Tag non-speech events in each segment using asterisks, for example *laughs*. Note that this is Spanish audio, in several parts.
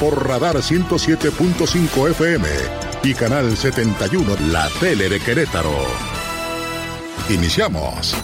por Radar 107.5 FM y Canal 71, la tele de Querétaro. Iniciamos.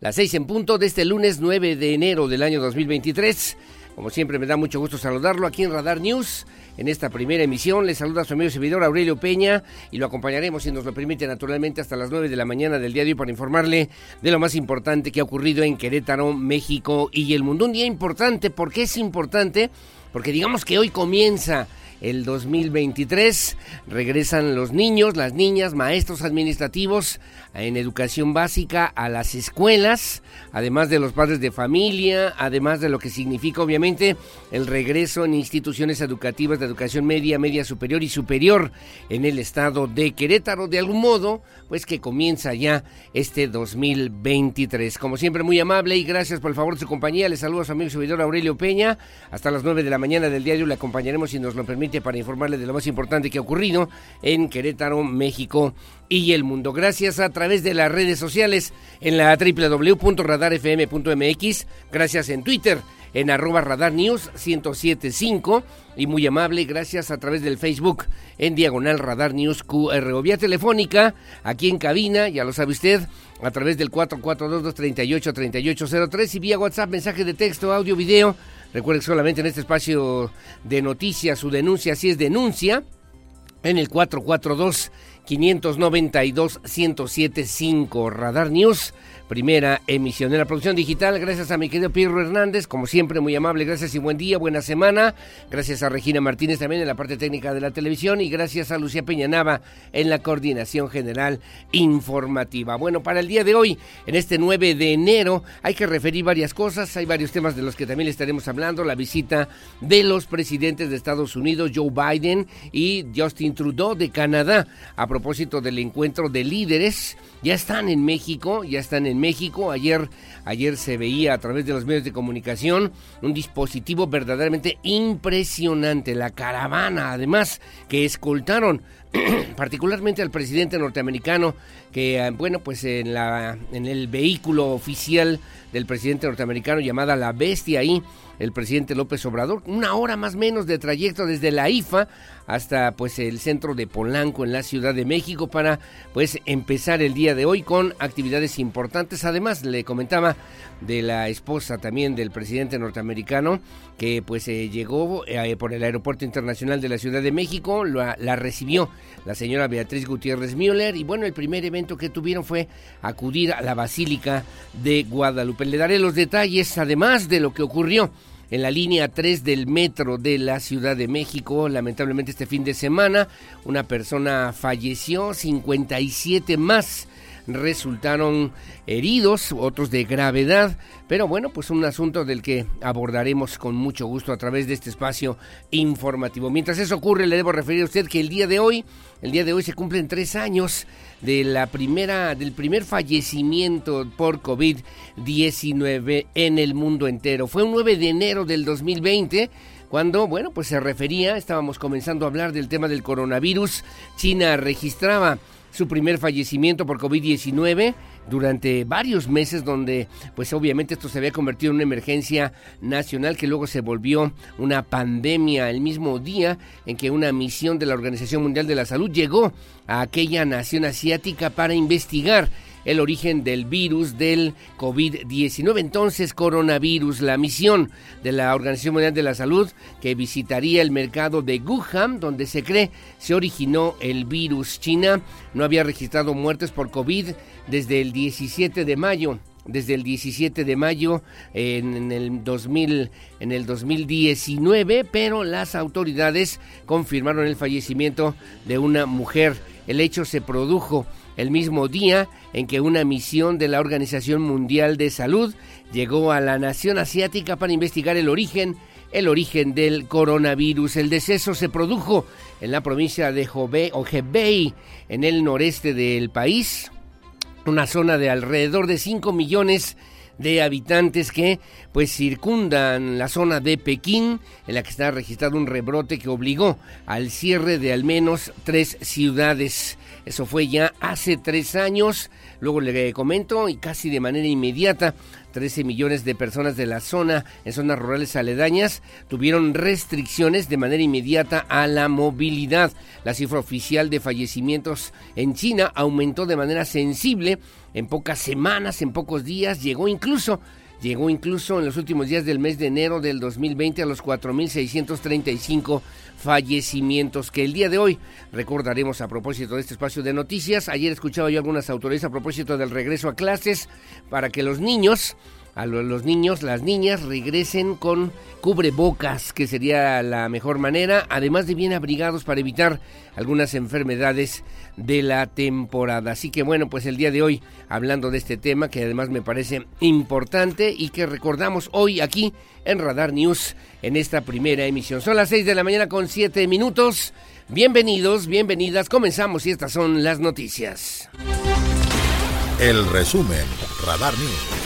Las seis en punto de este lunes 9 de enero del año 2023. Como siempre me da mucho gusto saludarlo aquí en Radar News en esta primera emisión. Les saluda su amigo servidor Aurelio Peña y lo acompañaremos, si nos lo permite, naturalmente hasta las 9 de la mañana del día de hoy para informarle de lo más importante que ha ocurrido en Querétaro, México y el mundo. Un día importante, ¿por qué es importante? Porque digamos que hoy comienza el 2023. Regresan los niños, las niñas, maestros administrativos en educación básica a las escuelas, además de los padres de familia, además de lo que significa obviamente el regreso en instituciones educativas de educación media, media superior y superior en el estado de Querétaro. De algún modo, pues que comienza ya este 2023. Como siempre, muy amable y gracias por el favor de su compañía. Les saludo a su amigo servidor Aurelio Peña. Hasta las 9 de la mañana del diario le acompañaremos si nos lo permite para informarle de lo más importante que ha ocurrido en Querétaro, México y el mundo. Gracias a través de las redes sociales en la www.radarfm.mx, gracias en Twitter en arroba radar news 1075 y muy amable, gracias a través del Facebook en diagonal radar news QR o vía telefónica aquí en cabina, ya lo sabe usted, a través del 442-238-3803 y vía WhatsApp, mensaje de texto, audio, video. Recuerde que solamente en este espacio de noticias su denuncia, si es denuncia, en el 442 592 1075 Radar News primera emisión. En la producción digital, gracias a mi querido Pirro Hernández, como siempre, muy amable, gracias y buen día, buena semana. Gracias a Regina Martínez también en la parte técnica de la televisión y gracias a Lucía Peñanaba en la coordinación general informativa. Bueno, para el día de hoy, en este 9 de enero, hay que referir varias cosas, hay varios temas de los que también estaremos hablando, la visita de los presidentes de Estados Unidos, Joe Biden y Justin Trudeau de Canadá, a propósito del encuentro de líderes, ya están en México, ya están en México. Ayer, ayer se veía a través de los medios de comunicación un dispositivo verdaderamente impresionante. La caravana, además, que escoltaron *clears throat* particularmente al presidente norteamericano, que, eh, bueno, pues en, la, en el vehículo oficial del presidente norteamericano llamada La Bestia ahí el presidente López Obrador, una hora más menos de trayecto desde la IFA hasta pues el centro de Polanco en la Ciudad de México para pues empezar el día de hoy con actividades importantes. Además le comentaba de la esposa también del presidente norteamericano que pues eh, llegó eh, por el aeropuerto internacional de la Ciudad de México, la, la recibió la señora Beatriz Gutiérrez Müller y bueno, el primer evento que tuvieron fue acudir a la Basílica de Guadalupe. Le daré los detalles además de lo que ocurrió en la línea 3 del metro de la Ciudad de México. Lamentablemente este fin de semana una persona falleció, 57 más resultaron heridos, otros de gravedad, pero bueno, pues un asunto del que abordaremos con mucho gusto a través de este espacio informativo. Mientras eso ocurre, le debo referir a usted que el día de hoy, el día de hoy se cumplen tres años de la primera, del primer fallecimiento por COVID-19 en el mundo entero. Fue un 9 de enero del 2020 cuando, bueno, pues se refería, estábamos comenzando a hablar del tema del coronavirus, China registraba su primer fallecimiento por COVID-19 durante varios meses donde pues obviamente esto se había convertido en una emergencia nacional que luego se volvió una pandemia. El mismo día en que una misión de la Organización Mundial de la Salud llegó a aquella nación asiática para investigar el origen del virus del COVID-19. Entonces, coronavirus, la misión de la Organización Mundial de la Salud que visitaría el mercado de Wuhan, donde se cree se originó el virus. China no había registrado muertes por COVID desde el 17 de mayo desde el 17 de mayo en, el 2000 en el 2019, pero las autoridades confirmaron el fallecimiento de una mujer. El hecho se produjo el mismo día en que una misión de la Organización Mundial de Salud llegó a la nación asiática para investigar el origen el origen del coronavirus. El deceso se produjo en la provincia de Ojebei, en el noreste del país, una zona de alrededor de 5 millones de habitantes que pues circundan la zona de Pekín, en la que está registrado un rebrote que obligó al cierre de al menos tres ciudades. Eso fue ya hace tres años. Luego le comento y casi de manera inmediata 13 millones de personas de la zona, en zonas rurales aledañas, tuvieron restricciones de manera inmediata a la movilidad. La cifra oficial de fallecimientos en China aumentó de manera sensible en pocas semanas, en pocos días, llegó incluso llegó incluso en los últimos días del mes de enero del 2020 a los 4.635 fallecimientos que el día de hoy recordaremos a propósito de este espacio de noticias. Ayer escuchaba yo algunas autoridades a propósito del regreso a clases para que los niños a los niños, las niñas regresen con cubrebocas, que sería la mejor manera, además de bien abrigados para evitar algunas enfermedades de la temporada. Así que bueno, pues el día de hoy hablando de este tema que además me parece importante y que recordamos hoy aquí en Radar News en esta primera emisión. Son las 6 de la mañana con 7 minutos. Bienvenidos, bienvenidas. Comenzamos y estas son las noticias. El resumen, Radar News.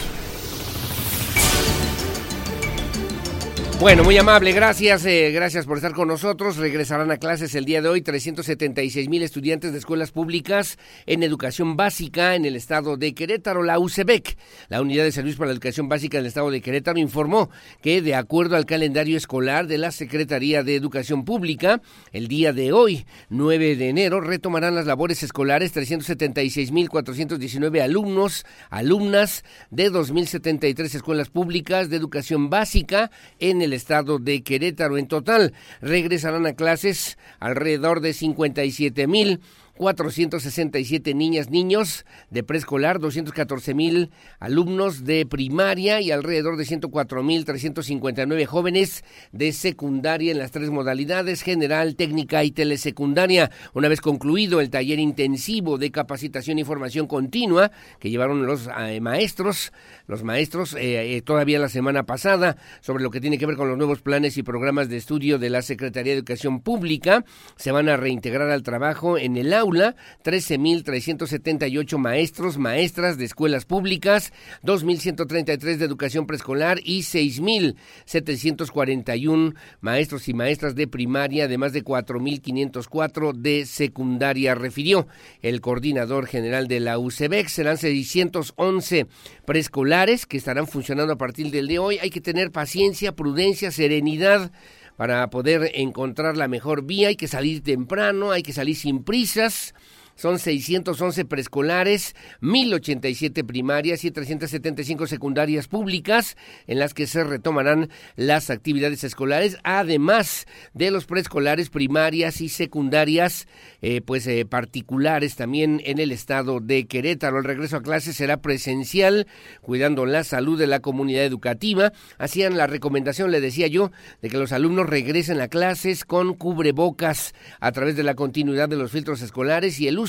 Bueno, muy amable, gracias, eh, gracias por estar con nosotros. Regresarán a clases el día de hoy 376 mil estudiantes de escuelas públicas en educación básica en el estado de Querétaro. La UCEBEC, la Unidad de Servicios para la Educación Básica del estado de Querétaro, informó que de acuerdo al calendario escolar de la Secretaría de Educación Pública, el día de hoy, 9 de enero, retomarán las labores escolares 376 mil 419 alumnos, alumnas de 2.073 escuelas públicas de educación básica en el estado de Querétaro. En total, regresarán a clases alrededor de 57 mil 467 niñas, niños de preescolar, 214 mil alumnos de primaria y alrededor de 104 mil 359 jóvenes de secundaria en las tres modalidades, general, técnica y telesecundaria. Una vez concluido el taller intensivo de capacitación y formación continua que llevaron los eh, maestros, los maestros eh, eh, todavía la semana pasada sobre lo que tiene que ver con los nuevos planes y programas de estudio de la Secretaría de Educación Pública, se van a reintegrar al trabajo en el aula 13.378 maestros, maestras de escuelas públicas, 2.133 de educación preescolar y 6.741 maestros y maestras de primaria, además de 4.504 de secundaria, refirió el coordinador general de la UCEBEC. Serán 611 preescolares que estarán funcionando a partir del de hoy. Hay que tener paciencia, prudencia, serenidad para poder encontrar la mejor vía. Hay que salir temprano, hay que salir sin prisas son 611 preescolares, 1087 primarias y 375 secundarias públicas en las que se retomarán las actividades escolares, además de los preescolares primarias y secundarias, eh, pues eh, particulares también en el estado de Querétaro. El regreso a clases será presencial, cuidando la salud de la comunidad educativa. Hacían la recomendación, le decía yo, de que los alumnos regresen a clases con cubrebocas a través de la continuidad de los filtros escolares y el uso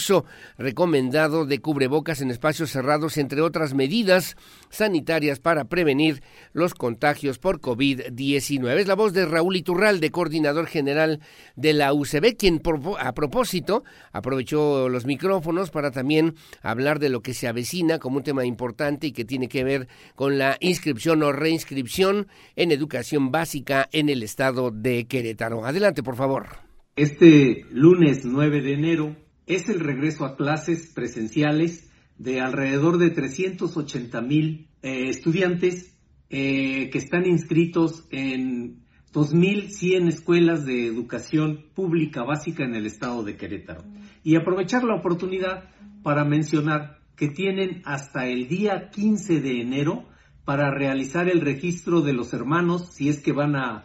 recomendado de cubrebocas en espacios cerrados, entre otras medidas sanitarias para prevenir los contagios por COVID-19. Es la voz de Raúl Iturralde, coordinador general de la UCB, quien a propósito aprovechó los micrófonos para también hablar de lo que se avecina como un tema importante y que tiene que ver con la inscripción o reinscripción en educación básica en el estado de Querétaro. Adelante, por favor. Este lunes 9 de enero es el regreso a clases presenciales de alrededor de 380 mil eh, estudiantes eh, que están inscritos en 2.100 escuelas de educación pública básica en el estado de Querétaro. Y aprovechar la oportunidad para mencionar que tienen hasta el día 15 de enero para realizar el registro de los hermanos, si es que van a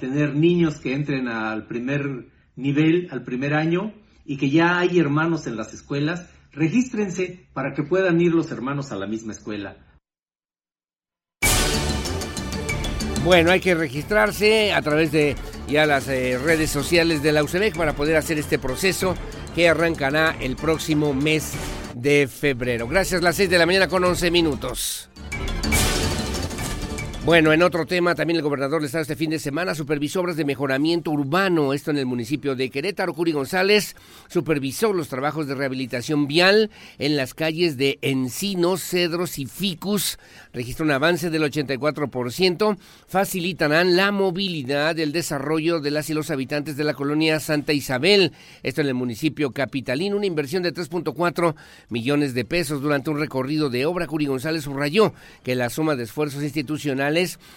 tener niños que entren al primer nivel, al primer año, y que ya hay hermanos en las escuelas, regístrense para que puedan ir los hermanos a la misma escuela. Bueno, hay que registrarse a través de ya las eh, redes sociales de la UCEBEC para poder hacer este proceso que arrancará el próximo mes de febrero. Gracias, las 6 de la mañana con 11 minutos. Bueno, en otro tema, también el gobernador del estado este fin de semana supervisó obras de mejoramiento urbano, esto en el municipio de Querétaro. Curi González supervisó los trabajos de rehabilitación vial en las calles de Encinos, Cedros y Ficus. Registró un avance del 84%. Facilitarán la movilidad, el desarrollo de las y los habitantes de la colonia Santa Isabel, esto en el municipio capitalino. Una inversión de 3.4 millones de pesos durante un recorrido de obra. Curi González subrayó que la suma de esfuerzos institucionales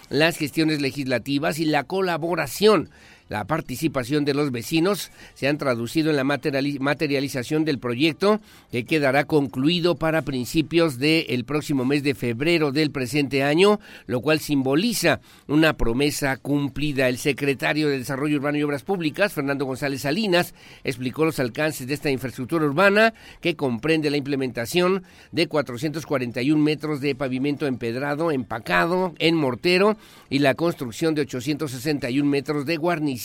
las gestiones legislativas y la colaboración la participación de los vecinos se han traducido en la materialización del proyecto que quedará concluido para principios del próximo mes de febrero del presente año, lo cual simboliza una promesa cumplida. El secretario de Desarrollo Urbano y Obras Públicas, Fernando González Salinas, explicó los alcances de esta infraestructura urbana que comprende la implementación de 441 metros de pavimento empedrado, empacado, en mortero y la construcción de 861 metros de guarnición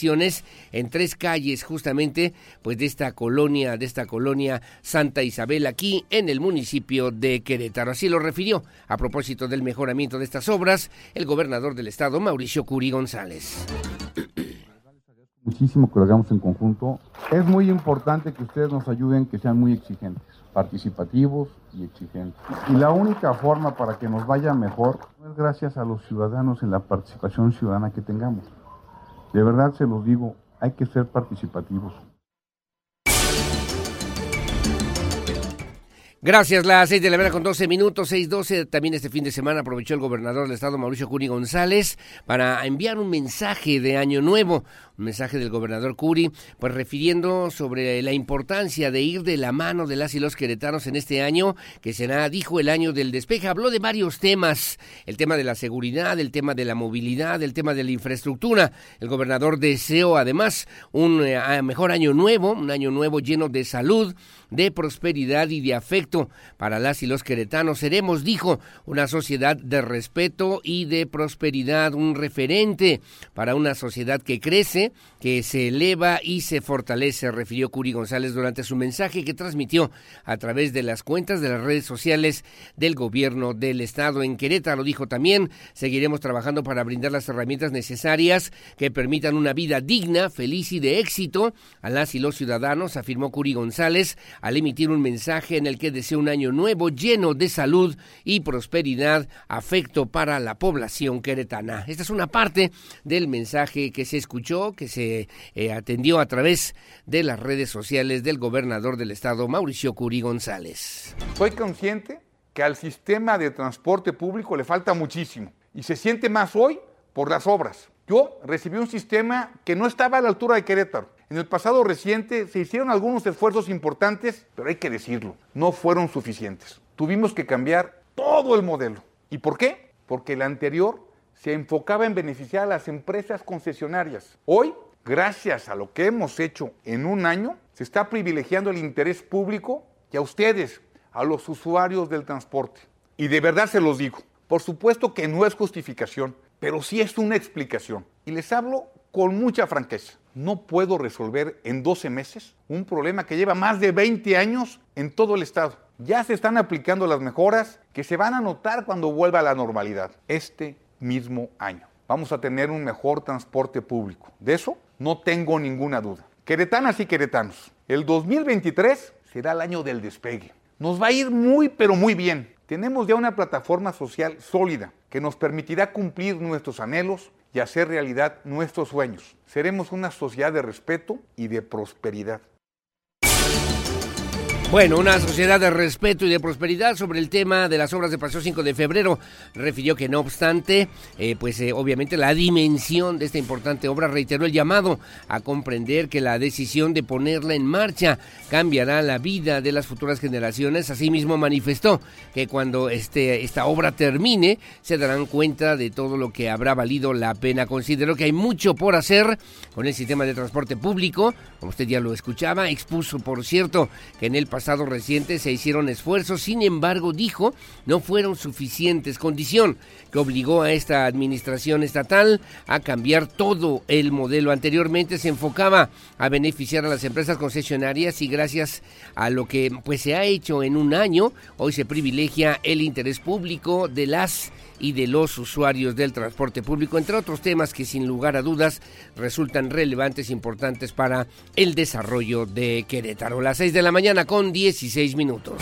en tres calles justamente pues de esta colonia, de esta colonia Santa Isabel aquí en el municipio de Querétaro. Así lo refirió a propósito del mejoramiento de estas obras el gobernador del estado Mauricio Curi González. Muchísimo que lo hagamos en conjunto. Es muy importante que ustedes nos ayuden, que sean muy exigentes, participativos y exigentes. Y la única forma para que nos vaya mejor es gracias a los ciudadanos en la participación ciudadana que tengamos. De verdad se los digo, hay que ser participativos. Gracias, las seis de la mañana con 12 minutos, seis doce. También este fin de semana aprovechó el gobernador del estado, Mauricio Curi González, para enviar un mensaje de Año Nuevo, mensaje del gobernador Curi, pues refiriendo sobre la importancia de ir de la mano de las y los queretanos en este año, que será, dijo, el año del despeje. Habló de varios temas, el tema de la seguridad, el tema de la movilidad, el tema de la infraestructura. El gobernador deseó además un eh, mejor año nuevo, un año nuevo lleno de salud, de prosperidad y de afecto para las y los queretanos. Seremos, dijo, una sociedad de respeto y de prosperidad, un referente para una sociedad que crece, que se eleva y se fortalece, refirió Curi González durante su mensaje que transmitió a través de las cuentas de las redes sociales del gobierno del estado. En Querétaro dijo también, seguiremos trabajando para brindar las herramientas necesarias que permitan una vida digna, feliz y de éxito a las y los ciudadanos, afirmó Curi González al emitir un mensaje en el que desea un año nuevo lleno de salud y prosperidad, afecto para la población queretana. Esta es una parte del mensaje que se escuchó, que se eh, atendió a través de las redes sociales del gobernador del estado, Mauricio Curi González. Soy consciente que al sistema de transporte público le falta muchísimo y se siente más hoy por las obras. Yo recibí un sistema que no estaba a la altura de Querétaro en el pasado reciente se hicieron algunos esfuerzos importantes, pero hay que decirlo, no fueron suficientes. Tuvimos que cambiar todo el modelo. ¿Y por qué? Porque el anterior se enfocaba en beneficiar a las empresas concesionarias. Hoy, gracias a lo que hemos hecho en un año, se está privilegiando el interés público y a ustedes, a los usuarios del transporte. Y de verdad se los digo, por supuesto que no es justificación, pero sí es una explicación. Y les hablo con mucha franqueza no puedo resolver en 12 meses un problema que lleva más de 20 años en todo el estado. Ya se están aplicando las mejoras que se van a notar cuando vuelva a la normalidad este mismo año. Vamos a tener un mejor transporte público. De eso no tengo ninguna duda. Queretanas y queretanos, el 2023 será el año del despegue. Nos va a ir muy pero muy bien. Tenemos ya una plataforma social sólida que nos permitirá cumplir nuestros anhelos y hacer realidad nuestros sueños. Seremos una sociedad de respeto y de prosperidad. Bueno, una sociedad de respeto y de prosperidad sobre el tema de las obras de Paseo 5 de febrero. Refirió que no obstante, eh, pues eh, obviamente la dimensión de esta importante obra reiteró el llamado a comprender que la decisión de ponerla en marcha cambiará la vida de las futuras generaciones. Asimismo manifestó que cuando este, esta obra termine se darán cuenta de todo lo que habrá valido la pena. Consideró que hay mucho por hacer con el sistema de transporte público, como usted ya lo escuchaba, expuso por cierto que en el pasado reciente se hicieron esfuerzos, sin embargo, dijo, no fueron suficientes, condición que obligó a esta administración estatal a cambiar todo el modelo. Anteriormente se enfocaba a beneficiar a las empresas concesionarias y gracias a lo que pues se ha hecho en un año, hoy se privilegia el interés público de las y de los usuarios del transporte público, entre otros temas que sin lugar a dudas resultan relevantes e importantes para el desarrollo de Querétaro. Las 6 de la mañana con 16 minutos.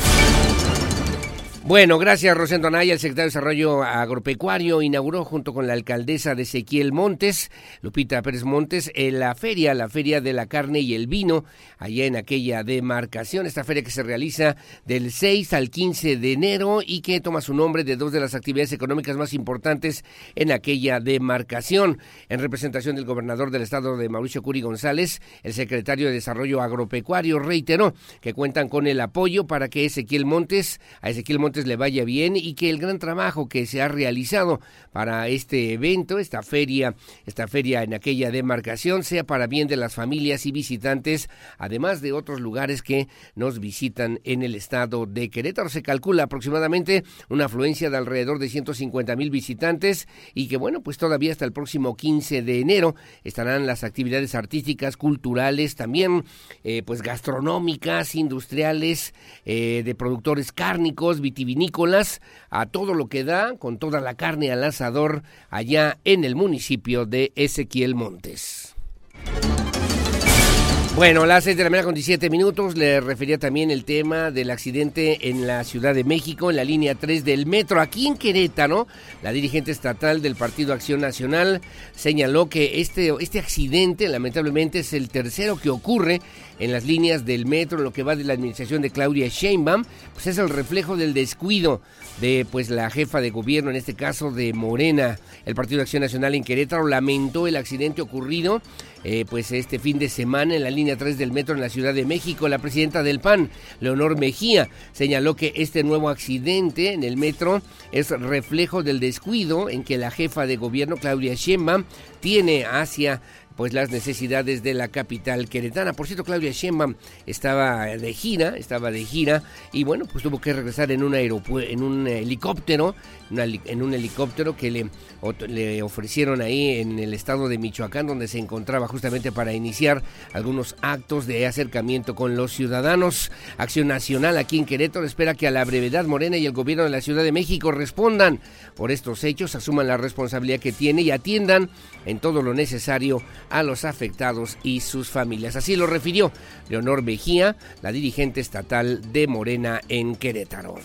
Bueno, gracias Rosendo Anaya, el secretario de Desarrollo Agropecuario, inauguró junto con la alcaldesa de Ezequiel Montes, Lupita Pérez Montes, en la feria, la feria de la carne y el vino, allá en aquella demarcación, esta feria que se realiza del 6 al 15 de enero y que toma su nombre de dos de las actividades económicas más importantes en aquella demarcación. En representación del gobernador del estado de Mauricio Curi González, el secretario de Desarrollo Agropecuario reiteró que cuentan con el apoyo para que Ezequiel Montes, a Ezequiel Montes le vaya bien y que el gran trabajo que se ha realizado para este evento, esta feria, esta feria en aquella demarcación, sea para bien de las familias y visitantes, además de otros lugares que nos visitan en el estado de Querétaro. Se calcula aproximadamente una afluencia de alrededor de 150 mil visitantes y que bueno, pues todavía hasta el próximo 15 de enero estarán las actividades artísticas, culturales, también eh, pues gastronómicas, industriales, eh, de productores cárnicos, vitivinícolas, vinícolas a todo lo que da, con toda la carne al asador, allá en el municipio de Ezequiel Montes. Bueno, las seis de la mañana con 17 minutos le refería también el tema del accidente en la Ciudad de México, en la línea 3 del metro. Aquí en Querétaro, la dirigente estatal del Partido Acción Nacional señaló que este, este accidente lamentablemente es el tercero que ocurre en las líneas del metro, lo que va de la administración de Claudia Sheinbaum, pues es el reflejo del descuido de pues la jefa de gobierno, en este caso de Morena. El Partido Acción Nacional en Querétaro lamentó el accidente ocurrido eh, pues este fin de semana en la línea 3 del metro en la Ciudad de México. La presidenta del PAN, Leonor Mejía, señaló que este nuevo accidente en el metro es reflejo del descuido en que la jefa de gobierno, Claudia Sheinbaum, tiene hacia pues las necesidades de la capital queretana. Por cierto, Claudia Sheinbaum estaba de gira, estaba de gira y bueno, pues tuvo que regresar en un en un helicóptero, en un helicóptero que le, le ofrecieron ahí en el estado de Michoacán, donde se encontraba justamente para iniciar algunos actos de acercamiento con los ciudadanos. Acción Nacional aquí en Querétaro espera que a la brevedad Morena y el gobierno de la Ciudad de México respondan por estos hechos, asuman la responsabilidad que tiene y atiendan en todo lo necesario a los afectados y sus familias. Así lo refirió Leonor Mejía, la dirigente estatal de Morena en Querétaro.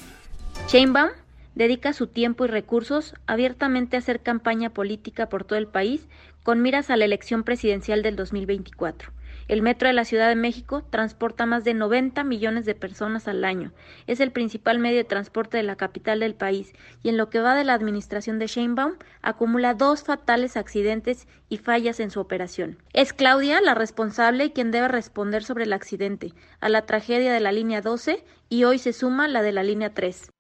Sheinbaum dedica su tiempo y recursos abiertamente a hacer campaña política por todo el país con miras a la elección presidencial del 2024. El metro de la Ciudad de México transporta más de 90 millones de personas al año. Es el principal medio de transporte de la capital del país y en lo que va de la administración de Sheinbaum acumula dos fatales accidentes y fallas en su operación. Es Claudia la responsable y quien debe responder sobre el accidente, a la tragedia de la línea 12 y hoy se suma la de la línea 3.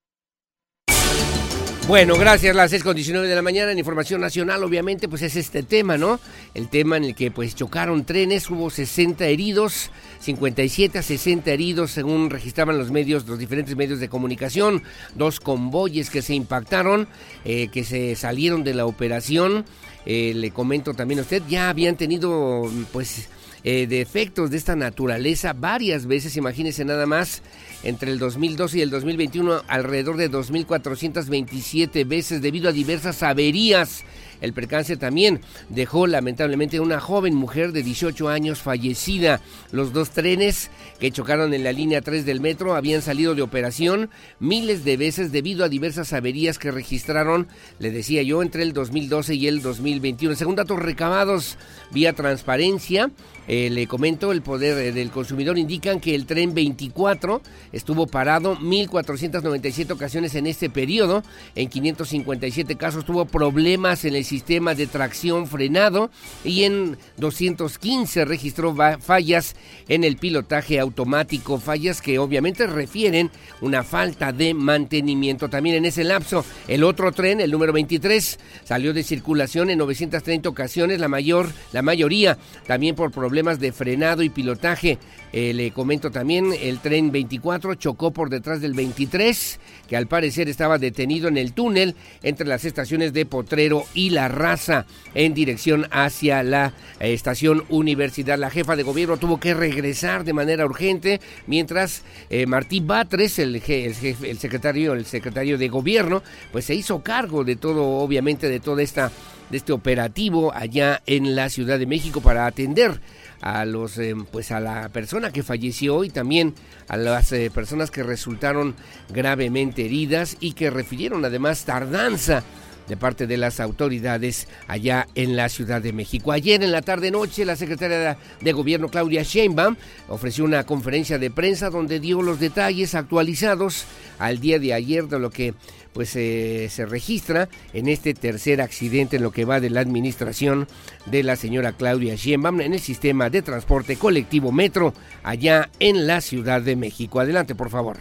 Bueno, gracias. Las 6 con 19 de la mañana en Información Nacional, obviamente, pues es este tema, ¿no? El tema en el que pues chocaron trenes, hubo 60 heridos, 57 a 60 heridos, según registraban los medios, los diferentes medios de comunicación, dos convoyes que se impactaron, eh, que se salieron de la operación. Eh, le comento también a usted, ya habían tenido, pues, eh, de efectos de esta naturaleza varias veces, imagínese nada más entre el 2012 y el 2021 alrededor de 2.427 veces debido a diversas averías. El percance también dejó lamentablemente una joven mujer de 18 años fallecida. Los dos trenes que chocaron en la línea 3 del metro habían salido de operación miles de veces debido a diversas averías que registraron, le decía yo, entre el 2012 y el 2021. Según datos recabados vía transparencia, eh, le comento, el poder eh, del consumidor indican que el tren 24 estuvo parado 1.497 ocasiones en este periodo. En 557 casos tuvo problemas en el sistema de tracción frenado y en 215 registró fallas en el pilotaje automático, fallas que obviamente refieren una falta de mantenimiento. También en ese lapso, el otro tren, el número 23, salió de circulación en 930 ocasiones, la mayor, la mayoría también por problemas problemas de frenado y pilotaje. Eh, le comento también, el tren 24 chocó por detrás del 23, que al parecer estaba detenido en el túnel entre las estaciones de Potrero y La Raza, en dirección hacia la eh, estación Universidad. La jefa de gobierno tuvo que regresar de manera urgente, mientras eh, Martí Batres, el, el secretario, el secretario de gobierno, pues se hizo cargo de todo, obviamente, de toda esta de este operativo allá en la Ciudad de México para atender a los eh, pues a la persona que falleció y también a las eh, personas que resultaron gravemente heridas y que refirieron además tardanza de parte de las autoridades allá en la Ciudad de México. Ayer en la tarde noche la secretaria de Gobierno Claudia Sheinbaum ofreció una conferencia de prensa donde dio los detalles actualizados al día de ayer de lo que pues eh, se registra en este tercer accidente en lo que va de la administración de la señora Claudia Sheinbaum en el sistema de transporte colectivo Metro allá en la Ciudad de México. Adelante, por favor.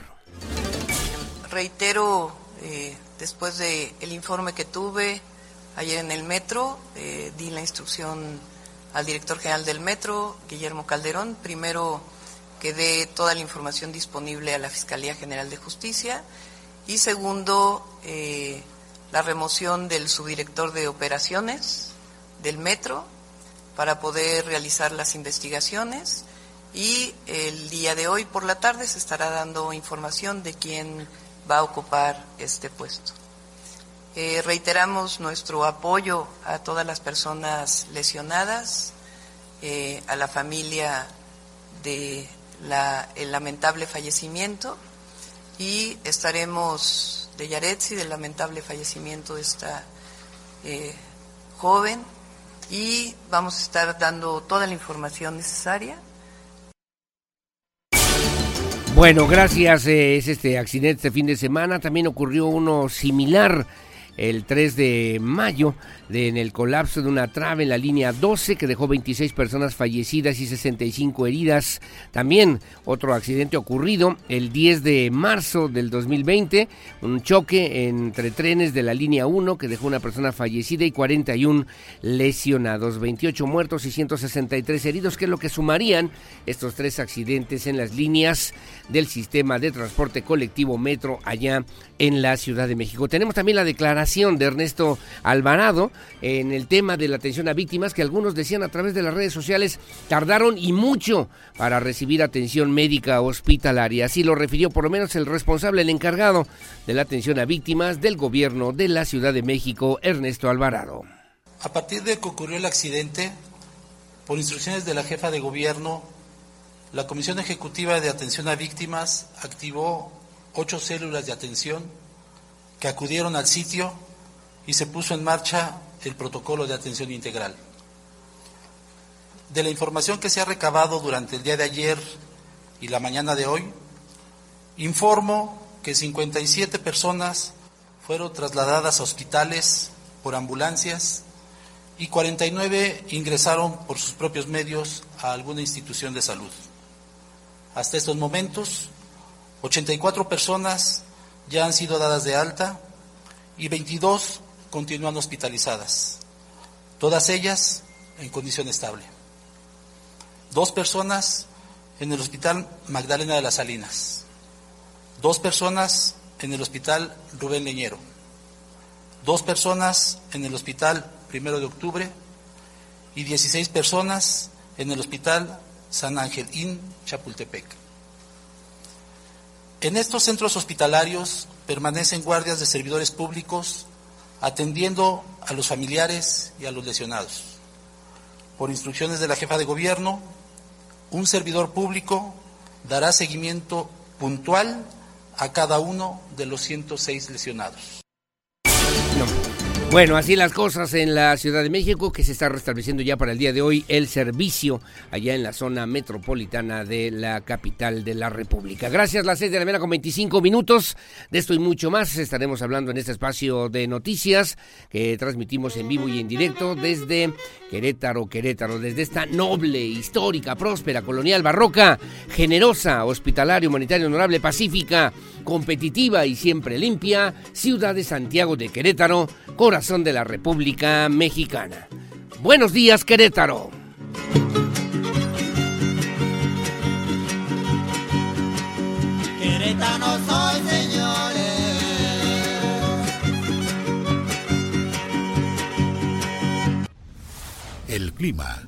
Reitero eh, Después del el informe que tuve ayer en el metro, eh, di la instrucción al director general del metro, Guillermo Calderón, primero que dé toda la información disponible a la Fiscalía General de Justicia y segundo, eh, la remoción del subdirector de operaciones del metro para poder realizar las investigaciones y el día de hoy por la tarde se estará dando información de quién va a ocupar este puesto. Eh, reiteramos nuestro apoyo a todas las personas lesionadas, eh, a la familia de el lamentable fallecimiento y estaremos de Yaretsi, del lamentable fallecimiento de esta eh, joven y vamos a estar dando toda la información necesaria bueno, gracias. Eh, es este accidente este fin de semana. También ocurrió uno similar el 3 de mayo en el colapso de una trave en la línea 12 que dejó 26 personas fallecidas y 65 heridas. También otro accidente ocurrido el 10 de marzo del 2020, un choque entre trenes de la línea 1 que dejó una persona fallecida y 41 lesionados, 28 muertos y 163 heridos, que es lo que sumarían estos tres accidentes en las líneas del sistema de transporte colectivo Metro allá en la Ciudad de México. Tenemos también la declaración de Ernesto Alvarado, en el tema de la atención a víctimas que algunos decían a través de las redes sociales tardaron y mucho para recibir atención médica hospitalaria. Así lo refirió por lo menos el responsable, el encargado de la atención a víctimas del gobierno de la Ciudad de México, Ernesto Alvarado. A partir de que ocurrió el accidente, por instrucciones de la jefa de gobierno, la Comisión Ejecutiva de Atención a Víctimas activó ocho células de atención que acudieron al sitio y se puso en marcha el protocolo de atención integral. De la información que se ha recabado durante el día de ayer y la mañana de hoy, informo que 57 personas fueron trasladadas a hospitales por ambulancias y 49 ingresaron por sus propios medios a alguna institución de salud. Hasta estos momentos, 84 personas ya han sido dadas de alta y 22 continúan hospitalizadas, todas ellas en condición estable. Dos personas en el Hospital Magdalena de las Salinas, dos personas en el Hospital Rubén Leñero, dos personas en el Hospital Primero de Octubre y 16 personas en el Hospital San Ángel IN Chapultepec. En estos centros hospitalarios permanecen guardias de servidores públicos atendiendo a los familiares y a los lesionados. Por instrucciones de la jefa de gobierno, un servidor público dará seguimiento puntual a cada uno de los 106 lesionados. Bueno, así las cosas en la Ciudad de México, que se está restableciendo ya para el día de hoy el servicio allá en la zona metropolitana de la capital de la República. Gracias, las seis de la mañana con 25 minutos. De esto y mucho más estaremos hablando en este espacio de noticias que transmitimos en vivo y en directo desde Querétaro, Querétaro, desde esta noble, histórica, próspera, colonial, barroca, generosa, hospitalaria, humanitaria, honorable, pacífica, competitiva y siempre limpia, ciudad de Santiago de Querétaro, corazón de la República Mexicana. Buenos días, Querétaro. Querétaro soy, señores. El clima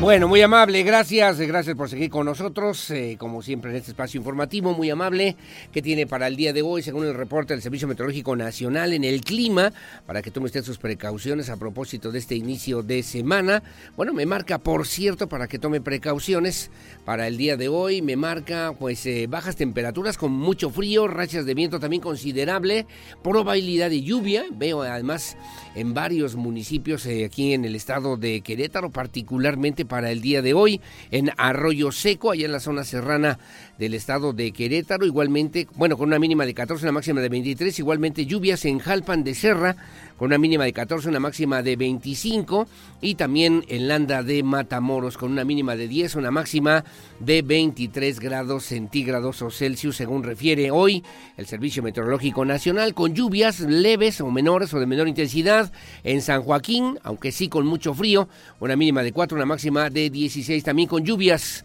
Bueno, muy amable, gracias, gracias por seguir con nosotros, eh, como siempre en este espacio informativo, muy amable, que tiene para el día de hoy, según el reporte del Servicio Meteorológico Nacional, en el clima, para que tome usted sus precauciones a propósito de este inicio de semana. Bueno, me marca, por cierto, para que tome precauciones para el día de hoy, me marca pues eh, bajas temperaturas con mucho frío, rachas de viento también considerable, probabilidad de lluvia, veo además en varios municipios eh, aquí en el estado de Querétaro, particularmente para el día de hoy, en Arroyo Seco, allá en la zona serrana del estado de Querétaro, igualmente, bueno, con una mínima de 14, una máxima de 23, igualmente lluvias en Jalpan de Serra, con una mínima de 14, una máxima de 25, y también en Landa de Matamoros, con una mínima de 10, una máxima de 23 grados centígrados o Celsius, según refiere hoy el Servicio Meteorológico Nacional, con lluvias leves o menores o de menor intensidad en San Joaquín, aunque sí con mucho frío, una mínima de 4, una máxima de 16, también con lluvias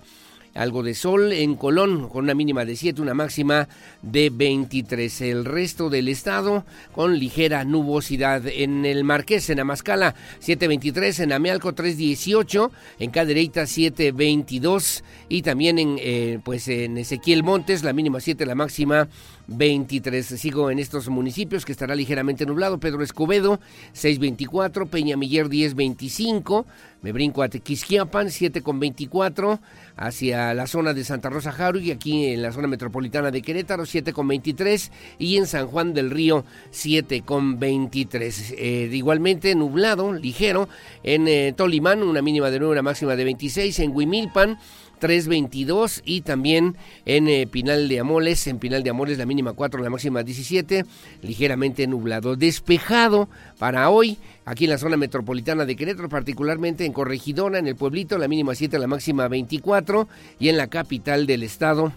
algo de sol en Colón con una mínima de 7, una máxima de 23. El resto del estado con ligera nubosidad. En el Marqués, en Amascala, 7.23, en Amealco 3.18, en Cadereyta 7.22 y también en, eh, pues en Ezequiel Montes, la mínima 7, la máxima 23. Sigo en estos municipios que estará ligeramente nublado. Pedro Escobedo, 624. Peñamiller, 1025. Me brinco a Tequisquiapan, 7 con 24. Hacia la zona de Santa Rosa y aquí en la zona metropolitana de Querétaro, 7 con 23. Y en San Juan del Río, 7 con 23. Eh, igualmente nublado, ligero. En eh, Tolimán, una mínima de 9, una máxima de 26. En Huimilpan, 3.22 y también en eh, Pinal de Amoles, en Pinal de Amoles la mínima 4, la máxima 17, ligeramente nublado, despejado para hoy, aquí en la zona metropolitana de Querétaro, particularmente en Corregidona, en el pueblito, la mínima 7, la máxima 24 y en la capital del estado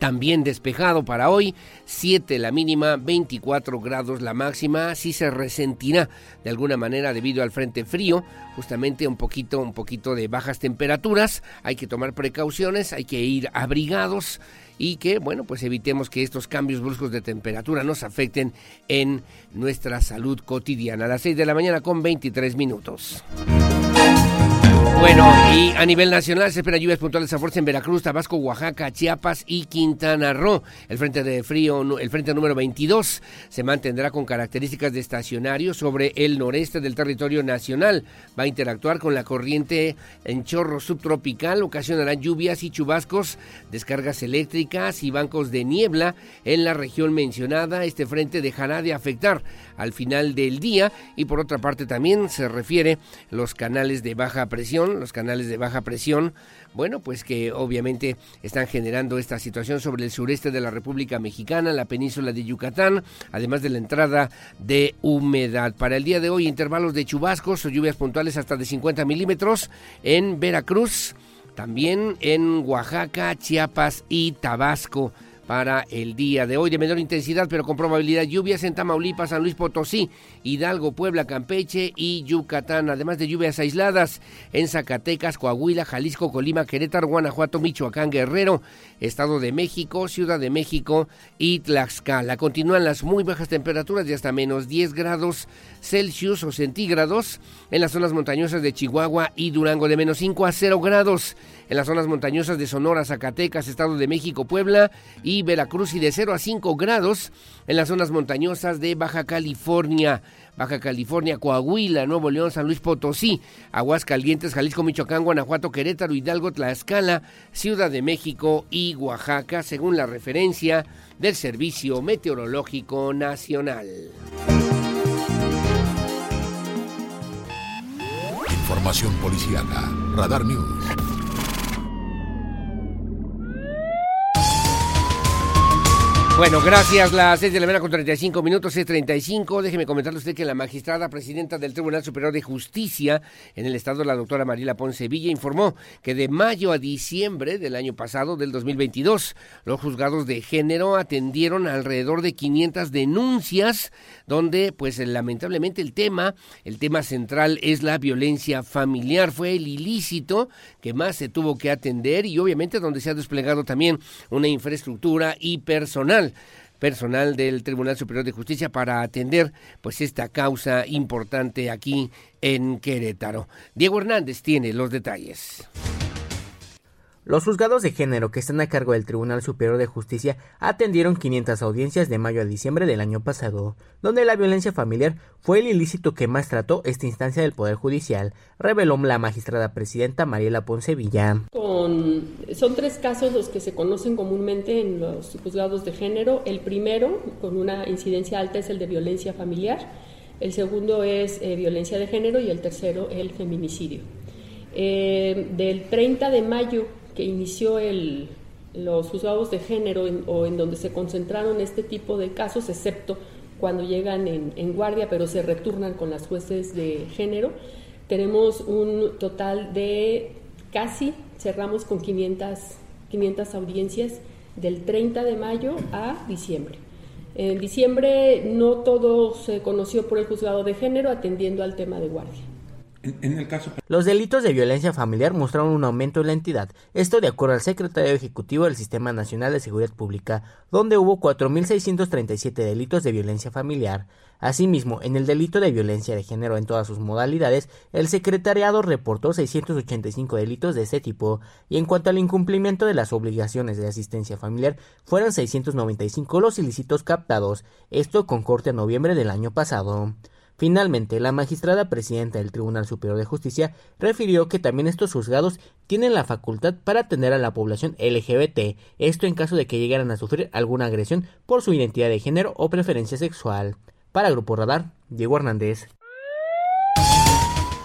también despejado para hoy, 7 la mínima, 24 grados la máxima, sí se resentirá de alguna manera debido al frente frío, justamente un poquito, un poquito de bajas temperaturas, hay que tomar precauciones, hay que ir abrigados y que, bueno, pues evitemos que estos cambios bruscos de temperatura nos afecten en nuestra salud cotidiana. A las 6 de la mañana con 23 minutos. Bueno, y a nivel nacional se esperan lluvias puntuales a fuerza en Veracruz, Tabasco, Oaxaca, Chiapas y Quintana Roo. El frente de frío, el frente número 22, se mantendrá con características de estacionario sobre el noreste del territorio nacional. Va a interactuar con la corriente en chorro subtropical, ocasionará lluvias y chubascos, descargas eléctricas y bancos de niebla en la región mencionada. Este frente dejará de afectar al final del día y por otra parte también se refiere los canales de baja presión, los canales de baja presión, bueno, pues que obviamente están generando esta situación sobre el sureste de la República Mexicana, la península de Yucatán, además de la entrada de humedad. Para el día de hoy, intervalos de chubascos o lluvias puntuales hasta de 50 milímetros en Veracruz, también en Oaxaca, Chiapas y Tabasco para el día de hoy de menor intensidad pero con probabilidad lluvias en Tamaulipas, San Luis Potosí, Hidalgo, Puebla, Campeche y Yucatán, además de lluvias aisladas en Zacatecas, Coahuila, Jalisco, Colima, Querétaro, Guanajuato, Michoacán, Guerrero, Estado de México, Ciudad de México y Tlaxcala. Continúan las muy bajas temperaturas de hasta menos 10 grados Celsius o centígrados en las zonas montañosas de Chihuahua y Durango de menos 5 a 0 grados en las zonas montañosas de Sonora, Zacatecas, Estado de México, Puebla y Veracruz y de 0 a 5 grados en las zonas montañosas de Baja California. Baja California, Coahuila, Nuevo León, San Luis Potosí, Aguascalientes, Jalisco, Michoacán, Guanajuato, Querétaro, Hidalgo, Tlaxcala, Ciudad de México y Oaxaca, según la referencia del Servicio Meteorológico Nacional. Información policiaca, Radar News. Bueno, gracias. Las 6 de la mañana con 35 minutos, 6.35. Déjeme comentarle usted que la magistrada presidenta del Tribunal Superior de Justicia en el Estado, la doctora Mariela Ponce Villa, informó que de mayo a diciembre del año pasado, del 2022, los juzgados de género atendieron alrededor de 500 denuncias donde, pues lamentablemente el tema, el tema central es la violencia familiar. Fue el ilícito que más se tuvo que atender y obviamente donde se ha desplegado también una infraestructura y personal personal del Tribunal Superior de Justicia para atender pues esta causa importante aquí en Querétaro. Diego Hernández tiene los detalles. Los juzgados de género que están a cargo del Tribunal Superior de Justicia atendieron 500 audiencias de mayo a diciembre del año pasado, donde la violencia familiar fue el ilícito que más trató esta instancia del Poder Judicial, reveló la magistrada presidenta Mariela Poncevilla. son tres casos los que se conocen comúnmente en los juzgados de género. El primero, con una incidencia alta, es el de violencia familiar. El segundo es eh, violencia de género y el tercero, el feminicidio. Eh, del 30 de mayo inició el, los juzgados de género o en donde se concentraron este tipo de casos, excepto cuando llegan en, guardia, pero se retornan con las jueces de género. Tenemos un total de casi, cerramos con 500, 500 audiencias del 30 de mayo a diciembre. En diciembre no todo se conoció por el juzgado de género atendiendo al tema de guardia. Los delitos de violencia familiar mostraron un aumento en la entidad, esto de acuerdo al secretario ejecutivo del Sistema Nacional de Seguridad Pública, donde hubo 4.637 delitos de violencia familiar. Asimismo, en el delito de violencia de género en todas sus modalidades, el secretariado reportó 685 delitos de este tipo, y en cuanto al incumplimiento de las obligaciones de asistencia familiar, fueron 695 los ilícitos captados, esto con corte a noviembre del año pasado. Finalmente, la magistrada presidenta del Tribunal Superior de Justicia refirió que también estos juzgados tienen la facultad para atender a la población LGBT, esto en caso de que llegaran a sufrir alguna agresión por su identidad de género o preferencia sexual. Para Grupo Radar, Diego Hernández.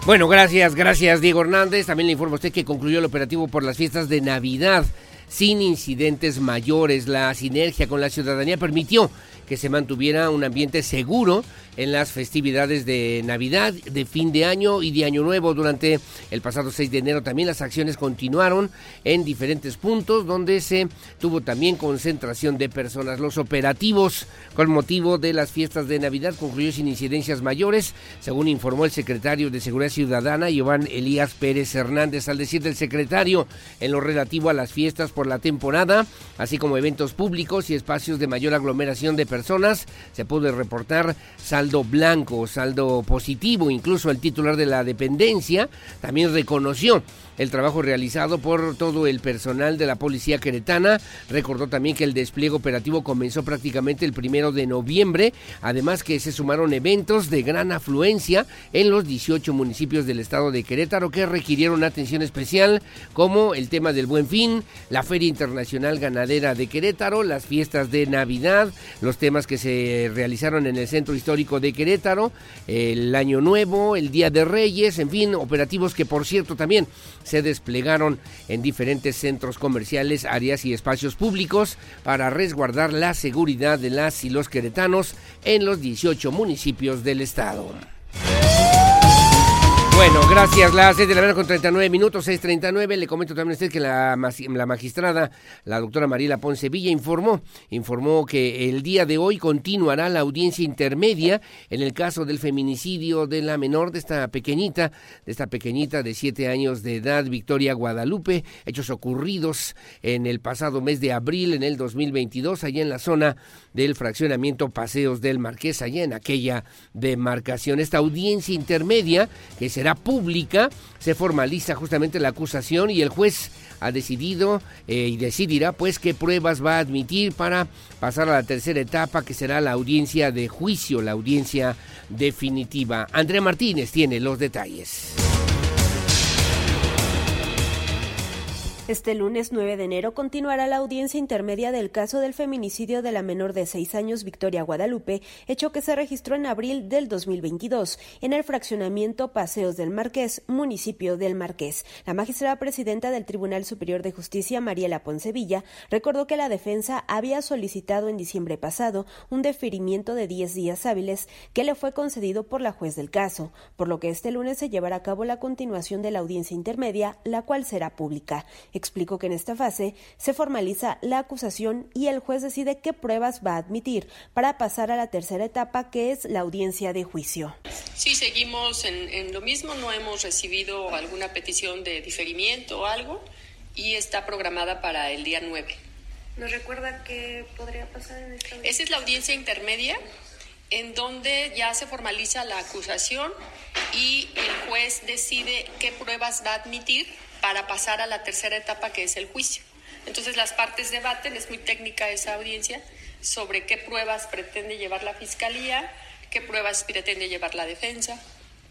Bueno, gracias, gracias Diego Hernández. También le informo a usted que concluyó el operativo por las fiestas de Navidad sin incidentes mayores. La sinergia con la ciudadanía permitió que se mantuviera un ambiente seguro en las festividades de Navidad, de fin de año y de Año Nuevo. Durante el pasado 6 de enero también las acciones continuaron en diferentes puntos donde se tuvo también concentración de personas. Los operativos con motivo de las fiestas de Navidad concluyó sin incidencias mayores, según informó el secretario de Seguridad Ciudadana, Iván Elías Pérez Hernández, al decir del secretario en lo relativo a las fiestas por la temporada, así como eventos públicos y espacios de mayor aglomeración de personas, se pudo reportar sal saldo blanco, saldo positivo. Incluso el titular de la dependencia también reconoció el trabajo realizado por todo el personal de la policía queretana. Recordó también que el despliegue operativo comenzó prácticamente el primero de noviembre, además que se sumaron eventos de gran afluencia en los 18 municipios del estado de Querétaro que requirieron atención especial, como el tema del Buen Fin, la Feria Internacional Ganadera de Querétaro, las fiestas de Navidad, los temas que se realizaron en el Centro Histórico de Querétaro, el Año Nuevo, el Día de Reyes, en fin, operativos que por cierto también se desplegaron en diferentes centros comerciales, áreas y espacios públicos para resguardar la seguridad de las y los queretanos en los 18 municipios del estado. Bueno, gracias. Las 6 de la mañana con 39 minutos, 6.39. Le comento también a usted que la, la magistrada, la doctora Mariela Ponce Villa, informó, informó que el día de hoy continuará la audiencia intermedia en el caso del feminicidio de la menor, de esta pequeñita, de esta pequeñita de 7 años de edad, Victoria Guadalupe, hechos ocurridos en el pasado mes de abril, en el 2022, allá en la zona del fraccionamiento Paseos del Marqués, allá en aquella demarcación. Esta audiencia intermedia, que será pública, se formaliza justamente la acusación y el juez ha decidido eh, y decidirá pues qué pruebas va a admitir para pasar a la tercera etapa que será la audiencia de juicio, la audiencia definitiva. Andrea Martínez tiene los detalles. Este lunes 9 de enero continuará la audiencia intermedia del caso del feminicidio de la menor de seis años Victoria Guadalupe, hecho que se registró en abril del 2022 en el fraccionamiento Paseos del Marqués, municipio del Marqués. La magistrada presidenta del Tribunal Superior de Justicia, Mariela Poncevilla, recordó que la defensa había solicitado en diciembre pasado un deferimiento de 10 días hábiles que le fue concedido por la juez del caso, por lo que este lunes se llevará a cabo la continuación de la audiencia intermedia, la cual será pública. Explicó que en esta fase se formaliza la acusación y el juez decide qué pruebas va a admitir para pasar a la tercera etapa, que es la audiencia de juicio. Sí, seguimos en, en lo mismo, no hemos recibido alguna petición de diferimiento o algo y está programada para el día 9. ¿Nos recuerda qué podría pasar en esta Esa es la audiencia intermedia en donde ya se formaliza la acusación y el juez decide qué pruebas va a admitir para pasar a la tercera etapa que es el juicio. Entonces las partes debaten, es muy técnica esa audiencia, sobre qué pruebas pretende llevar la fiscalía, qué pruebas pretende llevar la defensa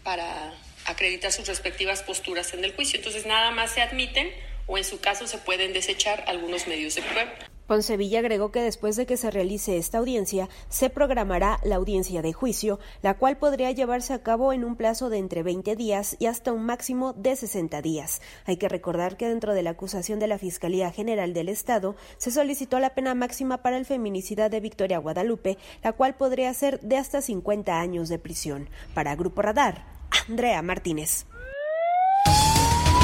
para acreditar sus respectivas posturas en el juicio. Entonces nada más se admiten o en su caso se pueden desechar algunos medios de prueba. Poncevilla agregó que después de que se realice esta audiencia, se programará la audiencia de juicio, la cual podría llevarse a cabo en un plazo de entre 20 días y hasta un máximo de 60 días. Hay que recordar que dentro de la acusación de la Fiscalía General del Estado se solicitó la pena máxima para el feminicida de Victoria Guadalupe, la cual podría ser de hasta 50 años de prisión. Para Grupo Radar, Andrea Martínez.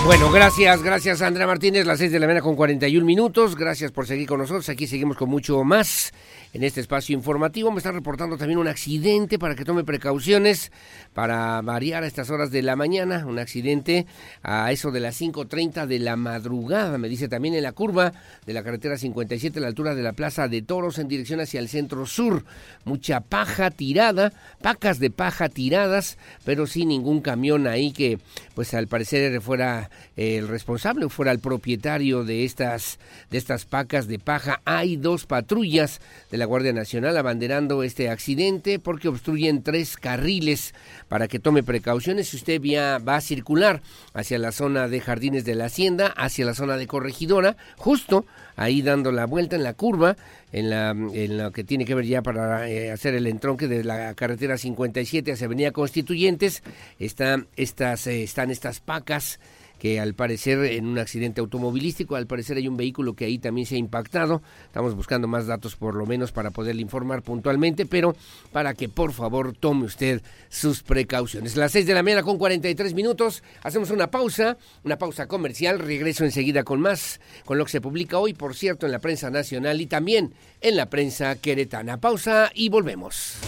Bueno, gracias, gracias Andrea Martínez, las seis de la mañana con 41 minutos. Gracias por seguir con nosotros. Aquí seguimos con mucho más en este espacio informativo. Me está reportando también un accidente para que tome precauciones para variar a estas horas de la mañana. Un accidente a eso de las 5.30 de la madrugada, me dice también en la curva de la carretera 57 a la altura de la Plaza de Toros en dirección hacia el centro sur. Mucha paja tirada, pacas de paja tiradas, pero sin ningún camión ahí que pues al parecer fuera el responsable o fuera el propietario de estas, de estas pacas de paja. Hay dos patrullas de la Guardia Nacional abanderando este accidente porque obstruyen tres carriles para que tome precauciones si usted va a circular hacia la zona de Jardines de la Hacienda, hacia la zona de Corregidora, justo ahí dando la vuelta en la curva, en, la, en lo que tiene que ver ya para eh, hacer el entronque de la carretera 57 hacia Avenida Constituyentes, están estas, eh, están estas pacas que al parecer en un accidente automovilístico, al parecer hay un vehículo que ahí también se ha impactado. Estamos buscando más datos por lo menos para poderle informar puntualmente, pero para que por favor tome usted sus precauciones. Las 6 de la mañana con 43 minutos, hacemos una pausa, una pausa comercial, regreso enseguida con más, con lo que se publica hoy, por cierto, en la prensa nacional y también en la prensa queretana. Pausa y volvemos.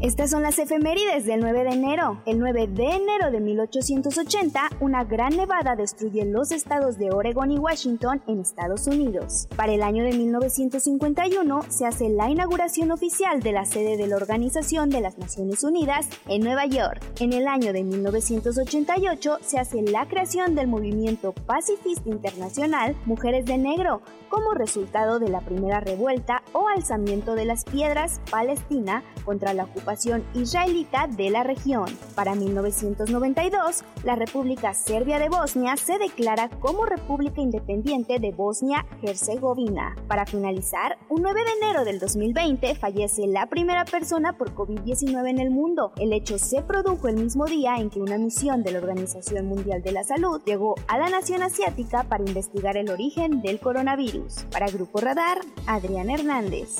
Estas son las efemérides del 9 de enero. El 9 de enero de 1880, una gran nevada destruye los estados de Oregón y Washington en Estados Unidos. Para el año de 1951 se hace la inauguración oficial de la sede de la Organización de las Naciones Unidas en Nueva York. En el año de 1988 se hace la creación del movimiento pacifista internacional Mujeres de Negro como resultado de la primera revuelta o alzamiento de las piedras Palestina contra la ocupación israelita de la región. Para 1992, la República Serbia de Bosnia se declara como República Independiente de Bosnia-Herzegovina. Para finalizar, un 9 de enero del 2020 fallece la primera persona por COVID-19 en el mundo. El hecho se produjo el mismo día en que una misión de la Organización Mundial de la Salud llegó a la nación asiática para investigar el origen del coronavirus. Para Grupo Radar, Adrián Hernández.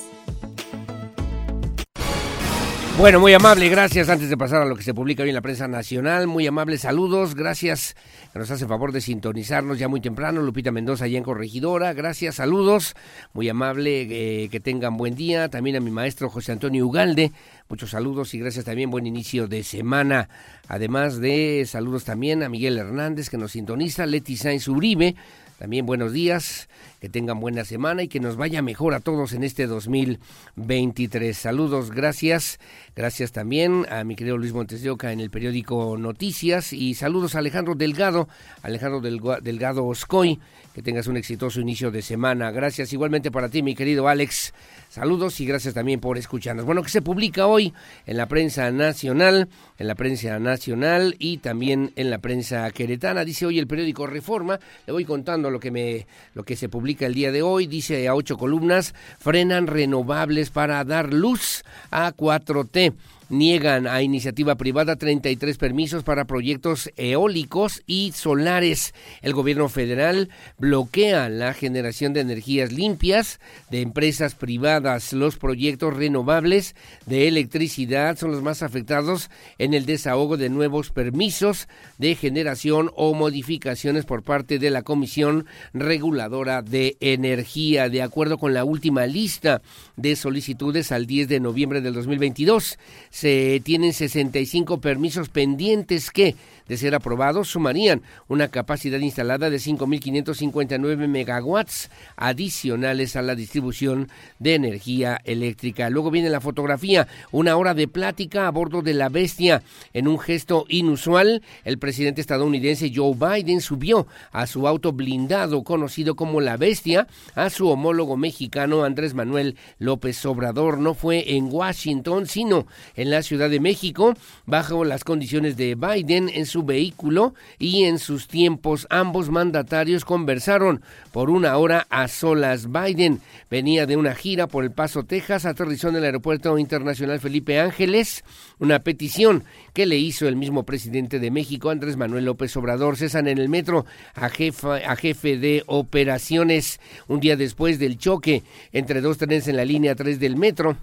Bueno, muy amable, gracias. Antes de pasar a lo que se publica hoy en la prensa nacional, muy amable, saludos, gracias. Que nos hace favor de sintonizarnos ya muy temprano. Lupita Mendoza, allá en Corregidora, gracias, saludos. Muy amable, eh, que tengan buen día. También a mi maestro José Antonio Ugalde, muchos saludos y gracias también, buen inicio de semana. Además de saludos también a Miguel Hernández, que nos sintoniza, Leti Sainz Uribe, también buenos días, que tengan buena semana y que nos vaya mejor a todos en este 2023. Saludos, gracias. Gracias también a mi querido Luis Montes de Oca en el periódico Noticias y saludos a Alejandro Delgado, Alejandro Delgado Oscoy, que tengas un exitoso inicio de semana. Gracias igualmente para ti, mi querido Alex. Saludos y gracias también por escucharnos. Bueno, que se publica hoy en la prensa nacional, en la prensa nacional y también en la prensa queretana. Dice hoy el periódico Reforma, le voy contando lo que me lo que se publica el día de hoy, dice a ocho columnas, frenan renovables para dar luz a 4T niegan a iniciativa privada 33 permisos para proyectos eólicos y solares. El gobierno federal bloquea la generación de energías limpias de empresas privadas. Los proyectos renovables de electricidad son los más afectados en el desahogo de nuevos permisos de generación o modificaciones por parte de la Comisión Reguladora de Energía. De acuerdo con la última lista de solicitudes al 10 de noviembre del 2022, se tienen 65 permisos pendientes que de ser aprobados, sumarían una capacidad instalada de 5.559 megawatts adicionales a la distribución de energía eléctrica. Luego viene la fotografía, una hora de plática a bordo de la bestia. En un gesto inusual, el presidente estadounidense Joe Biden subió a su auto blindado, conocido como la bestia, a su homólogo mexicano Andrés Manuel López Obrador. No fue en Washington, sino en la Ciudad de México, bajo las condiciones de Biden en su vehículo y en sus tiempos ambos mandatarios conversaron por una hora a solas. Biden venía de una gira por El Paso, Texas, aterrizó en el Aeropuerto Internacional Felipe Ángeles, una petición que le hizo el mismo presidente de México, Andrés Manuel López Obrador. Cesan en el metro a, jefa, a jefe de operaciones un día después del choque entre dos trenes en la línea 3 del metro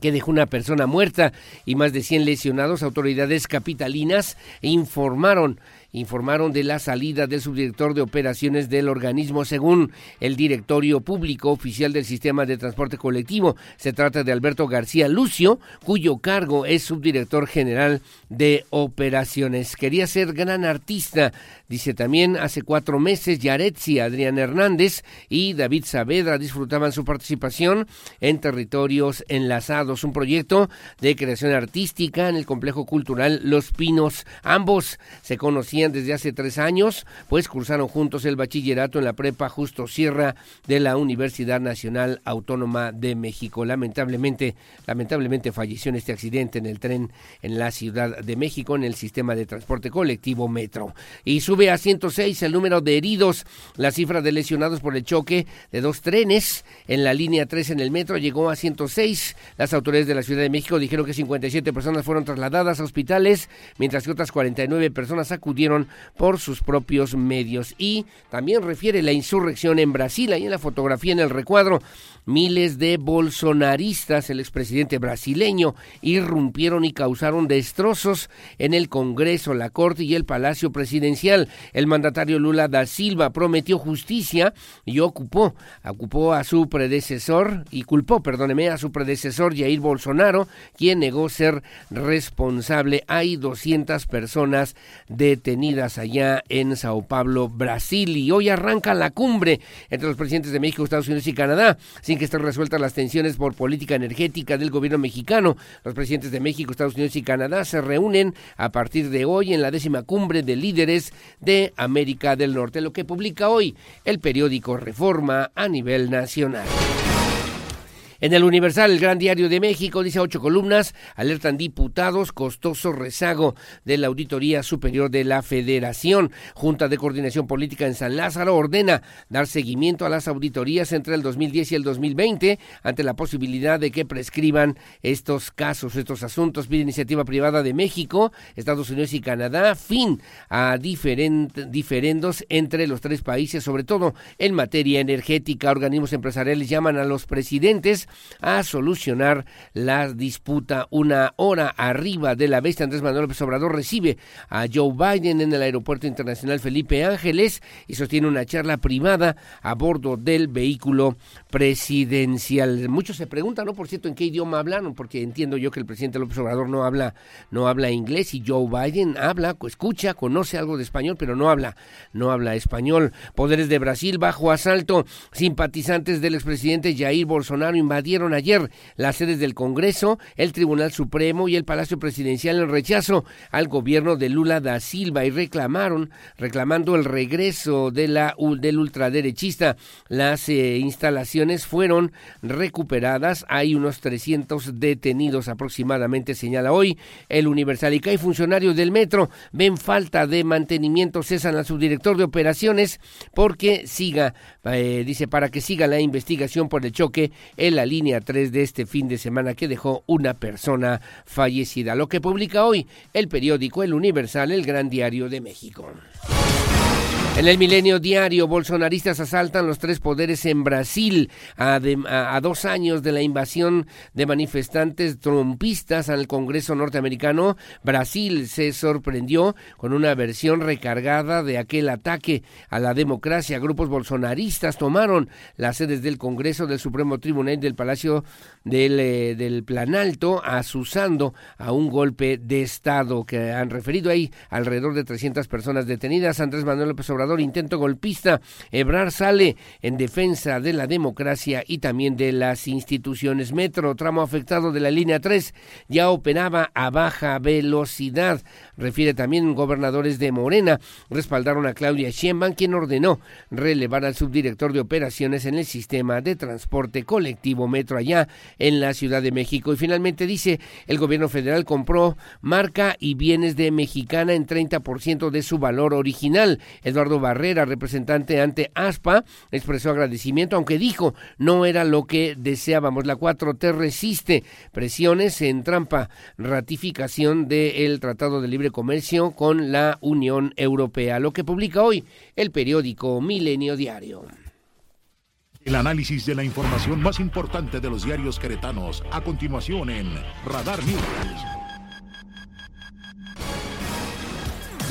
que dejó una persona muerta y más de 100 lesionados, autoridades capitalinas informaron informaron de la salida del subdirector de operaciones del organismo según el directorio público oficial del sistema de transporte colectivo. Se trata de Alberto García Lucio, cuyo cargo es subdirector general de operaciones. Quería ser gran artista, dice también hace cuatro meses Yaretsi, Adrián Hernández y David Saavedra disfrutaban su participación en Territorios Enlazados, un proyecto de creación artística en el complejo cultural Los Pinos. Ambos se conocían desde hace tres años, pues cursaron juntos el bachillerato en la prepa Justo Sierra de la Universidad Nacional Autónoma de México. Lamentablemente, lamentablemente falleció en este accidente en el tren en la Ciudad de México en el sistema de transporte colectivo Metro. Y sube a 106 el número de heridos. La cifra de lesionados por el choque de dos trenes en la línea 3 en el metro llegó a 106. Las autoridades de la Ciudad de México dijeron que 57 personas fueron trasladadas a hospitales, mientras que otras 49 personas acudieron por sus propios medios. Y también refiere la insurrección en Brasil, ahí en la fotografía en el recuadro, Miles de bolsonaristas, el expresidente brasileño, irrumpieron y causaron destrozos en el Congreso, la Corte y el Palacio Presidencial. El mandatario Lula da Silva prometió justicia y ocupó, ocupó a su predecesor y culpó, perdóneme, a su predecesor Jair Bolsonaro, quien negó ser responsable. Hay 200 personas detenidas allá en Sao Paulo, Brasil, y hoy arranca la cumbre entre los presidentes de México, Estados Unidos y Canadá. Que estén resueltas las tensiones por política energética del gobierno mexicano. Los presidentes de México, Estados Unidos y Canadá se reúnen a partir de hoy en la décima cumbre de líderes de América del Norte, lo que publica hoy el periódico Reforma a nivel nacional. En el Universal, el Gran Diario de México, dice ocho columnas, alertan diputados, costoso rezago de la Auditoría Superior de la Federación. Junta de Coordinación Política en San Lázaro ordena dar seguimiento a las auditorías entre el 2010 y el 2020 ante la posibilidad de que prescriban estos casos, estos asuntos. Pide iniciativa privada de México, Estados Unidos y Canadá, fin a diferendos entre los tres países, sobre todo en materia energética. Organismos empresariales llaman a los presidentes a solucionar la disputa. Una hora arriba de la bestia, Andrés Manuel López Obrador recibe a Joe Biden en el Aeropuerto Internacional Felipe Ángeles y sostiene una charla privada a bordo del vehículo presidencial. Muchos se preguntan, ¿no? Por cierto, ¿en qué idioma hablaron? Porque entiendo yo que el presidente López Obrador no habla, no habla inglés y Joe Biden habla, escucha, conoce algo de español, pero no habla, no habla español. Poderes de Brasil bajo asalto. Simpatizantes del expresidente Jair Bolsonaro invadieron ayer las sedes del Congreso, el Tribunal Supremo y el Palacio Presidencial en rechazo al gobierno de Lula da Silva y reclamaron, reclamando el regreso de la del ultraderechista. Las eh, instalaciones fueron recuperadas. Hay unos 300 detenidos aproximadamente, señala hoy el Universal. Y que hay funcionarios del metro ven falta de mantenimiento, cesan al subdirector de operaciones porque siga, eh, dice, para que siga la investigación por el choque en la línea 3 de este fin de semana que dejó una persona fallecida. Lo que publica hoy el periódico El Universal, el Gran Diario de México. En el milenio diario, bolsonaristas asaltan los tres poderes en Brasil a, dos años de la invasión de manifestantes trumpistas al Congreso norteamericano. Brasil se sorprendió con una versión recargada de aquel ataque a la democracia. Grupos bolsonaristas tomaron las sedes del Congreso, del Supremo Tribunal del Palacio del, eh, Planalto, asusando a un golpe de Estado que han referido ahí alrededor de 300 personas detenidas. Andrés Manuel López Obrador intento golpista. Ebrar sale en defensa de la democracia y también de las instituciones. Metro, tramo afectado de la línea 3, ya operaba a baja velocidad. Refiere también gobernadores de Morena. Respaldaron a Claudia Sheinbaum, quien ordenó relevar al subdirector de operaciones en el sistema de transporte colectivo Metro allá en la Ciudad de México. Y finalmente dice, el gobierno federal compró marca y bienes de Mexicana en 30% de su valor original. Eduardo Barrera, representante ante ASPA, expresó agradecimiento, aunque dijo no era lo que deseábamos. La 4T resiste presiones en trampa, ratificación del Tratado de Libre Comercio con la Unión Europea, lo que publica hoy el periódico Milenio Diario. El análisis de la información más importante de los diarios queretanos, a continuación en Radar News.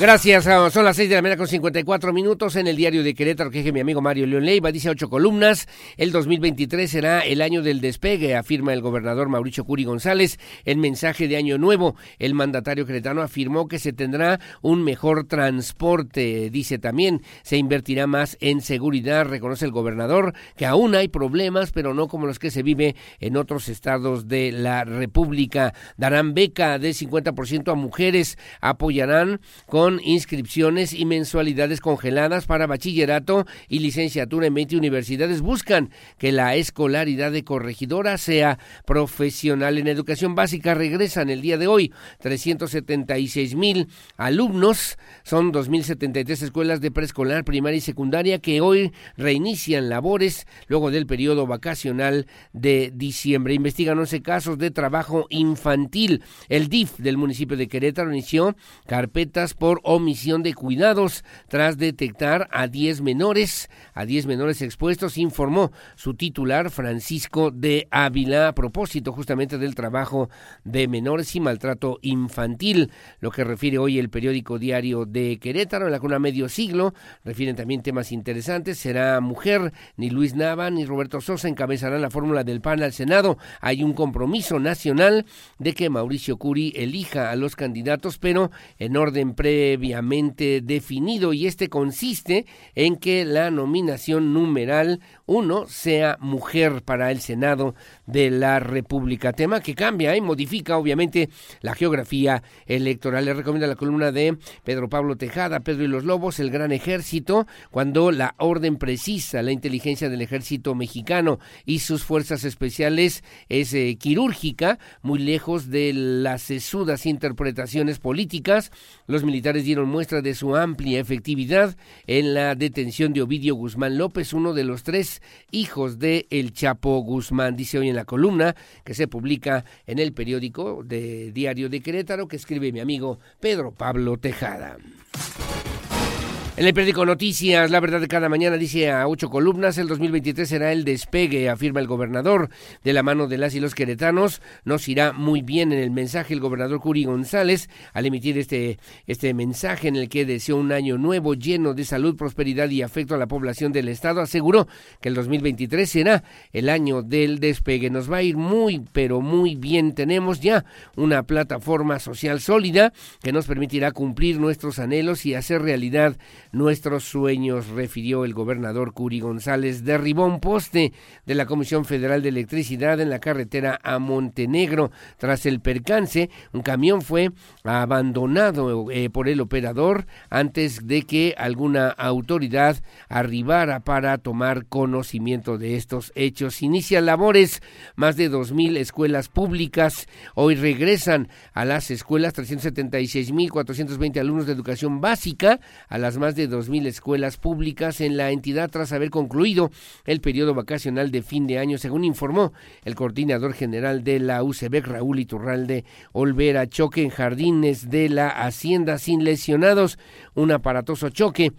Gracias, ah, son las 6 de la mañana con 54 minutos en el diario de Querétaro, que es mi amigo Mario León Leiva, dice ocho columnas, el 2023 será el año del despegue, afirma el gobernador Mauricio Curi González, en mensaje de año nuevo, el mandatario queretano afirmó que se tendrá un mejor transporte, dice también, se invertirá más en seguridad, reconoce el gobernador, que aún hay problemas, pero no como los que se vive en otros estados de la República, darán beca de 50% a mujeres, apoyarán con inscripciones y mensualidades congeladas para bachillerato y licenciatura en 20 universidades. Buscan que la escolaridad de corregidora sea profesional. En educación básica regresan el día de hoy 376 mil alumnos. Son 2.073 escuelas de preescolar, primaria y secundaria que hoy reinician labores luego del periodo vacacional de diciembre. Investigan 11 casos de trabajo infantil. El DIF del municipio de Querétaro inició carpetas por omisión de cuidados tras detectar a 10 menores, a 10 menores expuestos, informó su titular Francisco de Ávila a propósito justamente del trabajo de menores y maltrato infantil, lo que refiere hoy el periódico diario de Querétaro, en la cuna medio siglo, refieren también temas interesantes, será mujer, ni Luis Nava ni Roberto Sosa encabezarán la fórmula del PAN al Senado, hay un compromiso nacional de que Mauricio Curi elija a los candidatos, pero en orden pre previamente definido y este consiste en que la nominación numeral uno sea mujer para el Senado de la República. Tema que cambia y modifica obviamente la geografía electoral. Le recomiendo la columna de Pedro Pablo Tejada, Pedro y los Lobos, el gran ejército, cuando la orden precisa, la inteligencia del ejército mexicano y sus fuerzas especiales es eh, quirúrgica, muy lejos de las sesudas interpretaciones políticas. Los militares dieron muestra de su amplia efectividad en la detención de Ovidio Guzmán López, uno de los tres hijos de El Chapo Guzmán. Dice hoy en la columna que se publica en el periódico de Diario de Querétaro que escribe mi amigo Pedro Pablo Tejada. El periódico Noticias, la verdad de cada mañana dice a ocho columnas, el 2023 será el despegue, afirma el gobernador. De la mano de las y los queretanos nos irá muy bien en el mensaje el gobernador Curi González al emitir este, este mensaje en el que deseó un año nuevo lleno de salud, prosperidad y afecto a la población del estado. Aseguró que el 2023 será el año del despegue. Nos va a ir muy, pero muy bien. Tenemos ya una plataforma social sólida que nos permitirá cumplir nuestros anhelos y hacer realidad nuestros sueños, refirió el gobernador Curi González. Derribó un poste de la Comisión Federal de Electricidad en la carretera a Montenegro. Tras el percance, un camión fue abandonado eh, por el operador antes de que alguna autoridad arribara para tomar conocimiento de estos hechos. Inicia labores más de 2.000 escuelas públicas. Hoy regresan a las escuelas 376.420 alumnos de educación básica, a las más de 2.000 escuelas públicas en la entidad tras haber concluido el periodo vacacional de fin de año, según informó el coordinador general de la UCB, Raúl Iturralde Olvera. Choque en jardines de la Hacienda sin lesionados, un aparatoso choque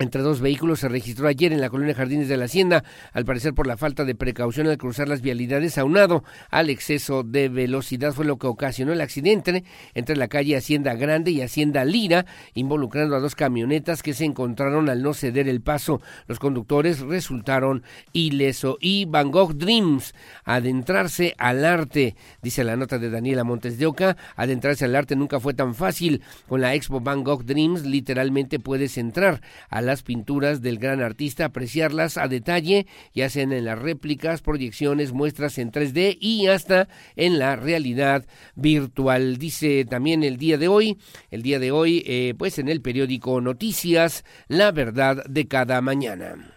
entre dos vehículos se registró ayer en la colonia Jardines de la Hacienda, al parecer por la falta de precaución al cruzar las vialidades, aunado al exceso de velocidad, fue lo que ocasionó el accidente entre la calle Hacienda Grande y Hacienda Lira, involucrando a dos camionetas que se encontraron al no ceder el paso. Los conductores resultaron ileso. Y Van Gogh Dreams, adentrarse al arte, dice la nota de Daniela Montes de Oca, adentrarse al arte nunca fue tan fácil. Con la expo Van Gogh Dreams, literalmente puedes entrar al las pinturas del gran artista, apreciarlas a detalle, ya sean en las réplicas, proyecciones, muestras en 3D y hasta en la realidad virtual. Dice también el día de hoy, el día de hoy, eh, pues en el periódico Noticias, la verdad de cada mañana.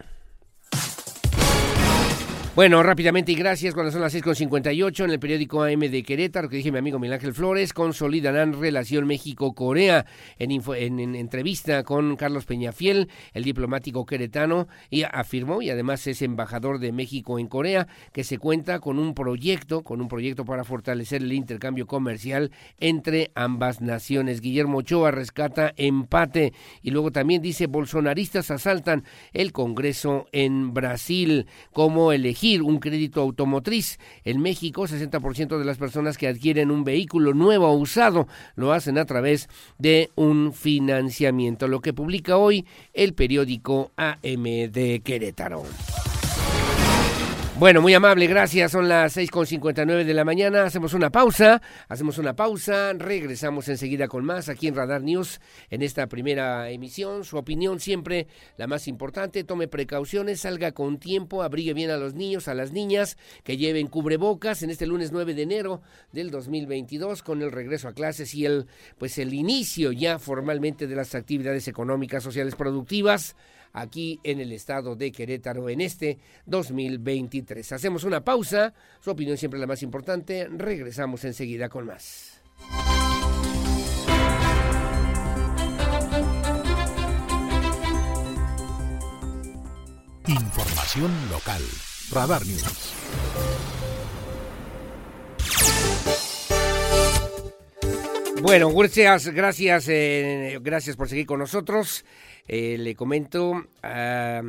Bueno, rápidamente y gracias. Cuando son las 6.58 en el periódico AM de Querétaro, que dije mi amigo Miguel Ángel Flores, consolidarán relación México-Corea. En, en, entrevista con Carlos Peñafiel, el diplomático queretano, y afirmó, y además es embajador de México en Corea, que se cuenta con un proyecto, con un proyecto para fortalecer el intercambio comercial entre ambas naciones. Guillermo Ochoa rescata empate y luego también dice bolsonaristas asaltan el Congreso en Brasil como un crédito automotriz. En México, 60% de las personas que adquieren un vehículo nuevo o usado lo hacen a través de un financiamiento, lo que publica hoy el periódico AM de Querétaro. Bueno, muy amable, gracias. Son las 6.59 de la mañana. Hacemos una pausa, hacemos una pausa, regresamos enseguida con más aquí en Radar News en esta primera emisión. Su opinión siempre la más importante. Tome precauciones, salga con tiempo, abrigue bien a los niños, a las niñas, que lleven cubrebocas en este lunes 9 de enero del 2022 con el regreso a clases y el pues el inicio ya formalmente de las actividades económicas, sociales, productivas aquí en el estado de Querétaro en este 2023. Hacemos una pausa, su opinión siempre la más importante, regresamos enseguida con más. Información local. Radar News. Bueno, gracias, gracias, eh, gracias por seguir con nosotros. Eh, le comento, eh,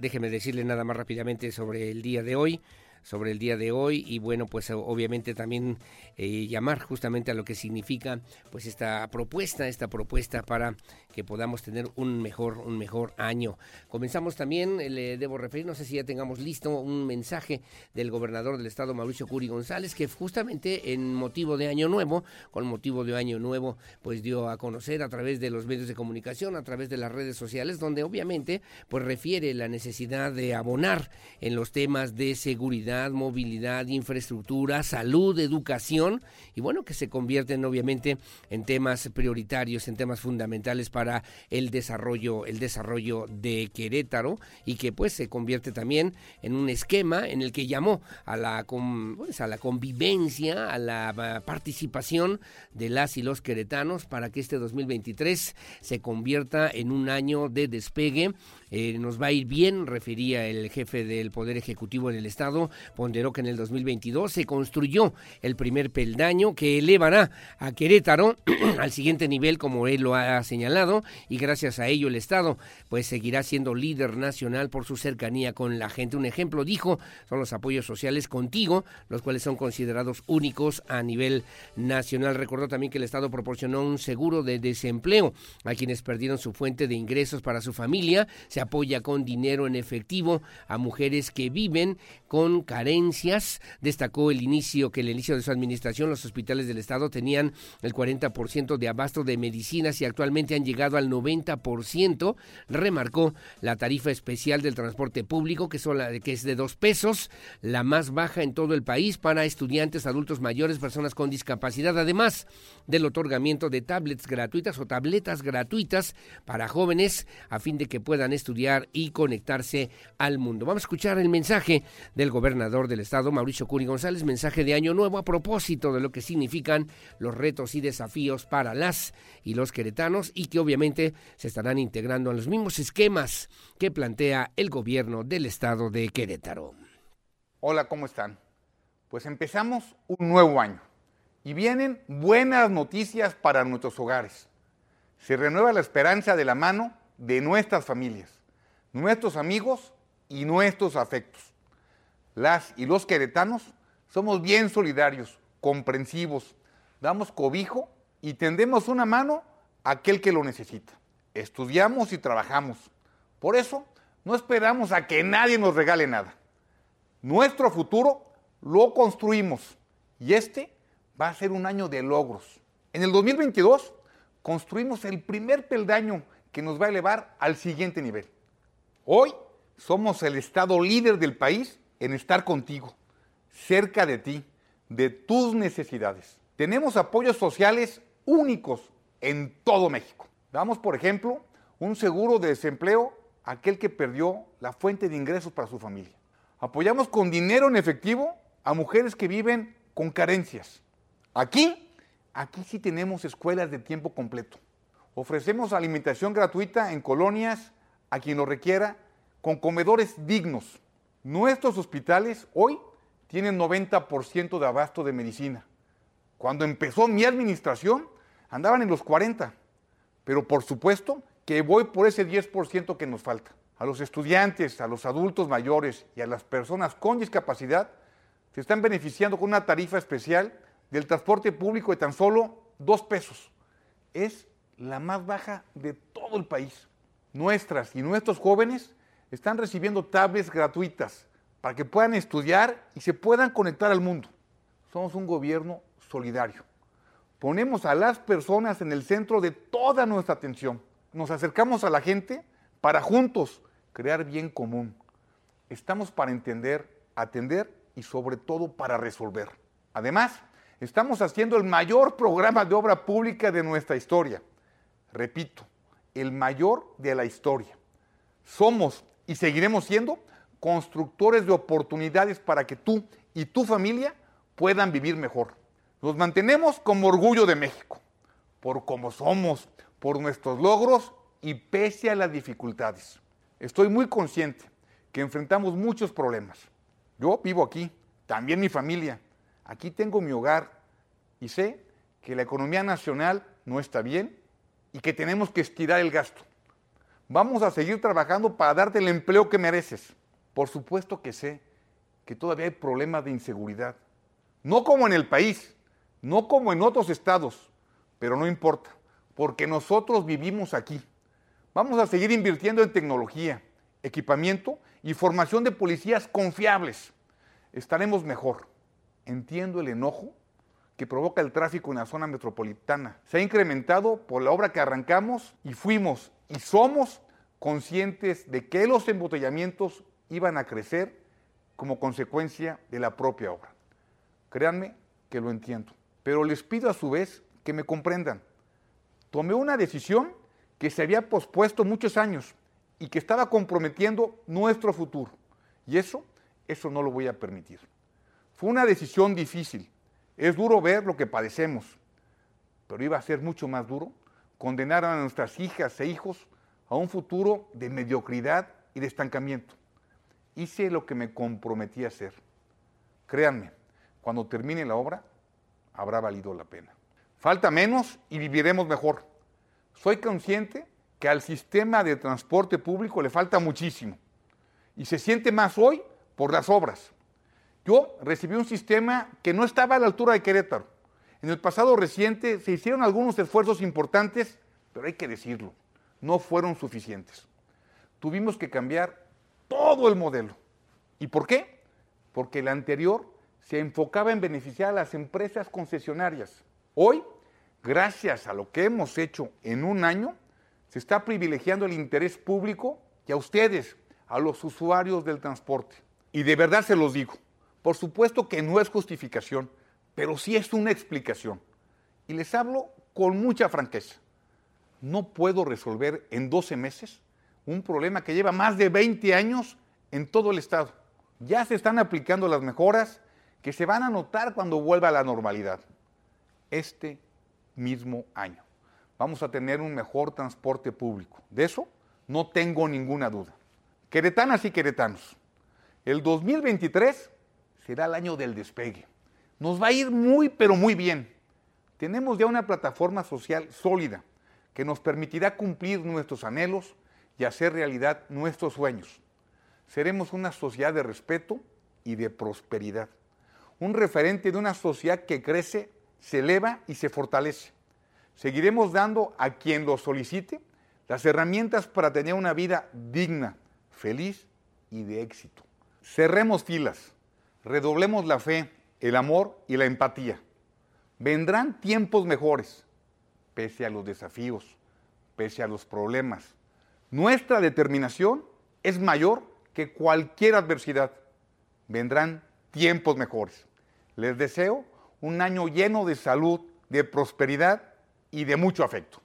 déjeme decirle nada más rápidamente sobre el día de hoy sobre el día de hoy y bueno pues obviamente también eh, llamar justamente a lo que significa pues esta propuesta esta propuesta para que podamos tener un mejor un mejor año. Comenzamos también le debo referir no sé si ya tengamos listo un mensaje del gobernador del estado Mauricio Curi González que justamente en motivo de año nuevo con motivo de año nuevo pues dio a conocer a través de los medios de comunicación a través de las redes sociales donde obviamente pues refiere la necesidad de abonar en los temas de seguridad movilidad, infraestructura, salud, educación y bueno, que se convierten obviamente en temas prioritarios, en temas fundamentales para el desarrollo, el desarrollo de Querétaro y que pues se convierte también en un esquema en el que llamó a la, pues, a la convivencia, a la participación de las y los queretanos para que este 2023 se convierta en un año de despegue eh, nos va a ir bien, refería el jefe del Poder Ejecutivo en el Estado, ponderó que en el 2022 se construyó el primer peldaño que elevará a Querétaro *clears throat* al siguiente nivel como él lo ha señalado y gracias a ello el Estado pues seguirá siendo líder nacional por su cercanía con la gente. Un ejemplo, dijo, son los apoyos sociales contigo, los cuales son considerados únicos a nivel nacional. Recordó también que el Estado proporcionó un seguro de desempleo a quienes perdieron su fuente de ingresos para su familia. Se apoya con dinero en efectivo a mujeres que viven con carencias. Destacó el inicio que el inicio de su administración los hospitales del Estado tenían el 40% de abasto de medicinas y actualmente han llegado al 90%. Remarcó la tarifa especial del transporte público que, es de dos pesos, la más baja en todo el país para estudiantes, adultos mayores, personas con discapacidad, además del otorgamiento de tablets gratuitas o tabletas gratuitas para jóvenes a fin de que puedan y conectarse al mundo. Vamos a escuchar el mensaje del gobernador del estado, Mauricio Curi González, mensaje de Año Nuevo a propósito de lo que significan los retos y desafíos para las y los queretanos y que obviamente se estarán integrando en los mismos esquemas que plantea el gobierno del estado de Querétaro. Hola, ¿cómo están? Pues empezamos un nuevo año y vienen buenas noticias para nuestros hogares. Se renueva la esperanza de la mano de nuestras familias, nuestros amigos y nuestros afectos. Las y los queretanos somos bien solidarios, comprensivos, damos cobijo y tendemos una mano a aquel que lo necesita. Estudiamos y trabajamos. Por eso no esperamos a que nadie nos regale nada. Nuestro futuro lo construimos y este va a ser un año de logros. En el 2022 construimos el primer peldaño que nos va a elevar al siguiente nivel. Hoy somos el estado líder del país en estar contigo, cerca de ti, de tus necesidades. Tenemos apoyos sociales únicos en todo México. Damos, por ejemplo, un seguro de desempleo a aquel que perdió la fuente de ingresos para su familia. Apoyamos con dinero en efectivo a mujeres que viven con carencias. Aquí, aquí sí tenemos escuelas de tiempo completo. Ofrecemos alimentación gratuita en colonias a quien lo requiera con comedores dignos. Nuestros hospitales hoy tienen 90% de abasto de medicina. Cuando empezó mi administración, andaban en los 40. Pero por supuesto que voy por ese 10% que nos falta. A los estudiantes, a los adultos mayores y a las personas con discapacidad se están beneficiando con una tarifa especial del transporte público de tan solo dos pesos. Es la más baja de todo el país. Nuestras y nuestros jóvenes están recibiendo tablets gratuitas para que puedan estudiar y se puedan conectar al mundo. Somos un gobierno solidario. Ponemos a las personas en el centro de toda nuestra atención. Nos acercamos a la gente para juntos crear bien común. Estamos para entender, atender y sobre todo para resolver. Además, estamos haciendo el mayor programa de obra pública de nuestra historia. Repito, el mayor de la historia. Somos y seguiremos siendo constructores de oportunidades para que tú y tu familia puedan vivir mejor. Nos mantenemos como orgullo de México, por cómo somos, por nuestros logros y pese a las dificultades. Estoy muy consciente que enfrentamos muchos problemas. Yo vivo aquí, también mi familia. Aquí tengo mi hogar y sé que la economía nacional no está bien y que tenemos que estirar el gasto. Vamos a seguir trabajando para darte el empleo que mereces. Por supuesto que sé que todavía hay problemas de inseguridad. No como en el país, no como en otros estados, pero no importa, porque nosotros vivimos aquí. Vamos a seguir invirtiendo en tecnología, equipamiento y formación de policías confiables. Estaremos mejor. Entiendo el enojo que provoca el tráfico en la zona metropolitana. Se ha incrementado por la obra que arrancamos y fuimos y somos conscientes de que los embotellamientos iban a crecer como consecuencia de la propia obra. Créanme que lo entiendo, pero les pido a su vez que me comprendan. Tomé una decisión que se había pospuesto muchos años y que estaba comprometiendo nuestro futuro. Y eso, eso no lo voy a permitir. Fue una decisión difícil. Es duro ver lo que padecemos, pero iba a ser mucho más duro condenar a nuestras hijas e hijos a un futuro de mediocridad y de estancamiento. Hice lo que me comprometí a hacer. Créanme, cuando termine la obra, habrá valido la pena. Falta menos y viviremos mejor. Soy consciente que al sistema de transporte público le falta muchísimo y se siente más hoy por las obras. Yo recibí un sistema que no estaba a la altura de Querétaro. En el pasado reciente se hicieron algunos esfuerzos importantes, pero hay que decirlo, no fueron suficientes. Tuvimos que cambiar todo el modelo. ¿Y por qué? Porque el anterior se enfocaba en beneficiar a las empresas concesionarias. Hoy, gracias a lo que hemos hecho en un año, se está privilegiando el interés público y a ustedes, a los usuarios del transporte. Y de verdad se los digo, por supuesto que no es justificación, pero sí es una explicación. Y les hablo con mucha franqueza. No puedo resolver en 12 meses un problema que lleva más de 20 años en todo el Estado. Ya se están aplicando las mejoras que se van a notar cuando vuelva a la normalidad. Este mismo año vamos a tener un mejor transporte público. De eso no tengo ninguna duda. Queretanas y queretanos, el 2023 será el año del despegue. Nos va a ir muy, pero muy bien. Tenemos ya una plataforma social sólida que nos permitirá cumplir nuestros anhelos y hacer realidad nuestros sueños. Seremos una sociedad de respeto y de prosperidad. Un referente de una sociedad que crece, se eleva y se fortalece. Seguiremos dando a quien lo solicite las herramientas para tener una vida digna, feliz y de éxito. Cerremos filas, redoblemos la fe, el amor y la empatía. Vendrán tiempos mejores, pese a los desafíos, pese a los problemas. Nuestra determinación es mayor que cualquier adversidad. Vendrán tiempos mejores. Les deseo un año lleno de salud, de prosperidad y de mucho afecto.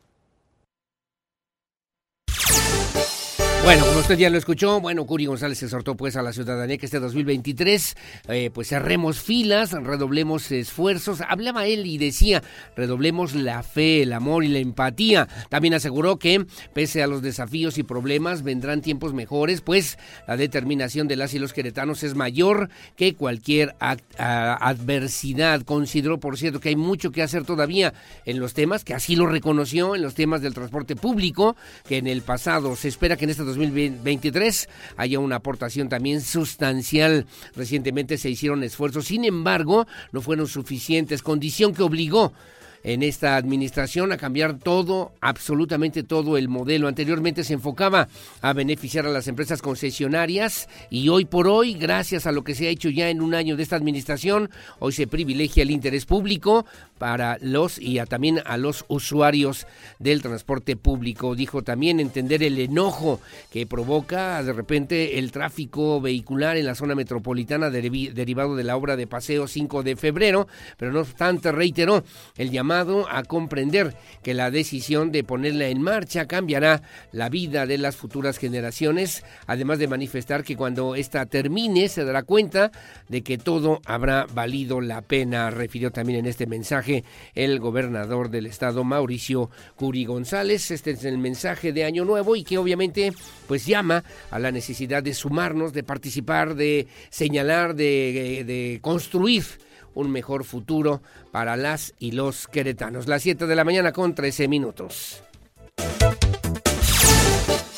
Bueno, como usted ya lo escuchó, bueno, Curi González exhortó pues a la ciudadanía que este 2023 eh, pues cerremos filas, redoblemos esfuerzos. Hablaba él y decía, redoblemos la fe, el amor y la empatía. También aseguró que pese a los desafíos y problemas vendrán tiempos mejores, pues la determinación de las y los queretanos es mayor que cualquier adversidad. Consideró, por cierto, que hay mucho que hacer todavía en los temas, que así lo reconoció, en los temas del transporte público, que en el pasado se espera que en este 2023 haya una aportación también sustancial. Recientemente se hicieron esfuerzos, sin embargo, no fueron suficientes, condición que obligó en esta administración a cambiar todo, absolutamente todo el modelo. Anteriormente se enfocaba a beneficiar a las empresas concesionarias y hoy por hoy, gracias a lo que se ha hecho ya en un año de esta administración, hoy se privilegia el interés público para los y también a los usuarios del transporte público. Dijo también entender el enojo que provoca de repente el tráfico vehicular en la zona metropolitana derivado de la obra de paseo 5 de febrero, pero no obstante reiteró el llamado a comprender que la decisión de ponerla en marcha cambiará la vida de las futuras generaciones, además de manifestar que cuando esta termine se dará cuenta de que todo habrá valido la pena, refirió también en este mensaje el gobernador del estado Mauricio Curi González. Este es el mensaje de Año Nuevo y que obviamente pues llama a la necesidad de sumarnos, de participar, de señalar, de, de construir un mejor futuro para las y los queretanos. Las 7 de la mañana con 13 minutos.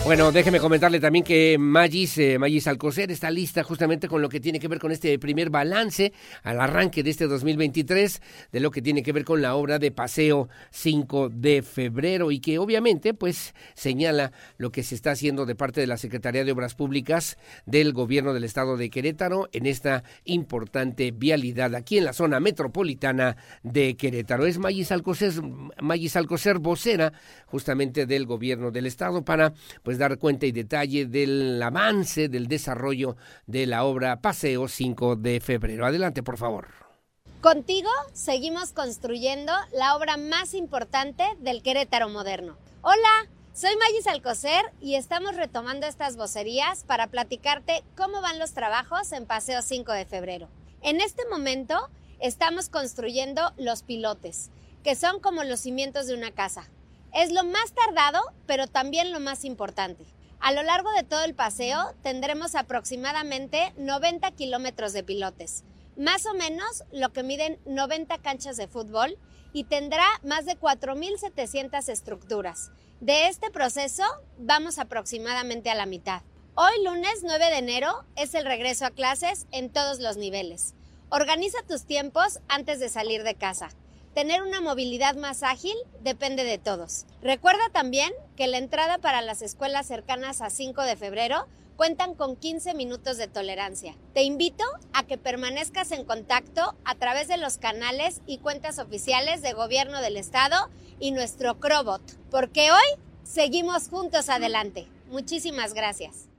Bueno, déjeme comentarle también que Magis, eh, Magis Alcocer está lista justamente con lo que tiene que ver con este primer balance al arranque de este 2023, de lo que tiene que ver con la obra de Paseo 5 de febrero y que obviamente pues señala lo que se está haciendo de parte de la Secretaría de Obras Públicas del Gobierno del Estado de Querétaro en esta importante vialidad aquí en la zona metropolitana de Querétaro. Es Magis Alcocer, Magis Alcocer vocera justamente del Gobierno del Estado para pues pues, dar cuenta y detalle del avance, del desarrollo de la obra Paseo 5 de febrero. Adelante, por favor. Contigo seguimos construyendo la obra más importante del Querétaro moderno. Hola, soy Magis Alcocer y estamos retomando estas vocerías para platicarte cómo van los trabajos en Paseo 5 de febrero. En este momento estamos construyendo los pilotes, que son como los cimientos de una casa. Es lo más tardado, pero también lo más importante. A lo largo de todo el paseo tendremos aproximadamente 90 kilómetros de pilotes. más o menos lo que miden 90 canchas de fútbol y tendrá más de 4.700 estructuras. De este proceso vamos aproximadamente a la mitad. Hoy lunes 9 de enero es el regreso a clases en todos los niveles. Organiza tus tiempos antes de salir de casa. Tener una movilidad más ágil depende de todos. Recuerda también que la entrada para las escuelas cercanas a 5 de febrero cuentan con 15 minutos de tolerancia. Te invito a que permanezcas en contacto a través de los canales y cuentas oficiales de Gobierno del Estado y nuestro Crobot, porque hoy seguimos juntos adelante. Muchísimas gracias.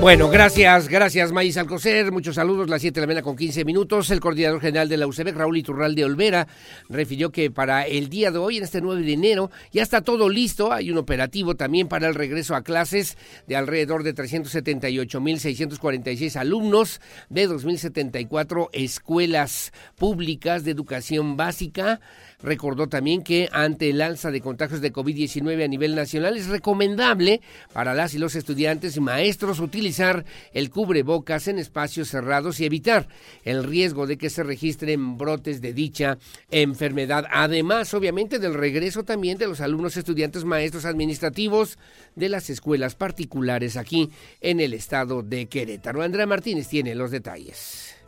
Bueno, gracias, gracias Maíz Alcocer. Muchos saludos, las 7 de la mañana con 15 minutos. El coordinador general de la UCB, Raúl Iturral de Olvera, refirió que para el día de hoy, en este 9 de enero, ya está todo listo. Hay un operativo también para el regreso a clases de alrededor de 378.646 alumnos de 2.074 escuelas públicas de educación básica. Recordó también que ante el alza de contagios de COVID-19 a nivel nacional es recomendable para las y los estudiantes y maestros utilizar el cubrebocas en espacios cerrados y evitar el riesgo de que se registren brotes de dicha enfermedad. Además, obviamente, del regreso también de los alumnos, estudiantes, maestros administrativos de las escuelas particulares aquí en el estado de Querétaro. Andrea Martínez tiene los detalles.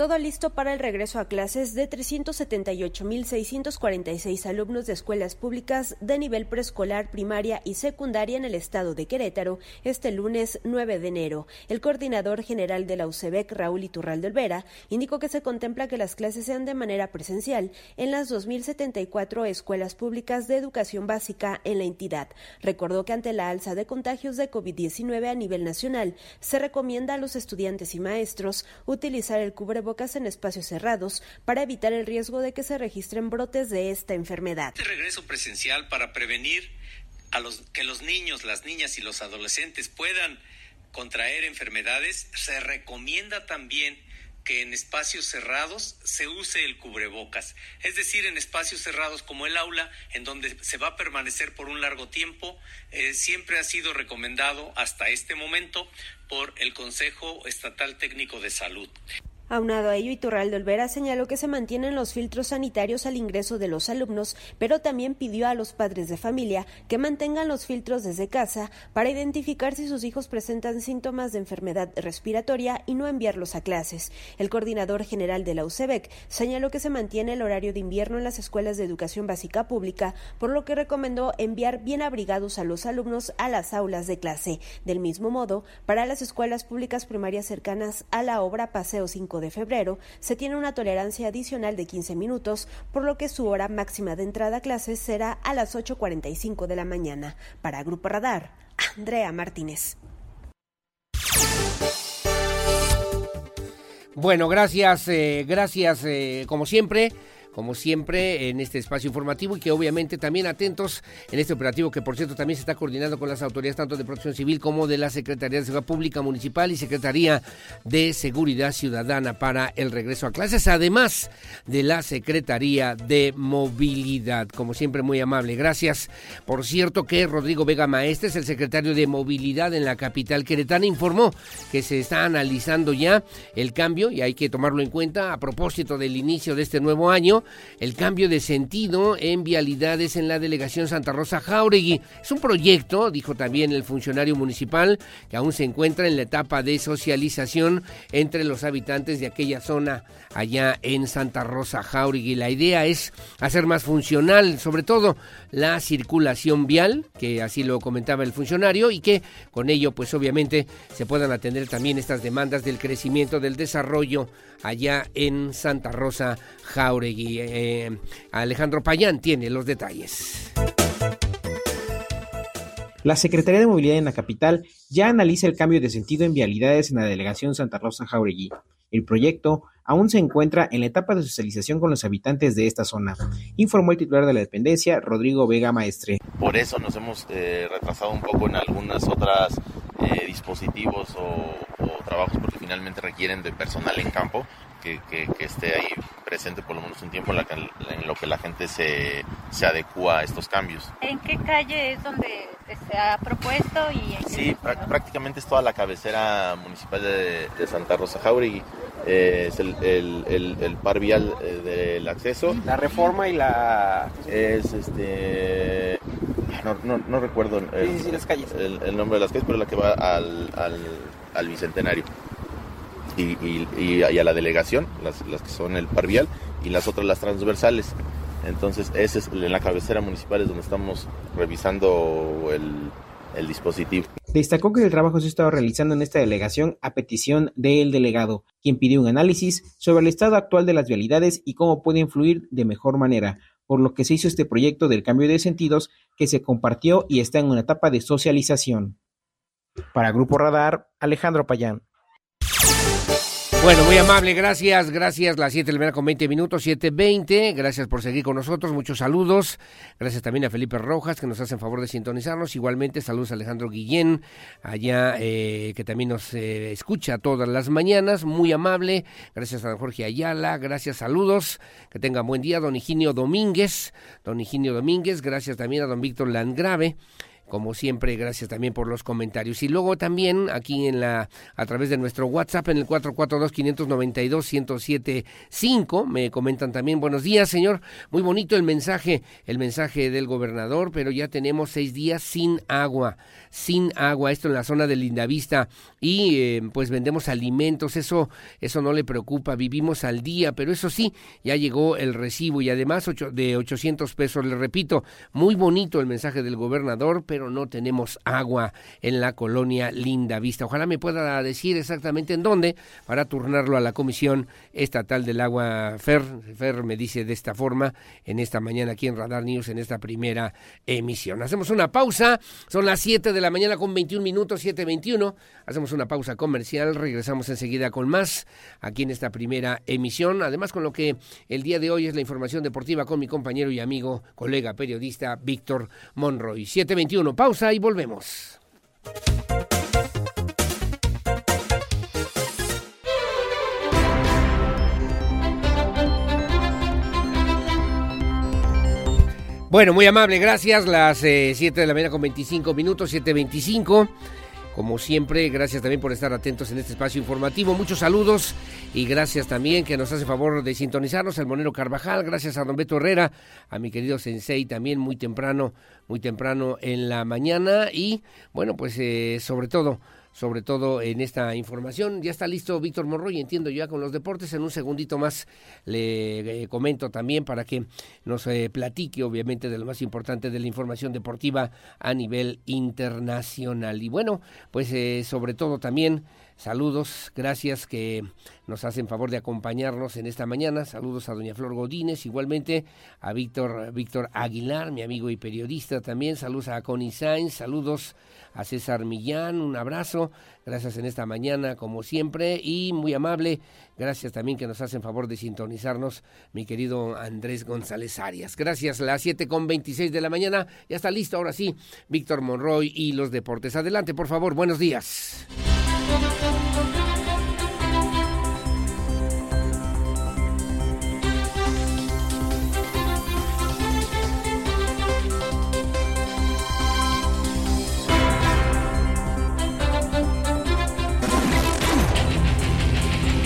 Todo listo para el regreso a clases de 378.646 alumnos de escuelas públicas de nivel preescolar, primaria y secundaria en el estado de Querétaro este lunes 9 de enero. El coordinador general de la UCEBEC, Raúl Iturralde Olvera, indicó que se contempla que las clases sean de manera presencial en las 2.074 escuelas públicas de educación básica en la entidad. Recordó que ante la alza de contagios de COVID-19 a nivel nacional, se recomienda a los estudiantes y maestros utilizar el cubrebocas en espacios cerrados para evitar el riesgo de que se registren brotes de esta enfermedad. Este regreso presencial para prevenir a los, que los niños, las niñas y los adolescentes puedan contraer enfermedades, se recomienda también que en espacios cerrados se use el cubrebocas, es decir, en espacios cerrados como el aula, en donde se va a permanecer por un largo tiempo, eh, siempre ha sido recomendado hasta este momento por el Consejo Estatal Técnico de Salud. Aunado a ello, Iturralde Olvera señaló que se mantienen los filtros sanitarios al ingreso de los alumnos, pero también pidió a los padres de familia que mantengan los filtros desde casa para identificar si sus hijos presentan síntomas de enfermedad respiratoria y no enviarlos a clases. El coordinador general de la UCEBEC señaló que se mantiene el horario de invierno en las escuelas de educación básica pública, por lo que recomendó enviar bien abrigados a los alumnos a las aulas de clase. Del mismo modo, para las escuelas públicas primarias cercanas a la obra Paseo 5 de febrero, se tiene una tolerancia adicional de 15 minutos, por lo que su hora máxima de entrada a clases será a las 8.45 de la mañana. Para Grupo Radar, Andrea Martínez. Bueno, gracias, eh, gracias eh, como siempre como siempre, en este espacio informativo y que obviamente también atentos en este operativo que por cierto también se está coordinando con las autoridades tanto de Protección Civil como de la Secretaría de Seguridad Pública Municipal y Secretaría de Seguridad Ciudadana para el regreso a clases, además de la Secretaría de Movilidad. Como siempre, muy amable. Gracias. Por cierto que Rodrigo Vega Maestres, el secretario de Movilidad en la capital queretana, informó que se está analizando ya el cambio y hay que tomarlo en cuenta a propósito del inicio de este nuevo año el cambio de sentido en vialidades en la delegación Santa Rosa Jauregui. Es un proyecto, dijo también el funcionario municipal, que aún se encuentra en la etapa de socialización entre los habitantes de aquella zona allá en Santa Rosa Jauregui. La idea es hacer más funcional, sobre todo la circulación vial, que así lo comentaba el funcionario, y que con ello, pues obviamente, se puedan atender también estas demandas del crecimiento, del desarrollo allá en Santa Rosa Jauregui. Eh, Alejandro Payán tiene los detalles. La Secretaría de Movilidad en la capital ya analiza el cambio de sentido en vialidades en la delegación Santa Rosa Jauregui. El proyecto aún se encuentra en la etapa de socialización con los habitantes de esta zona, informó el titular de la dependencia, Rodrigo Vega Maestre. Por eso nos hemos eh, retrasado un poco en algunas otras eh, dispositivos o, trabajos porque finalmente requieren de personal en campo que, esté ahí presente por lo menos un tiempo en, lo que la gente se, se adecua a estos cambios. ¿En qué calle es donde se ha propuesto y... Sí, prácticamente es toda la cabecera municipal de, Santa Rosa Jauregui. Eh, es el, el, par vial eh, del acceso. La reforma y la... Es este... No, recuerdo el, nombre de las calles, pero la que va al, al, Bicentenario. Y, y, a la delegación, las, que son el par vial, y las otras las transversales. Entonces, ese es en la cabecera municipal es donde estamos revisando el, dispositivo. Destacó que el trabajo se estaba realizando en esta delegación a petición del delegado, quien pidió un análisis sobre el estado actual de las vialidades y cómo puede influir de mejor manera, por lo que se hizo este proyecto del cambio de sentidos que se compartió y está en una etapa de socialización. Para Grupo Radar, Alejandro Payán. Bueno, muy amable, gracias, gracias. Las 7 de la mañana con 20 minutos, 7.20. Gracias por seguir con nosotros, muchos saludos. Gracias también a Felipe Rojas, que nos hace favor de sintonizarnos. Igualmente, saludos a Alejandro Guillén, allá eh, que también nos eh, escucha todas las mañanas, muy amable. Gracias a don Jorge Ayala, gracias, saludos. Que tengan buen día, don Higinio Domínguez. Don Higinio Domínguez, gracias también a don Víctor Landgrave. Como siempre, gracias también por los comentarios. Y luego también aquí en la a través de nuestro WhatsApp en el 442-592-1075 me comentan también, buenos días, señor. Muy bonito el mensaje, el mensaje del gobernador, pero ya tenemos seis días sin agua, sin agua, esto en la zona de Lindavista. Y eh, pues vendemos alimentos, eso, eso no le preocupa, vivimos al día, pero eso sí, ya llegó el recibo y además de 800 pesos, le repito, muy bonito el mensaje del gobernador, pero no tenemos agua en la colonia Linda Vista. Ojalá me pueda decir exactamente en dónde para turnarlo a la Comisión Estatal del Agua FER. FER me dice de esta forma en esta mañana aquí en Radar News en esta primera emisión. Hacemos una pausa, son las 7 de la mañana con 21 minutos, 7.21. Hacemos una pausa comercial, regresamos enseguida con más aquí en esta primera emisión. Además con lo que el día de hoy es la información deportiva con mi compañero y amigo, colega periodista Víctor Monroy. 721 pausa y volvemos. Bueno, muy amable, gracias. Las 7 eh, de la mañana con 25 minutos, 7.25. Como siempre, gracias también por estar atentos en este espacio informativo. Muchos saludos y gracias también que nos hace favor de sintonizarnos al Monero Carvajal. Gracias a don Beto Herrera, a mi querido Sensei también muy temprano, muy temprano en la mañana. Y bueno, pues eh, sobre todo sobre todo en esta información. Ya está listo Víctor Monroy, entiendo ya con los deportes. En un segundito más le eh, comento también para que nos eh, platique, obviamente, de lo más importante de la información deportiva a nivel internacional. Y bueno, pues eh, sobre todo también Saludos, gracias que nos hacen favor de acompañarnos en esta mañana. Saludos a doña Flor Godínez, igualmente a Víctor, Víctor Aguilar, mi amigo y periodista también. Saludos a Connie Sainz, saludos a César Millán, un abrazo. Gracias en esta mañana, como siempre, y muy amable. Gracias también que nos hacen favor de sintonizarnos, mi querido Andrés González Arias. Gracias, las siete con veintiséis de la mañana. Ya está listo, ahora sí, Víctor Monroy y los deportes. Adelante, por favor, buenos días.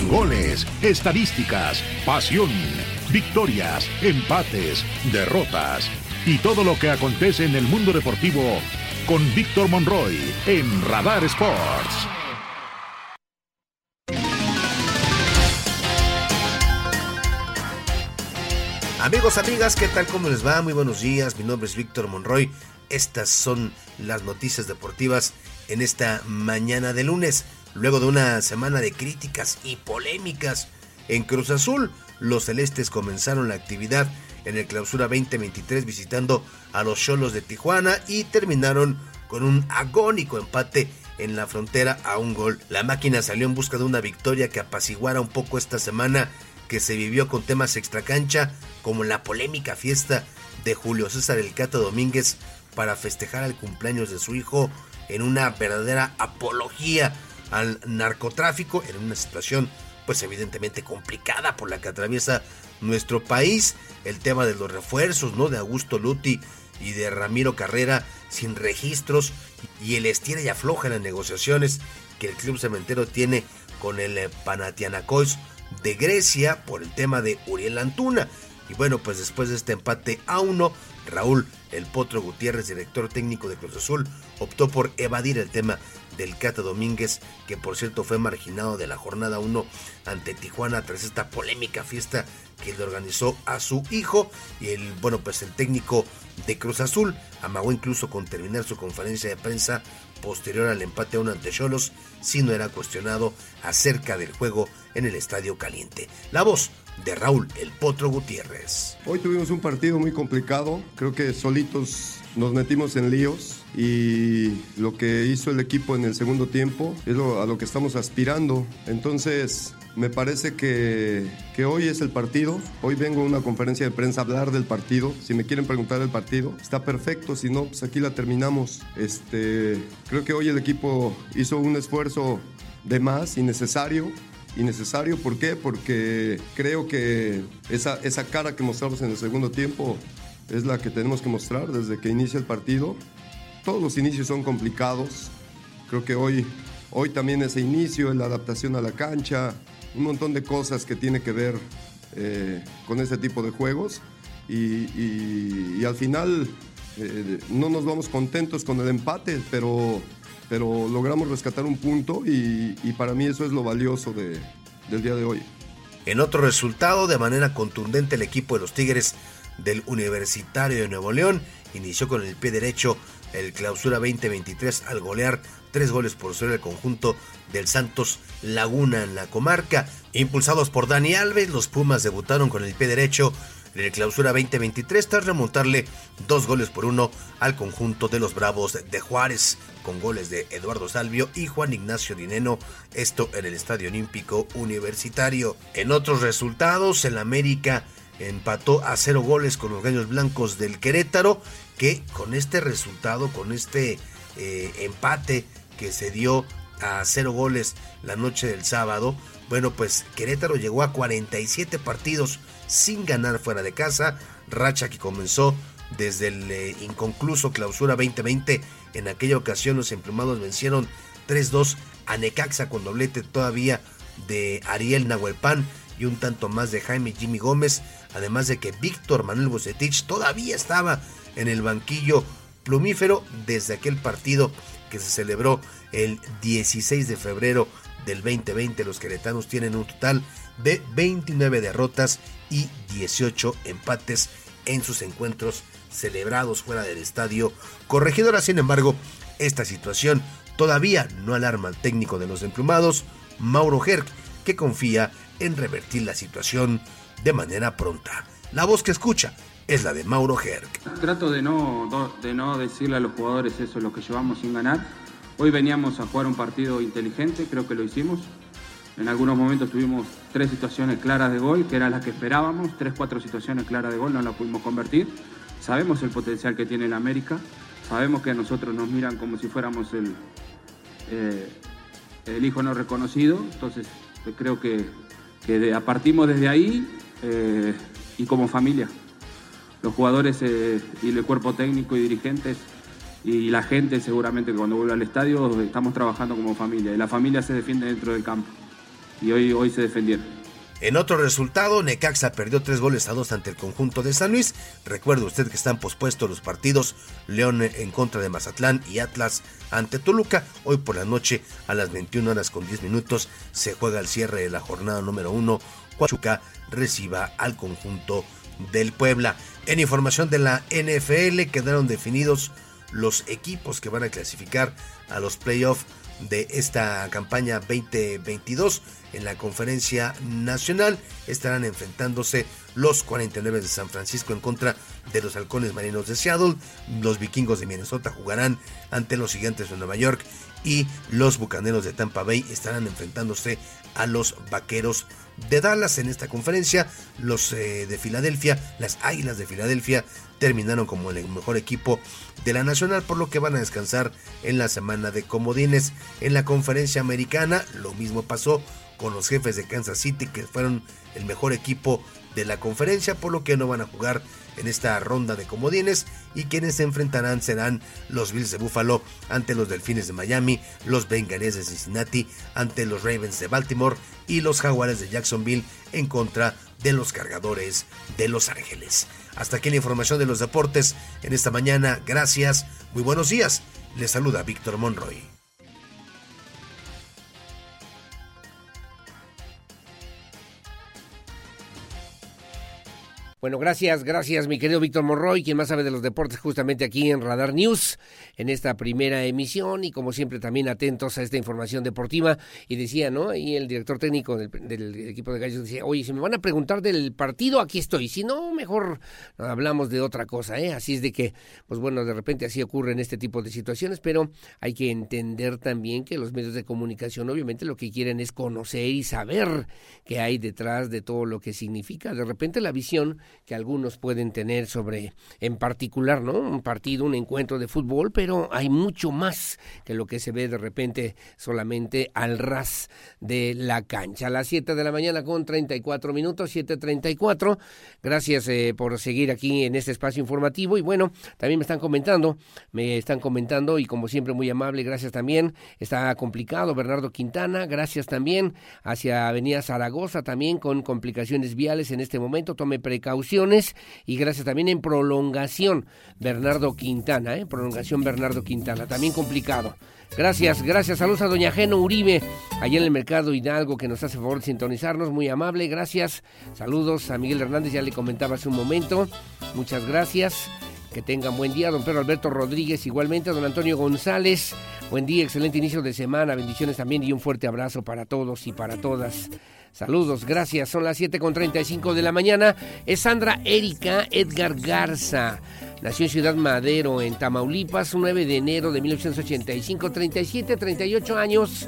Goles, estadísticas, pasión, victorias, empates, derrotas y todo lo que acontece en el mundo deportivo con Víctor Monroy en Radar Sports. Amigos, amigas, ¿qué tal? ¿Cómo les va? Muy buenos días. Mi nombre es Víctor Monroy. Estas son las noticias deportivas en esta mañana de lunes. Luego de una semana de críticas y polémicas en Cruz Azul, los celestes comenzaron la actividad en el clausura 2023 visitando a los Cholos de Tijuana y terminaron con un agónico empate en la frontera a un gol. La máquina salió en busca de una victoria que apaciguara un poco esta semana que se vivió con temas extracancha como la polémica fiesta de Julio César El Cato Domínguez para festejar el cumpleaños de su hijo en una verdadera apología al narcotráfico en una situación pues evidentemente complicada por la que atraviesa nuestro país, el tema de los refuerzos, ¿no? De Augusto Luti y de Ramiro Carrera sin registros y el estira y afloja en las negociaciones que el club cementero tiene con el eh, Panathinaikos de Grecia por el tema de Uriel Antuna. Y bueno, pues después de este empate a uno, Raúl El Potro Gutiérrez, director técnico de Cruz Azul, optó por evadir el tema del Cata Domínguez, que por cierto fue marginado de la jornada 1 ante Tijuana tras esta polémica fiesta que le organizó a su hijo. Y el, bueno, pues el técnico de Cruz Azul amagó incluso con terminar su conferencia de prensa posterior al empate a uno ante Cholos, si no era cuestionado acerca del juego en el Estadio Caliente. La voz de Raúl El Potro Gutiérrez. Hoy tuvimos un partido muy complicado, creo que solitos nos metimos en líos y lo que hizo el equipo en el segundo tiempo es a lo que estamos aspirando. Entonces, me parece que, que, hoy es el partido. Hoy vengo a una conferencia de prensa a hablar del partido. Si me quieren preguntar del partido, está perfecto. Si no, pues aquí la terminamos. Este, creo que hoy el equipo hizo un esfuerzo de más, innecesario. Innecesario, ¿por qué? Porque creo que esa, esa cara que mostramos en el segundo tiempo es la que tenemos que mostrar desde que inicia el partido todos los inicios son complicados. Creo que hoy, hoy también ese inicio, la adaptación a la cancha, un montón de cosas que tiene que ver eh, con ese tipo de juegos. Y, al final eh, no nos vamos contentos con el empate, pero, pero logramos rescatar un punto y, para mí eso es lo valioso del día de hoy. En otro resultado, de manera contundente, el equipo de los Tigres del Universitario de Nuevo León inició con el pie derecho el clausura 2023 al golear tres goles por cero el conjunto del Santos Laguna en la comarca. Impulsados por Dani Alves, los Pumas debutaron con el pie derecho en el clausura 2023 tras remontarle dos goles por uno al conjunto de los Bravos de Juárez con goles de Eduardo Salvio y Juan Ignacio Dineno, esto en el Estadio Olímpico Universitario. En otros resultados, el América empató a cero goles con los Gallos Blancos del Querétaro que con este resultado, con este eh, empate que se dio a cero goles la noche del sábado, bueno, pues Querétaro llegó a 47 partidos sin ganar fuera de casa, racha que comenzó desde el eh, inconcluso clausura 2020. En aquella ocasión los emplumados vencieron 3-2 a Necaxa con doblete todavía de Ariel Nahuelpan y un tanto más de Jaime Jimmy Gómez, además de que Víctor Manuel Bucetich todavía estaba en el banquillo plumífero desde aquel partido que se celebró el 16 de febrero del 2020. Los queretanos tienen un total de 29 derrotas y 18 empates en sus encuentros celebrados fuera del estadio Corregidora. Sin embargo, esta situación todavía no alarma al técnico de los emplumados, Mauro Herc, que confía en revertir la situación de manera pronta. La voz que escucha es la de Mauro Herc. Trato de no, de no decirle a los jugadores eso es lo que llevamos sin ganar. Hoy veníamos a jugar un partido inteligente, creo que lo hicimos. En algunos momentos tuvimos tres situaciones claras de gol, que eran las que esperábamos, tres, cuatro situaciones claras de gol, no las pudimos convertir. Sabemos el potencial que tiene el América, sabemos que a nosotros nos miran como si fuéramos el, eh, el hijo no reconocido, entonces creo que, que partimos desde ahí eh, y como familia. Los jugadores eh, y el cuerpo técnico y dirigentes y la gente seguramente cuando vuelva al estadio estamos trabajando como familia. Y la familia se defiende dentro del campo y hoy, hoy se defendieron. En otro resultado, Necaxa perdió tres goles a dos ante el conjunto de San Luis. Recuerde usted que están pospuestos los partidos León en contra de Mazatlán y Atlas ante Toluca. Hoy por la noche a las 21 horas con 10 minutos se juega el cierre de la jornada número uno. Huachuca reciba al conjunto del Puebla. En información de la NFL quedaron definidos los equipos que van a clasificar a los playoffs de esta campaña 2022 en la conferencia nacional estarán enfrentándose los 49 de San Francisco en contra de los halcones marinos de Seattle, los vikingos de Minnesota jugarán ante los gigantes de Nueva York y los bucaneros de Tampa Bay estarán enfrentándose a los vaqueros de Dallas en esta conferencia. Los eh, de Filadelfia, las Águilas de Filadelfia, terminaron como el mejor equipo de la Nacional, por lo que van a descansar en la semana de comodines. En la conferencia americana, lo mismo pasó con los jefes de Kansas City, que fueron el mejor equipo de la conferencia, por lo que no van a jugar en esta ronda de comodines y quienes se enfrentarán serán los Bills de Buffalo ante los Delfines de Miami, los Bengalíes de Cincinnati ante los Ravens de Baltimore y los Jaguares de Jacksonville en contra de los Cargadores de Los Ángeles. Hasta aquí la información de los deportes en esta mañana. Gracias, muy buenos días. Les saluda Víctor Monroy. Bueno, gracias, gracias mi querido Víctor Morroy, quien más sabe de los deportes justamente aquí en Radar News, en esta primera emisión y como siempre también atentos a esta información deportiva. Y decía, ¿no? Y el director técnico del, equipo de Gallos decía, oye, si me van a preguntar del partido, aquí estoy. Si no, mejor hablamos de otra cosa, ¿eh? Así es de que, pues bueno, de repente así ocurren este tipo de situaciones, pero hay que entender también que los medios de comunicación obviamente lo que quieren es conocer y saber qué hay detrás de todo lo que significa. De repente la visión que algunos pueden tener sobre, en particular, ¿no? Un partido, un encuentro de fútbol, pero hay mucho más que lo que se ve de repente solamente al ras de la cancha. A las 7 de la mañana con 34 minutos, 7.34. Gracias eh, por seguir aquí en este espacio informativo. Y bueno, también me están comentando, me están comentando y como siempre muy amable, gracias también. Está complicado Bernardo Quintana, gracias también hacia Avenida Zaragoza también con complicaciones viales en este momento. Tome precaución y gracias también en prolongación Bernardo Quintana, ¿eh? prolongación Bernardo Quintana, también complicado. Gracias, gracias. Saludos a Doña Geno Uribe, allá en el Mercado Hidalgo, que nos hace favor de sintonizarnos. Muy amable, gracias. Saludos a Miguel Hernández, ya le comentaba hace un momento. Muchas gracias. Que tengan buen día, don Pedro Alberto Rodríguez, igualmente, don Antonio González. Buen día, excelente inicio de semana, bendiciones también y un fuerte abrazo para todos y para todas. Saludos, gracias. Son las 7 con 35 de la mañana. Es Sandra Erika Edgar Garza. Nació en Ciudad Madero, en Tamaulipas, 9 de enero de 1985, 37, 38 años.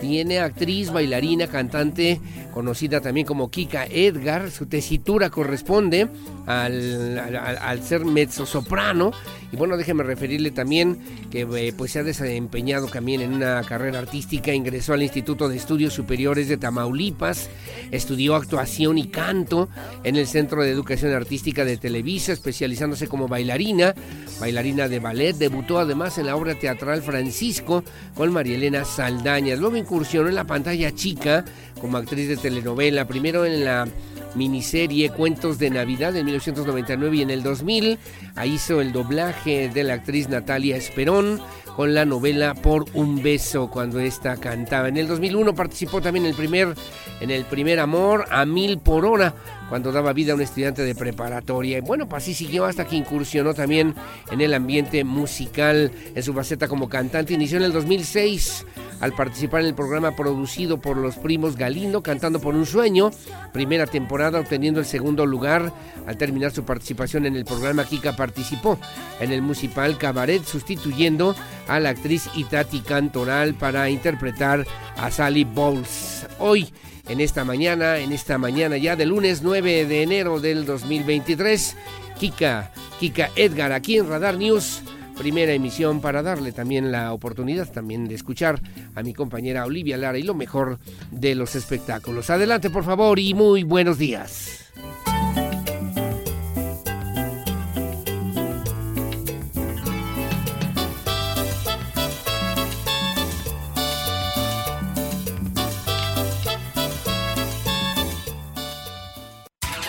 Tiene actriz, bailarina, cantante, conocida también como Kika Edgar. Su tesitura corresponde al, al, ser mezzo soprano. Y bueno, déjeme referirle también que eh, pues se ha desempeñado también en una carrera artística. Ingresó al Instituto de Estudios Superiores de Tamaulipas. Estudió actuación y canto en el Centro de Educación Artística de Televisa, especializándose como bailarina, bailarina de ballet. Debutó además en la obra teatral Francisco con María Elena Saldaña. Luego en la pantalla chica como actriz de telenovela, primero en la miniserie Cuentos de Navidad en 1999 y en el 2000 ahí hizo el doblaje de la actriz Natalia Esperón con la novela Por un beso cuando esta cantaba. En el 2001 participó también el primer en el primer amor a mil por hora cuando daba vida a un estudiante de preparatoria. Y bueno, pues así siguió hasta que incursionó también en el ambiente musical en su faceta como cantante. Inició en el 2006 al participar en el programa producido por los primos Galindo, Cantando por un Sueño, primera temporada obteniendo el segundo lugar. Al terminar su participación en el programa, Kika participó en el musical Cabaret, sustituyendo a la actriz Itati Cantoral para interpretar a Sally Bowles. Hoy en esta mañana, en esta mañana ya de lunes 9 de enero del 2023. Kika, Kika Edgar aquí en Radar News, primera emisión para darle también la oportunidad también de escuchar a mi compañera Olivia Lara y lo mejor de los espectáculos. Adelante por favor y muy buenos días.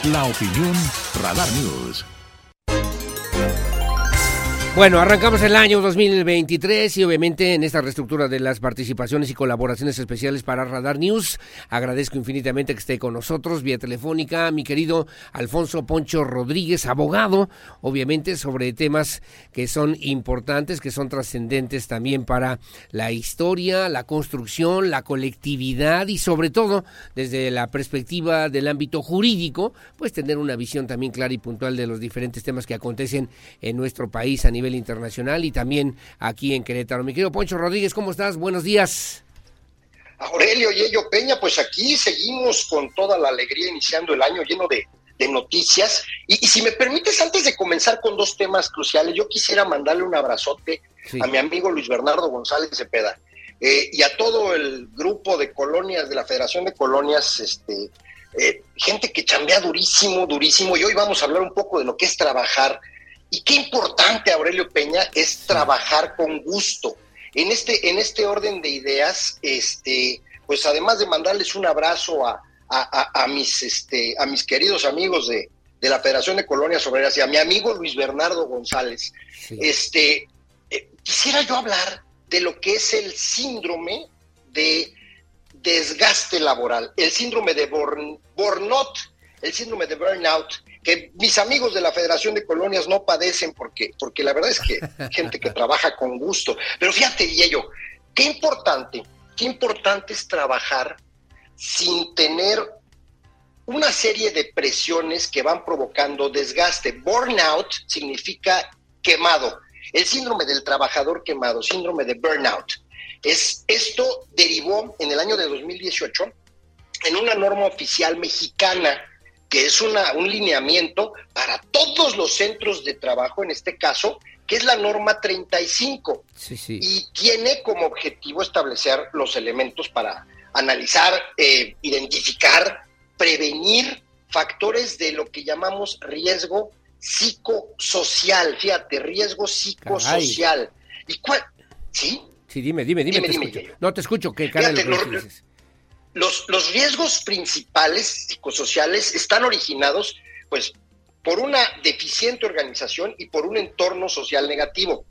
La opinión Radar News. Bueno, arrancamos el año 2023 y obviamente en esta reestructura de las participaciones y colaboraciones especiales para Radar News, agradezco infinitamente que esté con nosotros vía telefónica mi querido Alfonso Poncho Rodríguez, abogado, obviamente sobre temas que son importantes, que son trascendentes también para la historia, la construcción, la colectividad y sobre todo desde la perspectiva del ámbito jurídico, pues tener una visión también clara y puntual de los diferentes temas que acontecen en nuestro país a nivel nivel internacional y también aquí en Querétaro. Mi querido Poncho Rodríguez, ¿cómo estás? Buenos días. Aurelio y Ello Peña, pues aquí seguimos con toda la alegría iniciando el año lleno de, noticias. Y, si me permites, antes de comenzar con dos temas cruciales, yo quisiera mandarle un abrazote a mi amigo Luis Bernardo González Cepeda eh, y a todo el grupo de colonias de la Federación de Colonias este, eh, gente que chambea durísimo, durísimo, y hoy vamos a hablar un poco de lo que es trabajar. Y qué importante, Aurelio Peña, es trabajar con gusto. En este, en este orden de ideas, este, pues además de mandarles un abrazo a, a, mis, este, a mis queridos amigos de, de la Federación de Colonias Obreras y a mi amigo Luis Bernardo González, este, eh, quisiera yo hablar de lo que es el síndrome de desgaste laboral, el síndrome de burnout, el síndrome de burnout, que mis amigos de la Federación de Colonias no padecen porque, porque la verdad es que *laughs* gente que trabaja con gusto. Pero fíjate, ello, qué importante, qué importante es trabajar sin tener una serie de presiones que van provocando desgaste. Burnout significa quemado. El síndrome del trabajador quemado, síndrome de burnout. Es, esto derivó en el año de 2018 en una norma oficial mexicana que es una, un lineamiento para todos los centros de trabajo, en este caso, que es la norma 35. Y tiene como objetivo establecer los elementos para analizar, eh, identificar, prevenir factores de lo que llamamos riesgo psicosocial. Fíjate, riesgo psicosocial. ¿Y cuál? ¿Sí? Sí, dime, dime, dime. No te escucho, que los, riesgos principales psicosociales están originados, pues, por una deficiente organización y por un entorno social negativo.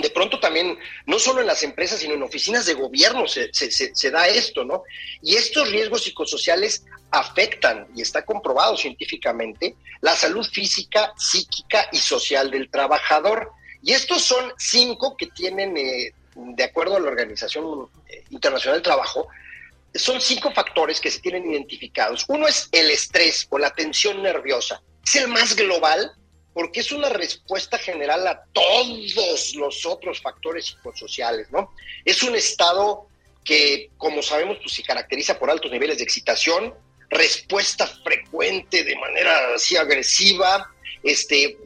De pronto también, no solo en las empresas, sino en oficinas de gobierno se, se, da esto, ¿no? Y estos riesgos psicosociales afectan, y está comprobado científicamente, la salud física, psíquica y social del trabajador. Y estos son cinco que tienen eh, de acuerdo a la Organización eh, Internacional del Trabajo, son cinco factores que se tienen identificados. Uno es el estrés o la tensión nerviosa. Es el más global porque es una respuesta general a todos los otros factores psicosociales, ¿no? Es un estado que, como sabemos, pues se caracteriza por altos niveles de excitación, respuesta frecuente de manera así agresiva, este,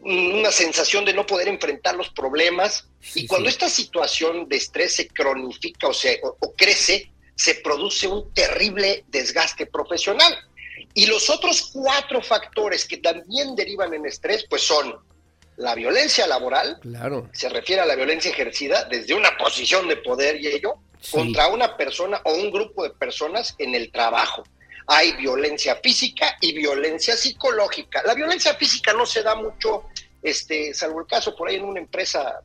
una sensación de no poder enfrentar los problemas. y cuando esta situación de estrés se cronifica o, se, o, crece, se produce un terrible desgaste profesional. Y los otros cuatro factores que también derivan en estrés, pues son la violencia laboral, claro. se refiere a la violencia ejercida desde una posición de poder y ello, contra una persona o un grupo de personas en el trabajo hay violencia física y violencia psicológica. La violencia física no se da mucho, este, salvo el caso por ahí en una empresa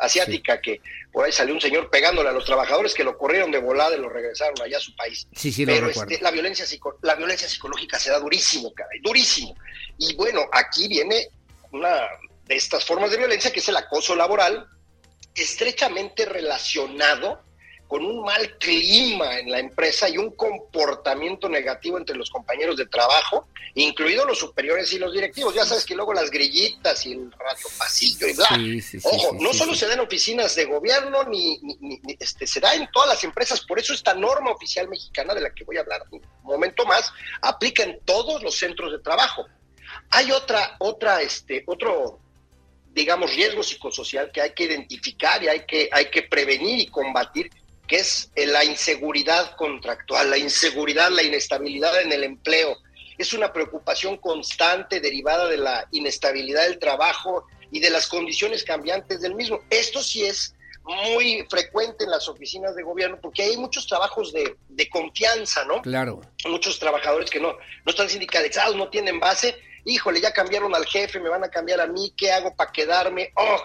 asiática que por ahí salió un señor pegándole a los trabajadores que lo corrieron de volada y lo regresaron allá a su país. Sí, sí, Pero este, la violencia la violencia psicológica se da durísimo, caray, durísimo. Y bueno, aquí viene una de estas formas de violencia que es el acoso laboral, estrechamente relacionado con un mal clima en la empresa y un comportamiento negativo entre los compañeros de trabajo, incluidos los superiores y los directivos. Ya sabes que luego las grillitas y el radio pasillo y bla. Ojo, no solo se da en oficinas de gobierno, ni, este, se da en todas las empresas. Por eso esta norma oficial mexicana, de la que voy a hablar un momento más, aplica en todos los centros de trabajo. Hay otra, otra, este, otro digamos, riesgo psicosocial que hay que identificar y hay que, hay que prevenir y combatir, que es la inseguridad contractual, la inseguridad, la inestabilidad en el empleo. Es una preocupación constante derivada de la inestabilidad del trabajo y de las condiciones cambiantes del mismo. Esto sí es muy frecuente en las oficinas de gobierno porque hay muchos trabajos de, confianza, ¿no? Claro. Muchos trabajadores que no, no están sindicalizados, no tienen base. Híjole, ya cambiaron al jefe, me van a cambiar a mí, ¿qué hago para quedarme? Oh,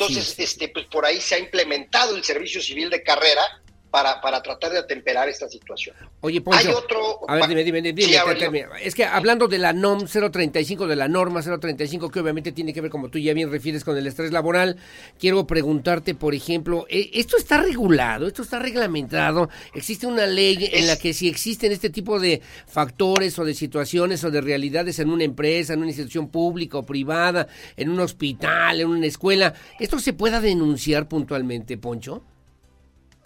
entonces, este, pues por ahí se ha implementado el servicio civil de carrera para, para tratar de atemperar esta situación. Oye, Poncho, Hay otro... A ver, dime, dime, dime, Es que hablando de la NOM 035, de la norma 035, que obviamente tiene que ver, como tú ya bien refieres, con el estrés laboral, quiero preguntarte, por ejemplo, ¿e, ¿esto está regulado? ¿Esto está reglamentado? ¿Existe una ley en la que si existen este tipo de factores o de situaciones o de realidades en una empresa, en una institución pública o privada, en un hospital, en una escuela, esto se pueda denunciar puntualmente, Poncho?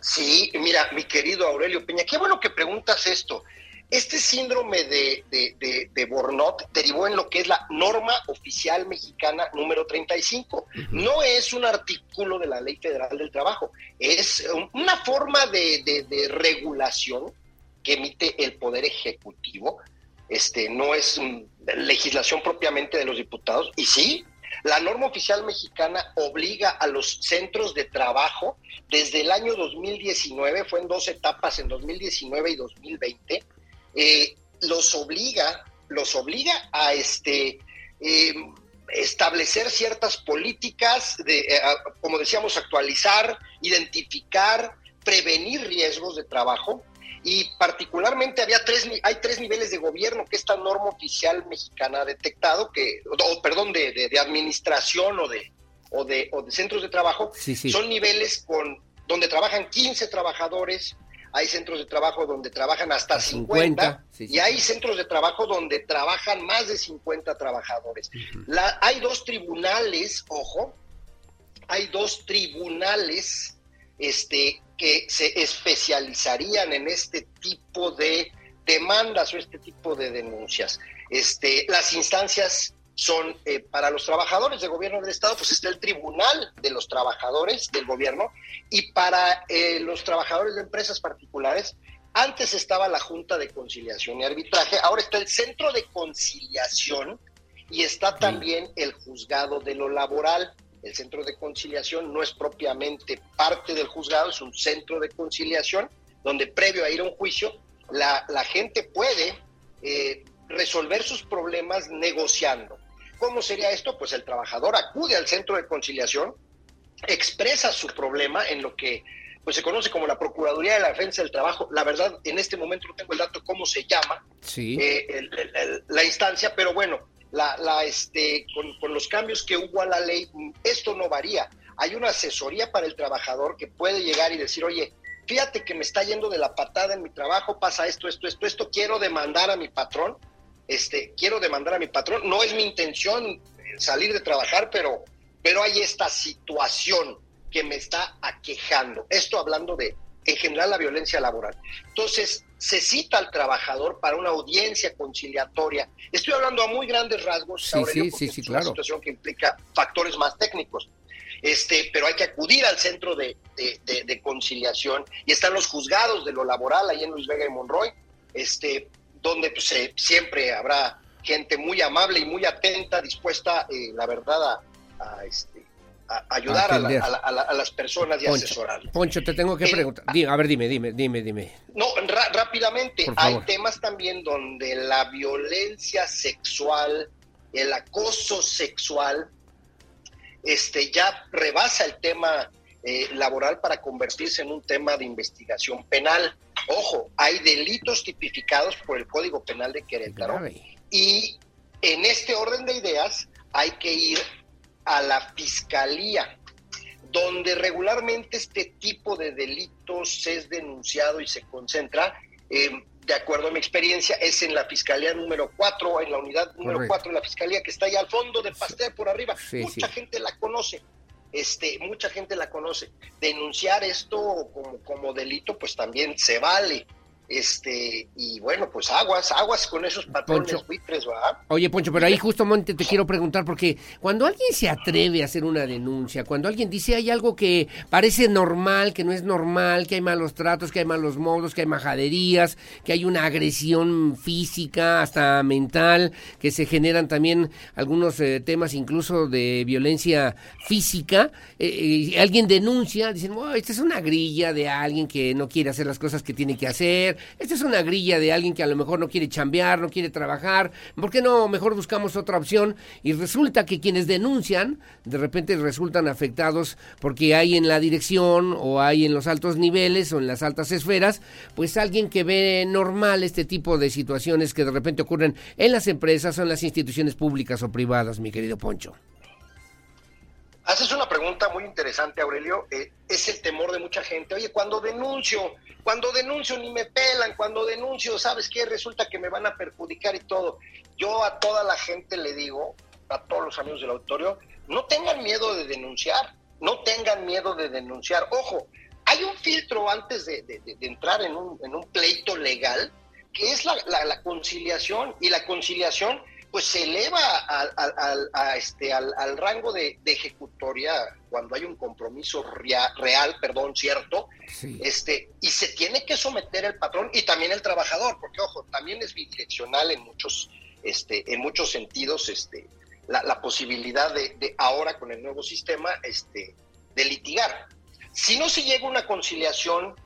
Sí, mira, mi querido Aurelio Peña, qué bueno que preguntas esto. Este síndrome de, de, de, Bornot derivó en lo que es la norma oficial mexicana número 35. No es un artículo de la Ley Federal del Trabajo, es una forma de, regulación que emite el Poder Ejecutivo, este, no es legislación propiamente de los diputados, y sí, la norma oficial mexicana obliga a los centros de trabajo desde el año 2019, fue en dos etapas, en 2019 y 2020, eh, los obliga, los obliga a este eh, establecer ciertas políticas, de, eh, como decíamos, actualizar, identificar, prevenir riesgos de trabajo y particularmente había tres, hay tres niveles de gobierno que esta norma oficial mexicana ha detectado, que, o, perdón, de, de, administración o de, o de, o de centros de trabajo, son niveles con donde trabajan 15 trabajadores, hay centros de trabajo donde trabajan hasta 50, y hay centros de trabajo donde trabajan más de 50 trabajadores. La, hay dos tribunales, ojo, hay dos tribunales este, que se especializarían en este tipo de demandas o este tipo de denuncias. Este, las instancias son eh, para los trabajadores del gobierno del Estado, pues está el Tribunal de los Trabajadores del Gobierno y para eh, los trabajadores de empresas particulares, antes estaba la Junta de Conciliación y Arbitraje, ahora está el Centro de Conciliación y está también el Juzgado de lo Laboral. El centro de conciliación no es propiamente parte del juzgado, es un centro de conciliación donde previo a ir a un juicio, la, gente puede eh, resolver sus problemas negociando. ¿Cómo sería esto? Pues el trabajador acude al centro de conciliación, expresa su problema en lo que pues se conoce como la Procuraduría de la Defensa del Trabajo. La verdad, en este momento no tengo el dato cómo se llama eh, la instancia, pero bueno, la, la este, con, los cambios que hubo a la ley, esto no varía. Hay una asesoría para el trabajador que puede llegar y decir, oye, fíjate que me está yendo de la patada en mi trabajo, pasa esto, esto, esto, esto, quiero demandar a mi patrón, este, quiero demandar a mi patrón, no es mi intención eh, salir de trabajar, pero, pero hay esta situación que me está aquejando. Esto hablando de, en general, la violencia laboral. Entonces, se cita al trabajador para una audiencia conciliatoria. Estoy hablando a muy grandes rasgos, sí, sí, sí, es una situación que implica factores más técnicos. Este, pero hay que acudir al centro de, conciliación y están los juzgados de lo laboral ahí en Luis Vega y Monroy, este, donde pues, siempre habrá gente muy amable y muy atenta, dispuesta, eh, la verdad, a, este, ayudar a, las personas y asesorar. Poncho, te tengo que eh, preguntar. a ver, dime, dime, dime, dime. No, rápidamente. Hay temas también donde la violencia sexual, el acoso sexual, este, ya rebasa el tema eh, laboral para convertirse en un tema de investigación penal. Ojo, hay delitos tipificados por el Código Penal de Querétaro. Y en este orden de ideas hay que ir a la fiscalía, donde regularmente este tipo de delitos es denunciado y se concentra, eh, de acuerdo a mi experiencia, es en la fiscalía número 4, en la unidad número 4 de la fiscalía que está ahí al fondo de Pastel por arriba. mucha gente la conoce. Este, mucha gente la conoce. Denunciar esto como, como delito, pues también se vale. Este, y bueno, pues aguas, aguas con esos patrones buitres, ¿va? Oye, Poncho, pero ahí justamente te quiero preguntar, porque cuando alguien se atreve a hacer una denuncia, cuando alguien dice hay algo que parece normal, que no es normal, que hay malos tratos, que hay malos modos, que hay majaderías, que hay una agresión física, hasta mental, que se generan también algunos eh, temas incluso de violencia física, eh, eh, alguien denuncia, dicen, oh, esta es una grilla de alguien que no quiere hacer las cosas que tiene que hacer, esta es una grilla de alguien que a lo mejor no quiere chambear, no quiere trabajar, ¿por qué no mejor buscamos otra opción? Y resulta que quienes denuncian, de repente resultan afectados porque hay en la dirección o hay en los altos niveles o en las altas esferas, pues alguien que ve normal este tipo de situaciones que de repente ocurren en las empresas o en las instituciones públicas o privadas, mi querido Poncho. Haces una pregunta muy interesante, Aurelio. Eh, es el temor de mucha gente. Oye, cuando denuncio, cuando denuncio ni me pelan, cuando denuncio, ¿sabes qué? Resulta que me van a perjudicar y todo. Yo a toda la gente le digo, a todos los amigos del auditorio, no tengan miedo de denunciar, no tengan miedo de denunciar. Ojo, hay un filtro antes de, entrar en un, pleito legal, que es la conciliación, y la conciliación pues se eleva al, a este, al, rango de, ejecutoria cuando hay un compromiso real, perdón, cierto, este, y se tiene que someter el patrón y también el trabajador, porque ojo, también es bidireccional en muchos, este, en muchos sentidos, este, la, posibilidad de, de, ahora con el nuevo sistema, este, de litigar. Si no se llega a una conciliación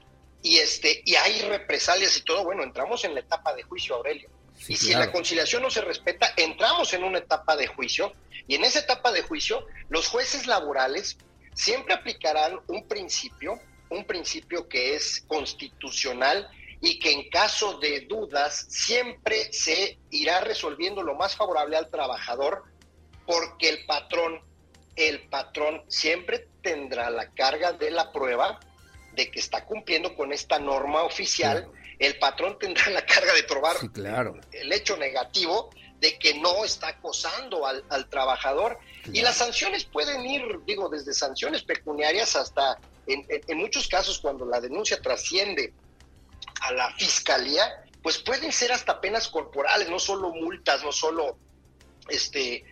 y este, y hay represalias y todo, bueno, entramos en la etapa de juicio, Aurelio y si la conciliación no se respeta, entramos en una etapa de juicio y en esa etapa de juicio los jueces laborales siempre aplicarán un principio, un principio que es constitucional y que en caso de dudas siempre se irá resolviendo lo más favorable al trabajador porque el patrón, el patrón siempre tendrá la carga de la prueba de que está cumpliendo con esta norma oficial el patrón tendrá la carga de probar el hecho negativo de que no está acosando al, trabajador. Y las sanciones pueden ir, digo, desde sanciones pecuniarias hasta, en, muchos casos, cuando la denuncia trasciende a la fiscalía, pues pueden ser hasta penas corporales, no solo multas, no solo este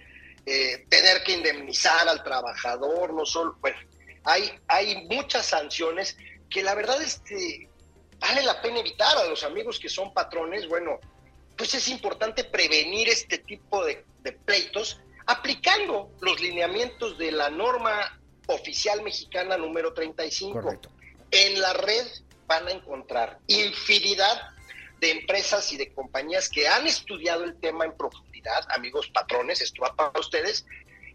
eh, tener que indemnizar al trabajador, no solo, bueno, hay, hay muchas sanciones que la verdad este, vale la pena evitar a los amigos que son patrones, bueno, pues es importante prevenir este tipo de, pleitos aplicando los lineamientos de la norma oficial mexicana número 35. En la red van a encontrar infinidad de empresas y de compañías que han estudiado el tema en profundidad, amigos patrones, esto va para ustedes,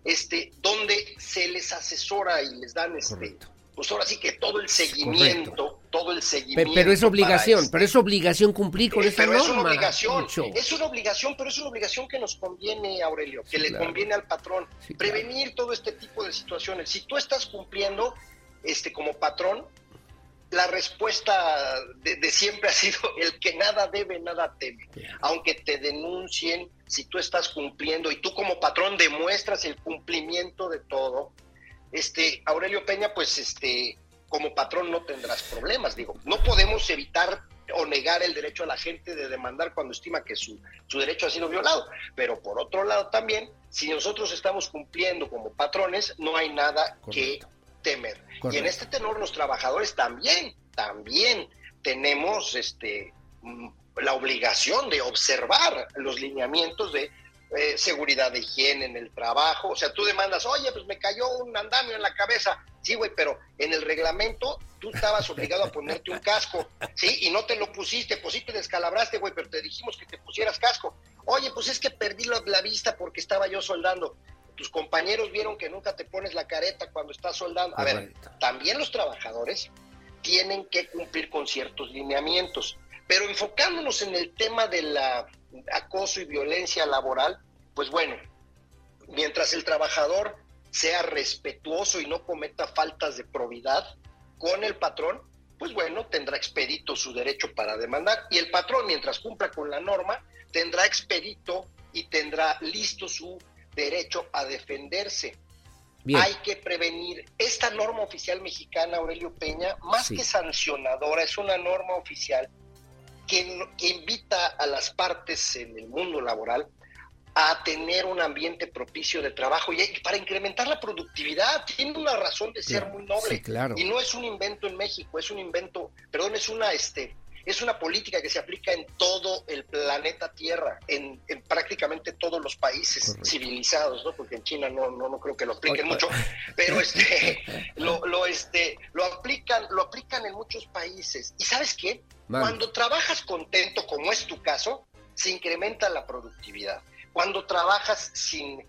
este, donde se les asesora y les dan este, pues ahora sí que todo el seguimiento, todo el seguimiento. Pero, es obligación, pero es obligación cumplir con eh, esa pero norma. Es una obligación, es una obligación, pero es una obligación que nos conviene, Aurelio, que le conviene al patrón. prevenir todo este tipo de situaciones. Si tú estás cumpliendo este como patrón, la respuesta de, siempre *laughs* ha sido el que nada debe, nada teme. Aunque te denuncien, si tú estás cumpliendo y tú como patrón demuestras el cumplimiento de todo, este, Aurelio Peña, pues este, como patrón no tendrás problemas. Digo, no podemos evitar o negar el derecho a la gente de demandar cuando estima que su, su derecho ha sido violado. Pero por otro lado también, si nosotros estamos cumpliendo como patrones, no hay nada que temer. Y en este tenor los trabajadores también, también tenemos este mm, la obligación de observar los lineamientos de eh, seguridad de higiene en el trabajo. O sea, tú demandas, oye, pues me cayó un andamio en la cabeza. Sí, güey, pero en el reglamento tú estabas obligado a ponerte un casco, ¿sí? Y no te lo pusiste, pues sí te descalabraste, güey, pero te dijimos que te pusieras casco. Oye, pues es que perdí la, la vista porque estaba yo soldando. Tus compañeros vieron que nunca te pones la careta cuando estás soldando. A ver, también los trabajadores tienen que cumplir con ciertos lineamientos. Pero enfocándonos en el tema de la acoso y violencia laboral, pues bueno, mientras el trabajador sea respetuoso y no cometa faltas de probidad con el patrón, pues bueno, tendrá expedito su derecho para demandar y el patrón, mientras cumpla con la norma, tendrá expedito y tendrá listo su derecho a defenderse. Hay que prevenir. Esta norma oficial mexicana, Aurelio Peña, más que sancionadora, es una norma oficial que, invita a las partes en el mundo laboral a tener un ambiente propicio de trabajo y para incrementar la productividad tiene una razón de ser muy noble y no es un invento en México es un invento perdón es una este es una política que se aplica en todo el planeta Tierra, en, prácticamente todos los países civilizados, ¿no? Porque en China no, no, no creo que lo apliquen mucho, pero este, *laughs* lo, lo, este, lo aplican, lo aplican en muchos países. ¿Y sabes qué? Cuando trabajas contento, como es tu caso, se incrementa la productividad. Cuando trabajas sin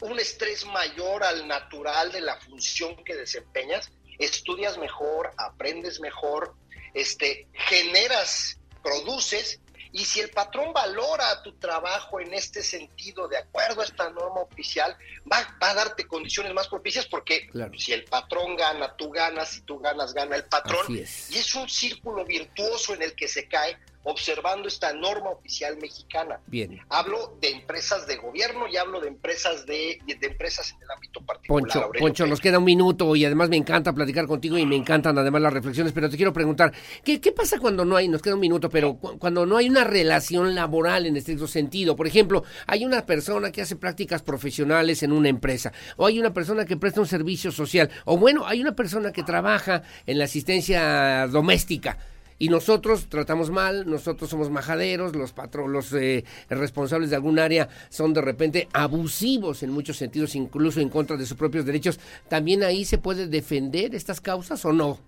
un estrés mayor al natural de la función que desempeñas, estudias mejor, aprendes mejor, este, generas, produces, y si el patrón valora tu trabajo en este sentido, de acuerdo a esta norma oficial, va, a darte condiciones más propicias porque si el patrón gana, tú ganas, si tú ganas, gana el patrón. Y es un círculo virtuoso en el que se cae observando esta norma oficial mexicana. Bien. Hablo de empresas de gobierno y hablo de empresas de, de empresas en el ámbito particular. Poncho, Poncho, nos queda un minuto y además me encanta platicar contigo y me encantan además las reflexiones, pero te quiero preguntar, ¿qué, qué pasa cuando no hay, nos queda un minuto, pero cuando no hay una relación laboral en estricto sentido? Por ejemplo, hay una persona que hace prácticas profesionales en una empresa, o hay una persona que presta un servicio social, o bueno, hay una persona que trabaja en la asistencia doméstica y nosotros tratamos mal, nosotros somos majaderos, los patro, los eh, responsables de algún área son de repente abusivos en muchos sentidos, incluso en contra de sus propios derechos. ¿También ahí se puede defender estas causas o no?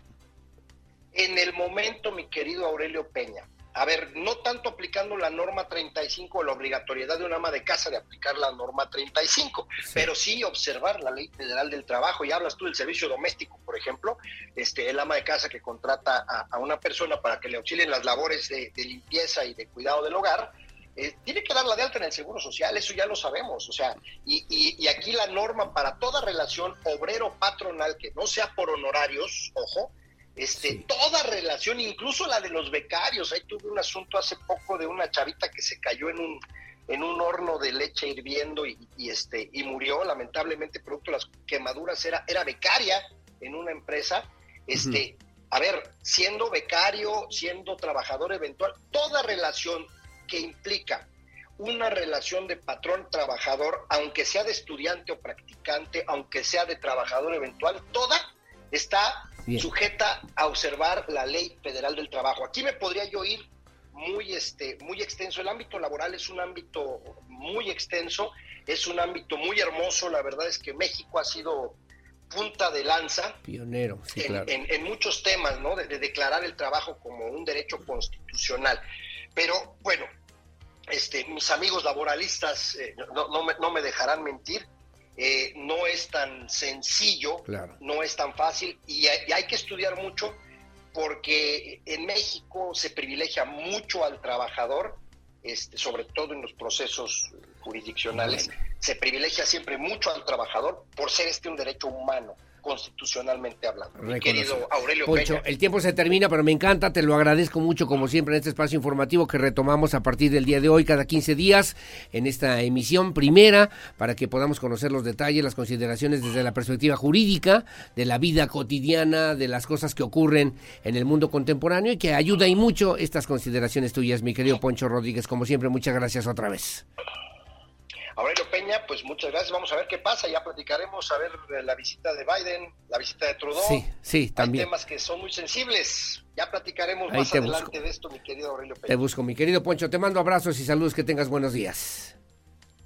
En el momento, mi querido Aurelio Peña, a ver, no tanto aplicando la norma 35 la obligatoriedad de un ama de casa de aplicar la norma 35, pero sí observar la ley federal del trabajo. Y hablas tú del servicio doméstico, por ejemplo, este, el ama de casa que contrata a, una persona para que le auxilien las labores de, limpieza y de cuidado del hogar, eh, tiene que darla de alta en el Seguro Social, eso ya lo sabemos. O sea, y, y aquí la norma para toda relación obrero-patronal que no sea por honorarios, ojo, este, toda relación, incluso la de los becarios. Ahí tuve un asunto hace poco de una chavita que se cayó en un, en un horno de leche hirviendo y, este, y murió, lamentablemente, producto de las quemaduras, era, era becaria en una empresa. Este, A ver, siendo becario, siendo trabajador eventual, toda relación que implica una relación de patrón-trabajador, aunque sea de estudiante o practicante, aunque sea de trabajador eventual, toda está sujeta a observar la ley federal del trabajo. Aquí me podría yo ir muy, este, muy extenso. El ámbito laboral es un ámbito muy extenso, es un ámbito muy hermoso. La verdad es que México ha sido punta de lanza. Pionero, en, muchos temas, ¿no? De, declarar el trabajo como un derecho constitucional. Pero bueno, este, mis amigos laboralistas eh, no, me, no me dejarán mentir eh, no es tan sencillo, no es tan fácil y hay, que estudiar mucho porque en México se privilegia mucho al trabajador, este, sobre todo en los procesos jurisdiccionales, se privilegia siempre mucho al trabajador por ser este un derecho humano constitucionalmente hablando. Mi querido Aurelio Poncho, el tiempo se termina, pero me encanta, te lo agradezco mucho como siempre en este espacio informativo que retomamos a partir del día de hoy, cada 15 días, en esta emisión primera, para que podamos conocer los detalles, las consideraciones desde la perspectiva jurídica, de la vida cotidiana, de las cosas que ocurren en el mundo contemporáneo y que ayuda y mucho estas consideraciones tuyas, mi querido Poncho Rodríguez. Como siempre, muchas gracias otra vez. Aurelio Peña, pues muchas gracias. Vamos a ver qué pasa. Ya platicaremos a ver la visita de Biden, la visita de Trudeau. Sí, sí, también. Hay temas que son muy sensibles. Ya platicaremos más adelante de esto, mi querido Aurelio Peña. Te busco, mi querido Poncho. Te mando abrazos y saludos. Que tengas buenos días.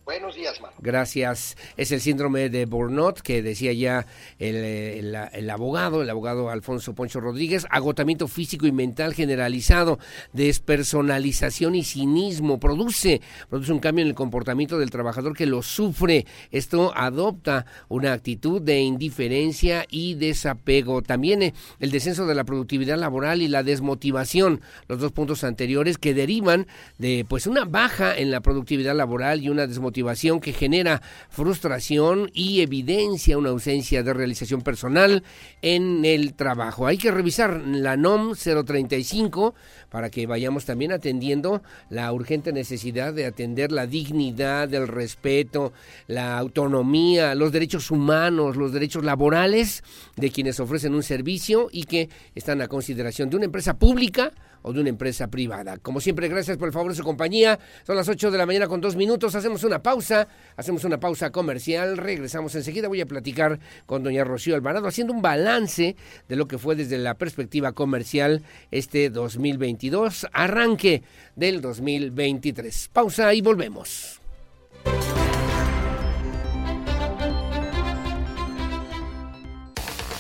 Buenos días, man. Gracias. Es el síndrome de Burnout que decía ya el, abogado, el abogado Alfonso Poncho Rodríguez, agotamiento físico y mental generalizado, despersonalización y cinismo, produce, produce un cambio en el comportamiento del trabajador que lo sufre. Esto adopta una actitud de indiferencia y desapego. También eh, el descenso de la productividad laboral y la desmotivación, los dos puntos anteriores que derivan de pues una baja en la productividad laboral y una desmotivación que genera frustración y evidencia una ausencia de realización personal en el trabajo. Hay que revisar la NOM 035 para que vayamos también atendiendo la urgente necesidad de atender la dignidad, el respeto, la autonomía, los derechos humanos, los derechos laborales de quienes ofrecen un servicio y que están a consideración de una empresa pública o de una empresa privada. Como siempre, gracias por el favor de su compañía. Son las 8 de la mañana con dos minutos. Hacemos una pausa, hacemos una pausa comercial. Regresamos enseguida. Voy a platicar con doña Rocío Alvarado haciendo un balance de lo que fue desde la perspectiva comercial este 2022, arranque del 2023. Pausa y volvemos.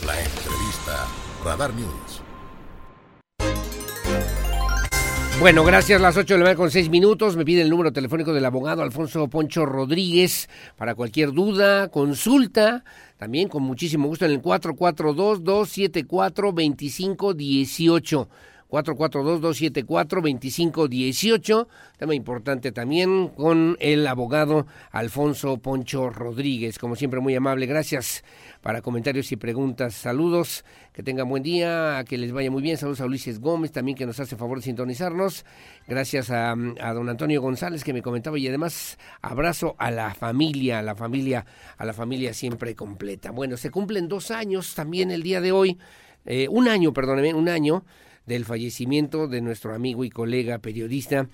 La entrevista Radar News. Bueno, gracias. Las 8 de la mañana con 6 minutos. Me pide el número telefónico del abogado Alfonso Poncho Rodríguez para cualquier duda, consulta. También con muchísimo gusto en el 442-274-2518. 442-274-2518. Tema importante también con el abogado Alfonso Poncho Rodríguez. Como siempre, muy amable. Gracias para comentarios y preguntas. Saludos, que tengan buen día, que les vaya muy bien. Saludos a Ulises Gómez también que nos hace favor de sintonizarnos. Gracias a, a, don Antonio González que me comentaba y además abrazo a la familia, a la familia, a la familia siempre completa. Bueno, se cumplen dos años también el día de hoy, eh, un año, perdóneme, un año del fallecimiento de nuestro amigo y colega periodista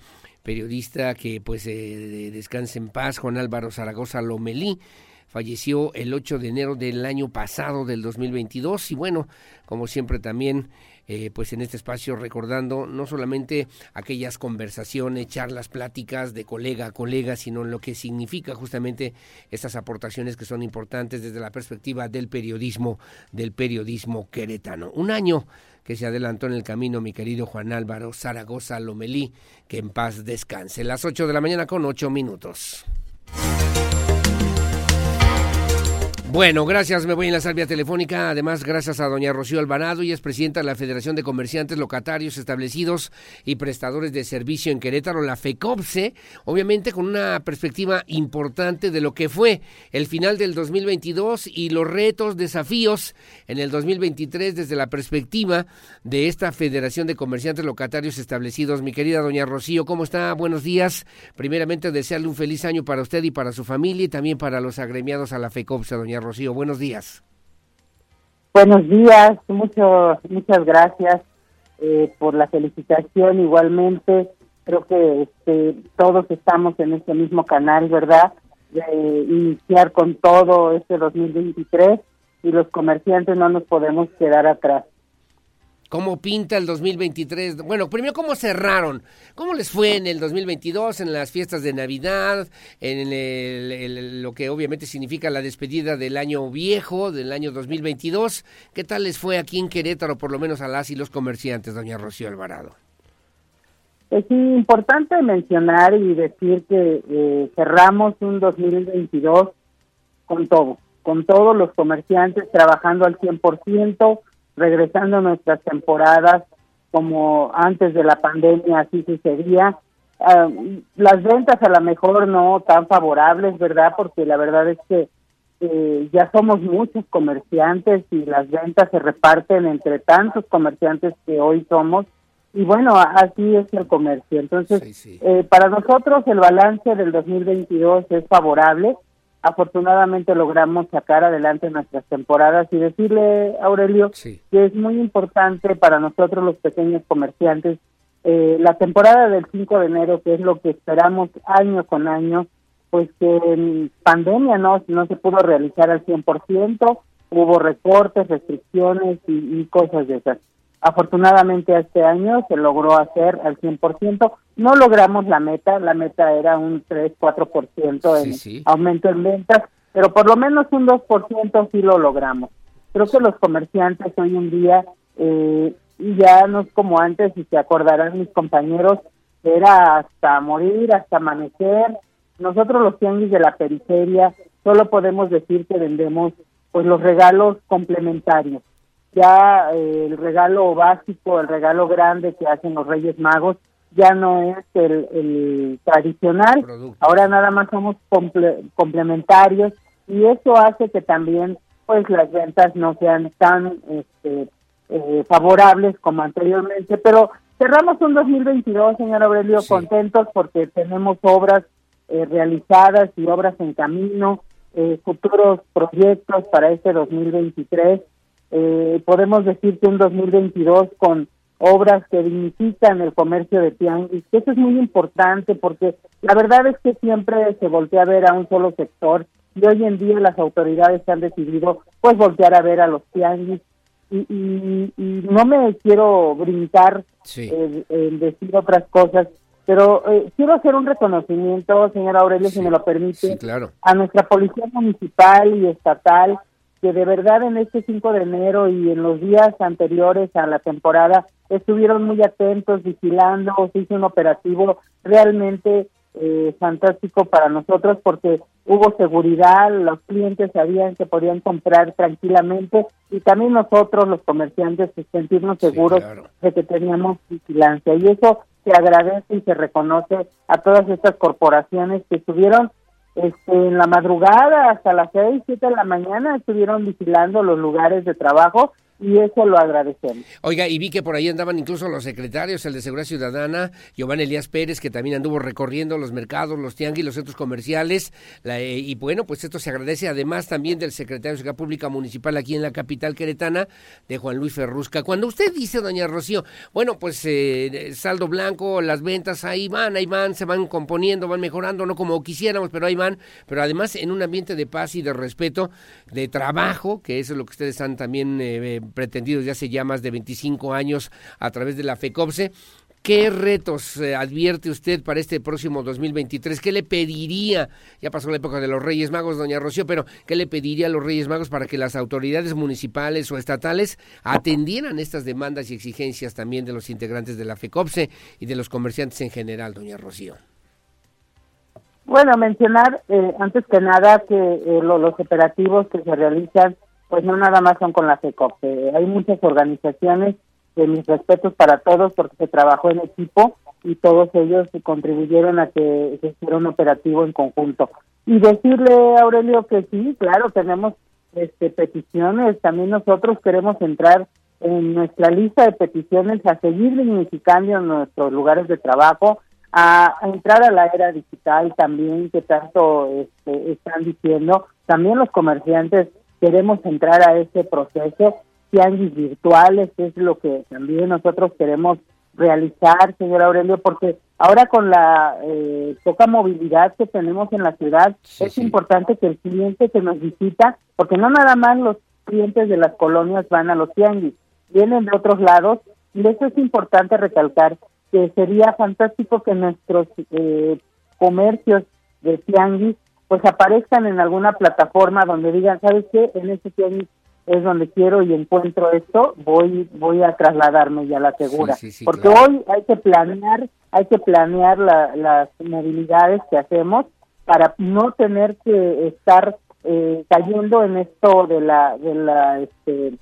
periodista que pues eh, descanse en paz, Juan Álvaro Zaragoza Lomelí, falleció el 8 de enero del año pasado, del 2022, y bueno, como siempre también, eh, pues en este espacio recordando no solamente aquellas conversaciones, charlas, pláticas de colega a colega, sino lo que significa justamente estas aportaciones que son importantes desde la perspectiva del periodismo, del periodismo queretano. Un año que se adelantó en el camino, mi querido Juan Álvaro Zaragoza Lomelí, que en paz descanse. Las 8 de la mañana con 8 minutos. Bueno, gracias. Me voy en la salvia telefónica. Además, gracias a doña Rocío Alvarado, y es presidenta de la Federación de Comerciantes Locatarios Establecidos y Prestadores de Servicio en Querétaro, la FECOPSE, obviamente con una perspectiva importante de lo que fue el final del 2022 y los retos, desafíos en el 2023 desde la perspectiva de esta Federación de Comerciantes Locatarios Establecidos. Mi querida doña Rocío, ¿cómo está? Buenos días. Primeramente, desearle un feliz año para usted y para su familia y también para los agremiados a la FECOPSE, doña Rocío. Buenos días. Buenos días, mucho, muchas gracias eh, por la felicitación. Igualmente, creo que este, todos estamos en este mismo canal, ¿verdad? De iniciar con todo este 2023 y los comerciantes no nos podemos quedar atrás. ¿Cómo pinta el 2023? Bueno, primero, ¿cómo cerraron? ¿Cómo les fue en el 2022, en las fiestas de Navidad, en el, lo que obviamente significa la despedida del año viejo, del año 2022? ¿Qué tal les fue aquí en Querétaro, por lo menos a las y los comerciantes, doña Rocío Alvarado? Es importante mencionar y decir que eh, cerramos un 2022 con todo, con todos los comerciantes trabajando al 100%, regresando a nuestras temporadas como antes de la pandemia así sucedía. Ah, las ventas a lo mejor no tan favorables, ¿verdad? Porque la verdad es que eh, ya somos muchos comerciantes y las ventas se reparten entre tantos comerciantes que hoy somos. Y bueno, así es el comercio. Entonces, Eh, para nosotros el balance del 2022 es favorable afortunadamente logramos sacar adelante nuestras temporadas y decirle, Aurelio, que es muy importante para nosotros los pequeños comerciantes eh, la temporada del 5 de enero, que es lo que esperamos año con año, pues que en pandemia no, no se pudo realizar al 100%, hubo recortes, restricciones y, y cosas de esas. Afortunadamente este año se logró hacer al 100%. No logramos la meta, la meta era un 3-4% en aumento en ventas, pero por lo menos un 2% sí lo logramos. Creo que los comerciantes hoy en día eh, ya no es como antes, y se acordarán mis compañeros, era hasta morir, hasta amanecer. Nosotros los tianguis de la periferia solo podemos decir que vendemos pues los regalos complementarios ya eh, el regalo básico, el regalo grande que hacen los Reyes Magos, ya no es el, tradicional, ahora nada más somos complementarios y eso hace que también pues las ventas no sean tan este, eh, favorables como anteriormente, pero cerramos un 2022, señor Aurelio, contentos porque tenemos obras eh, realizadas y obras en camino, futuros proyectos para este 2023 eh, podemos decir que un 2022 con obras que dignifican el comercio de tianguis, que eso es muy importante porque la verdad es que siempre se voltea a ver a un solo sector y hoy en día las autoridades han decidido pues voltear a ver a los tianguis. Y, y, no me quiero brincar en, decir otras cosas, pero eh, quiero hacer un reconocimiento, señora Aurelio, si me lo permite, a nuestra policía municipal y estatal que de verdad en este 5 de enero y en los días anteriores a la temporada estuvieron muy atentos, vigilando, se hizo un operativo realmente eh, fantástico para nosotros porque hubo seguridad, los clientes sabían que podían comprar tranquilamente y también nosotros los comerciantes pues, sentirnos seguros de que teníamos vigilancia. Y eso se agradece y se reconoce a todas estas corporaciones que estuvieron este, en la madrugada hasta las seis, siete de la mañana estuvieron vigilando los lugares de trabajo y eso lo agradecemos. Oiga, y vi que por ahí andaban incluso los secretarios, el de Seguridad Ciudadana, Giovanni Elías Pérez, que también anduvo recorriendo los mercados, los tianguis, los centros comerciales, eh, y bueno, pues esto se agradece además también del secretario de Seguridad Pública Municipal aquí en la capital queretana, de Juan Luis Ferrusca. Cuando usted dice, doña Rocío, bueno, pues eh, saldo blanco, las ventas ahí van, ahí van, se van componiendo, van mejorando, no como quisiéramos, pero ahí van, pero además en un ambiente de paz y de respeto, de trabajo, que eso es lo que ustedes están también... Eh, pretendidos ya hace ya más de 25 años a través de la FECOPSE. ¿Qué retos eh, advierte usted para este próximo 2023? ¿Qué le pediría? Ya pasó la época de los Reyes Magos, doña Rocío, pero ¿qué le pediría a los Reyes Magos para que las autoridades municipales o estatales atendieran estas demandas y exigencias también de los integrantes de la FECOPSE y de los comerciantes en general, doña Rocío? Bueno, mencionar eh, antes que nada que eh, los operativos que se realizan pues no nada más son con la FECOP. hay muchas organizaciones, de mis respetos para todos, porque se trabajó en equipo y todos ellos contribuyeron a que se hiciera un operativo en conjunto. Y decirle, Aurelio, que sí, claro, tenemos este, peticiones, también nosotros queremos entrar en nuestra lista de peticiones a seguir dignificando nuestros lugares de trabajo, a, entrar a la era digital también, que tanto este, están diciendo, también los comerciantes queremos entrar a ese proceso, tianguis virtuales, es lo que también nosotros queremos realizar, señor Aurelio, porque ahora con la eh, poca movilidad que tenemos en la ciudad, es importante que el cliente que nos visita, porque no nada más los clientes de las colonias van a los tianguis, vienen de otros lados, y eso es importante recalcar que sería fantástico que nuestros eh, comercios de tianguis pues aparezcan en alguna plataforma donde digan, ¿sabes qué? En este tianguis es donde quiero y encuentro esto, voy voy a trasladarme ya la segura. Porque hoy hay que planear, hay que planear las movilidades que hacemos para no tener que estar eh, cayendo en esto de la de la este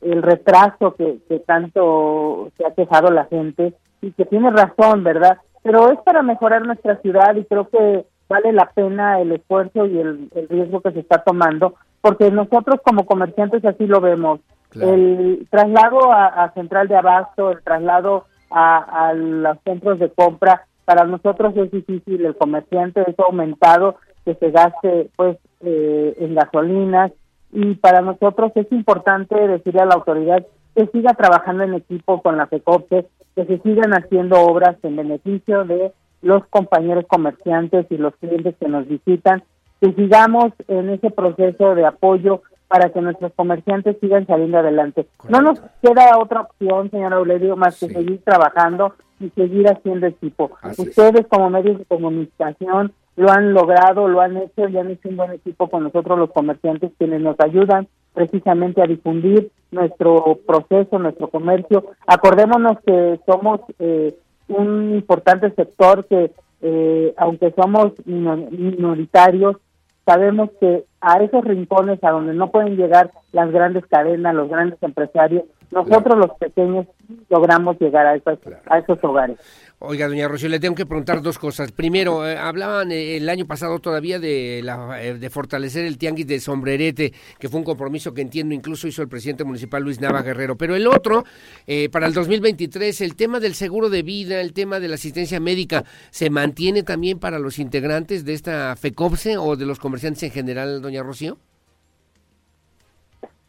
el retraso que, que tanto se ha quejado la gente y que tiene razón, ¿verdad? Pero es para mejorar nuestra ciudad y creo que vale la pena el esfuerzo y el, riesgo que se está tomando, porque nosotros como comerciantes así lo vemos. El traslado a, Central de Abasto, el traslado a, los centros de compra, para nosotros es difícil, el comerciante es aumentado que se gaste pues eh, en gasolinas y para nosotros es importante decirle a la autoridad que siga trabajando en equipo con la FECOPE, que se sigan haciendo obras en beneficio de los compañeros comerciantes y los clientes que nos visitan, que sigamos en ese proceso de apoyo para que nuestros comerciantes sigan saliendo adelante. No nos queda otra opción, señor Aurelio, más que seguir trabajando y seguir haciendo equipo. Ustedes como medios de comunicación lo han logrado, lo han hecho y han hecho un buen equipo con nosotros los comerciantes quienes nos ayudan precisamente a difundir nuestro proceso, nuestro comercio. Acordémonos que somos eh, un importante sector que, eh, aunque somos minoritarios, sabemos que a esos rincones a donde no pueden llegar las grandes cadenas, los grandes empresarios, nosotros los pequeños logramos llegar a esos, a esos hogares. Oiga, doña Rocío, le tengo que preguntar dos cosas. Primero, eh, hablaban eh, el año pasado todavía de, la, eh, de fortalecer el tianguis de sombrerete, que fue un compromiso que entiendo incluso hizo el presidente municipal Luis Nava Guerrero. Pero el otro, para el 2023, el tema del seguro de vida, el tema de la asistencia médica, ¿se mantiene también para los integrantes de esta FECOPSE o de los comerciantes en general, doña Rocío?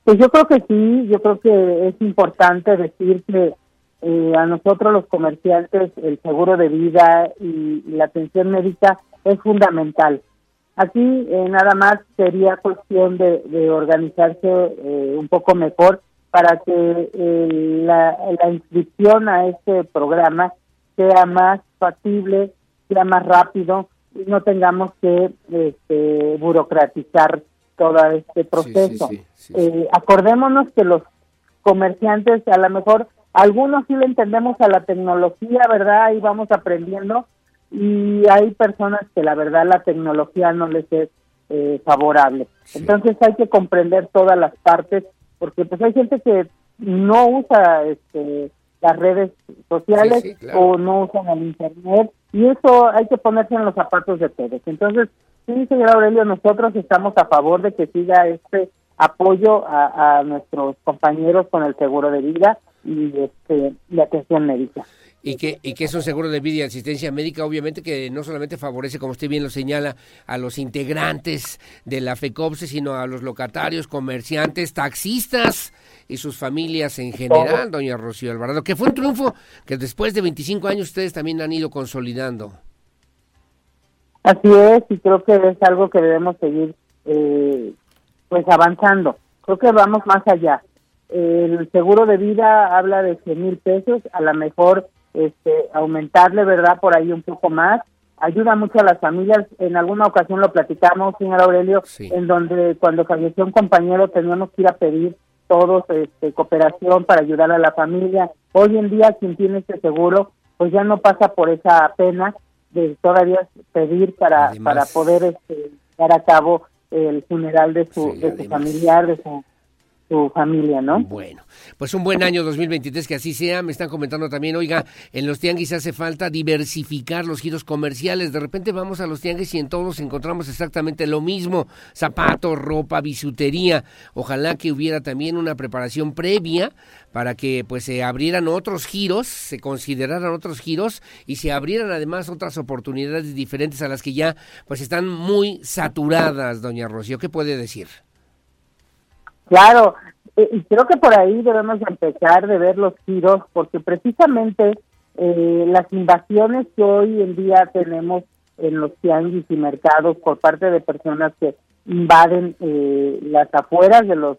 Pues yo creo que sí, yo creo que es importante decir que eh, a nosotros los comerciantes el seguro de vida y, la atención médica es fundamental. Aquí eh, nada más sería cuestión de, organizarse eh, un poco mejor para que la, inscripción a este programa sea más factible, sea más rápido y no tengamos que este, burocratizar todo este proceso. acordémonos que los comerciantes a lo mejor algunos sí le entendemos a la tecnología, ¿verdad? Y vamos aprendiendo, y hay personas que la verdad la tecnología no les es eh, favorable. Entonces hay que comprender todas las partes porque pues hay gente que no usa este, las redes sociales o no usan el internet y eso hay que ponerse en los zapatos de todos. Entonces, sí, señor Aurelio, nosotros estamos a favor de que siga este apoyo a, a nuestros compañeros con el seguro de vida y este la atención médica y que, y que es un seguro de vida y asistencia médica, obviamente que no solamente favorece, como usted bien lo señala, a los integrantes de la FECOPSE, sino a los locatarios, comerciantes, taxistas y sus familias en general, doña Rocío Alvarado, que fue un triunfo que después de 25 años ustedes también han ido consolidando. Así es, y creo que es algo que debemos seguir eh, pues avanzando. Creo que vamos más allá. El seguro de vida habla de 100 mil pesos, a lo mejor este, aumentarle, ¿verdad? Por ahí un poco más. Ayuda mucho a las familias. En alguna ocasión lo platicamos, señor Aurelio, en donde cuando falleció un compañero teníamos que ir a pedir todos este, cooperación para ayudar a la familia. Hoy en día quien tiene este seguro, pues ya no pasa por esa pena de todavía pedir para, para poder este, dar a cabo el funeral de su, de su familiar, de su su familia, ¿no? Bueno, pues un buen año 2023, que así sea. Me están comentando también, oiga, en los tianguis hace falta diversificar los giros comerciales. De repente vamos a los tianguis y en todos encontramos exactamente lo mismo, zapatos, ropa, bisutería. Ojalá que hubiera también una preparación previa para que pues se abrieran otros giros, se consideraran otros giros y se abrieran además otras oportunidades diferentes a las que ya pues están muy saturadas, doña Rocío. ¿Qué puede decir? Claro, eh, y creo que por ahí debemos empezar de ver los giros, porque precisamente eh, las invasiones que hoy en día tenemos en los tianguis y mercados por parte de personas que invaden eh, las afueras de los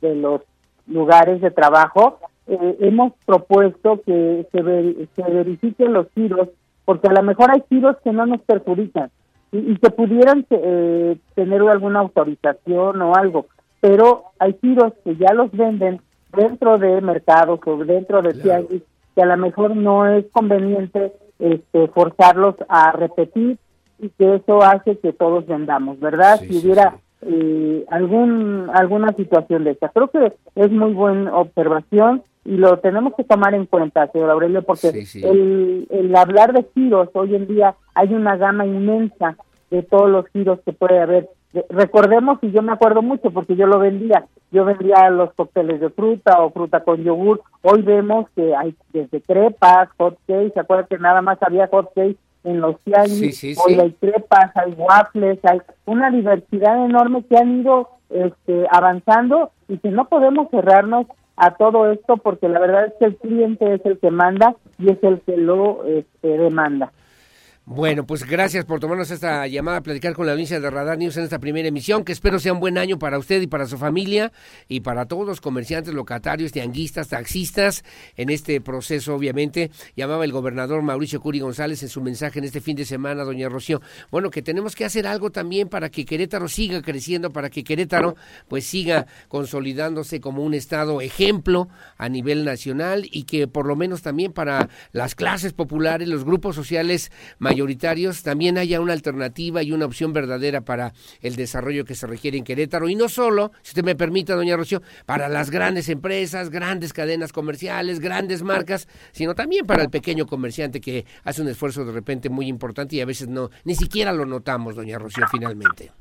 de los lugares de trabajo, hemos propuesto que se, se verifiquen los giros, porque a lo mejor hay giros que no nos perjudican y, y que pudieran tener alguna autorización o algo pero hay tiros que ya los venden dentro de mercados o dentro de tianguis que a lo mejor no es conveniente este, forzarlos a repetir y que eso hace que todos vendamos, ¿verdad? si hubiera Eh, algún alguna situación de esta. Creo que es muy buena observación y lo tenemos que tomar en cuenta, señor Aurelio, porque El, el hablar de giros, hoy en día hay una gama inmensa de todos los giros que puede haber recordemos y yo me acuerdo mucho porque yo lo vendía. Yo vendía los cócteles de fruta o fruta con yogur. Hoy vemos que hay desde crepas hot cakes. Se acuerdan que nada más había hot cakes en los tianguis. Hoy hay crepas hay waffles hay una diversidad enorme que han ido este, avanzando. Y que no podemos cerrarnos a todo esto porque la verdad es que el cliente es el que manda y es el que lo este, demanda bueno, pues gracias por tomarnos esta llamada a platicar con la audiencia de Radar News en esta primera emisión, que espero sea un buen año para usted y para su familia y para todos los comerciantes, locatarios, tianguistas, taxistas en este proceso, obviamente. Llamaba el gobernador Mauricio Curi González en su mensaje en este fin de semana, doña Rocío. Bueno, que tenemos que hacer algo también para que Querétaro siga creciendo, para que Querétaro pues siga consolidándose como un estado ejemplo a nivel nacional y que por lo menos también para las clases populares, los grupos sociales mayores, mayoritarios, también haya una alternativa y una opción verdadera para el desarrollo que se requiere en Querétaro. Y no solo, si usted me permite, doña Rocío, para las grandes empresas, grandes cadenas comerciales, grandes marcas, sino también para el pequeño comerciante que hace un esfuerzo de repente muy importante y a veces no, ni siquiera lo notamos, doña Rocío, finalmente.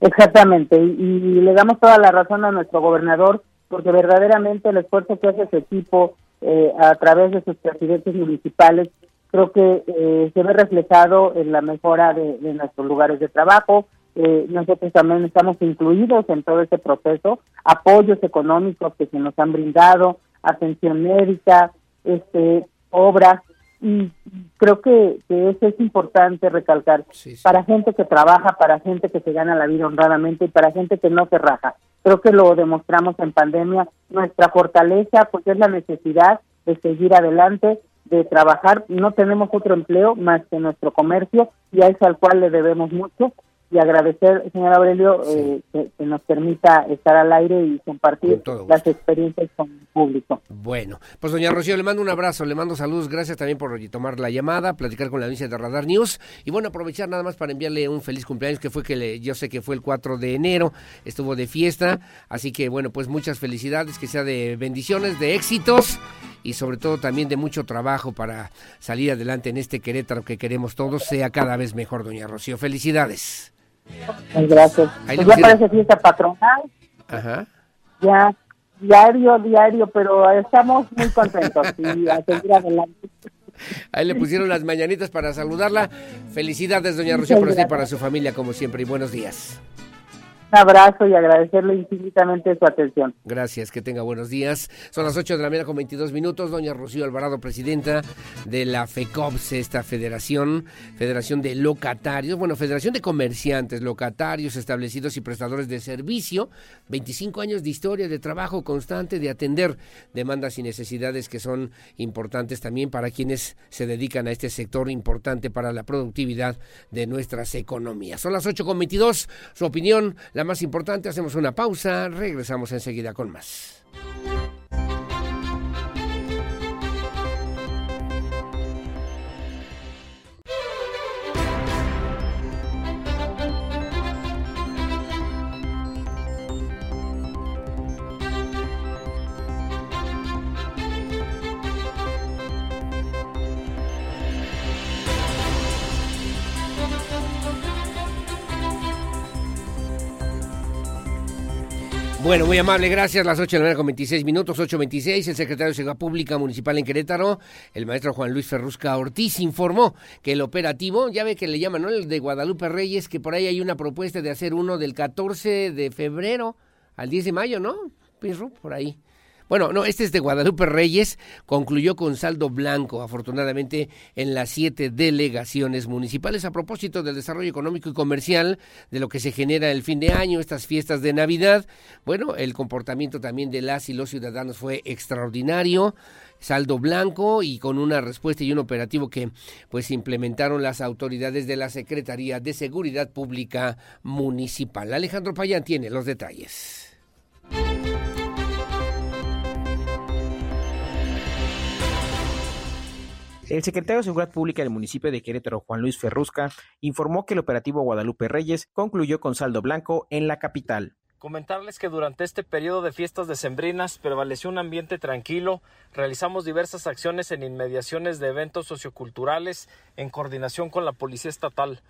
Exactamente, y, le damos toda la razón a nuestro gobernador, porque verdaderamente el esfuerzo que hace ese equipo eh, a través de sus presidentes municipales creo que eh, se ve reflejado en la mejora de, nuestros lugares de trabajo. Eh, nosotros también estamos incluidos en todo ese proceso, apoyos económicos que se nos han brindado, atención médica, este, obras, y creo que, eso es importante recalcar. Para gente que trabaja, para gente que se gana la vida honradamente y para gente que no se raja. Creo que lo demostramos en pandemia, nuestra fortaleza, porque es la necesidad de seguir adelante, de trabajar, no tenemos otro empleo más que nuestro comercio y a eso al cual le debemos mucho y agradecer, señor Aurelio, eh, que, nos permita estar al aire y compartir las experiencias con el público. Bueno, pues doña Rocío, le mando un abrazo, le mando saludos, gracias también por tomar la llamada, platicar con la audiencia de Radar News y bueno, aprovechar nada más para enviarle un feliz cumpleaños que fue que le, yo sé que fue el 4 de enero, estuvo de fiesta, así que bueno, pues muchas felicidades, que sea de bendiciones, de éxitos y sobre todo también de mucho trabajo para salir adelante en este Querétaro que queremos todos, sea cada vez mejor, doña Rocío. Felicidades. Gracias. Pues ya parece fiesta patronal. Ajá. Ya, diario, diario, pero estamos muy contentos y a seguir adelante. Ahí le pusieron las mañanitas para saludarla. Felicidades, doña Rocío, por y para su familia, como siempre, y buenos días. Un abrazo y agradecerle infinitamente su atención. Gracias, que tenga buenos días. Son las 8 de la mañana con 22 minutos. Doña Rocío Alvarado, presidenta de la FECOPS, esta federación, Federación de Locatarios, bueno, Federación de Comerciantes, Locatarios, Establecidos y Prestadores de Servicio. 25 años de historia, de trabajo constante, de atender demandas y necesidades que son importantes también para quienes se dedican a este sector importante para la productividad de nuestras economías. Son las 8 con 22. Su opinión, la más importante. Hacemos una pausa, regresamos enseguida con más. Bueno, muy amable, gracias. Las 8 de la mañana con 26 minutos, 8.26. El secretario de Seguridad Pública Municipal en Querétaro, el maestro Juan Luis Ferrusca Ortiz, informó que el operativo, ya ve que le llaman, ¿no? El de Guadalupe Reyes, que por ahí hay una propuesta de hacer uno del 14 de febrero al 10 de mayo, ¿no? Pirro, por ahí. Bueno, no, este es de Guadalupe Reyes, concluyó con saldo blanco, afortunadamente, en las siete delegaciones municipales a propósito del desarrollo económico y comercial, de lo que se genera el fin de año, estas fiestas de Navidad. Bueno, el comportamiento también de las y los ciudadanos fue extraordinario saldo blanco y con una respuesta y un operativo que pues implementaron las autoridades de la Secretaría de Seguridad Pública Municipal. Alejandro Payán tiene los detalles. El secretario de Seguridad Pública del municipio de Querétaro, Juan Luis Ferrusca, informó que el operativo Guadalupe Reyes concluyó con saldo blanco en la capital. Comentarles que durante este periodo de fiestas decembrinas prevaleció un ambiente tranquilo, realizamos diversas acciones en inmediaciones de eventos socioculturales en coordinación con la Policía Estatal.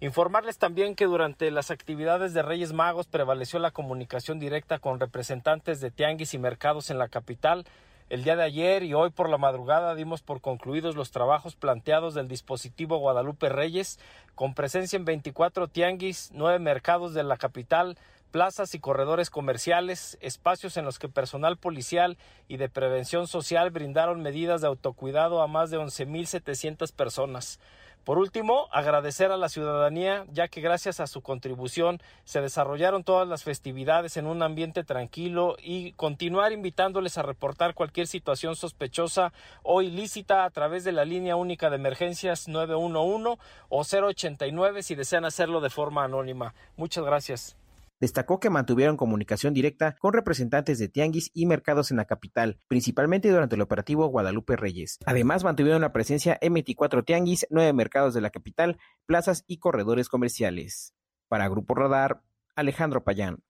Informarles también que durante las actividades de Reyes Magos prevaleció la comunicación directa con representantes de tianguis y mercados en la capital el día de ayer y hoy por la madrugada dimos por concluidos los trabajos planteados del dispositivo Guadalupe Reyes, con presencia en 24 tianguis, 9 mercados de la capital, plazas y corredores comerciales, espacios en los que personal policial y de prevención social brindaron medidas de autocuidado a más de 11.700 personas. Por último, agradecer a la ciudadanía, ya que gracias a su contribución se desarrollaron todas las festividades en un ambiente tranquilo y continuar invitándoles a reportar cualquier situación sospechosa o ilícita a través de la línea única de emergencias 911 o 089 si desean hacerlo de forma anónima. Muchas gracias. Destacó que mantuvieron comunicación directa con representantes de tianguis y mercados en la capital, principalmente durante el operativo Guadalupe Reyes. Además, mantuvieron la presencia en 24 tianguis, 9 mercados de la capital, plazas y corredores comerciales. Para Grupo Radar, Alejandro Payán.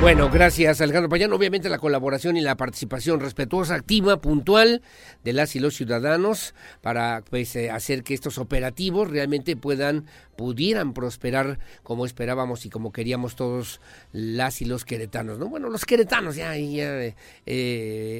Bueno, gracias Alejandro Payán. Obviamente la colaboración y la participación respetuosa, activa, puntual de las y los ciudadanos para pues, eh, hacer que estos operativos realmente puedan, pudieran prosperar como esperábamos y como queríamos todos las y los queretanos. ¿no? Bueno, los queretanos ya, ya eh,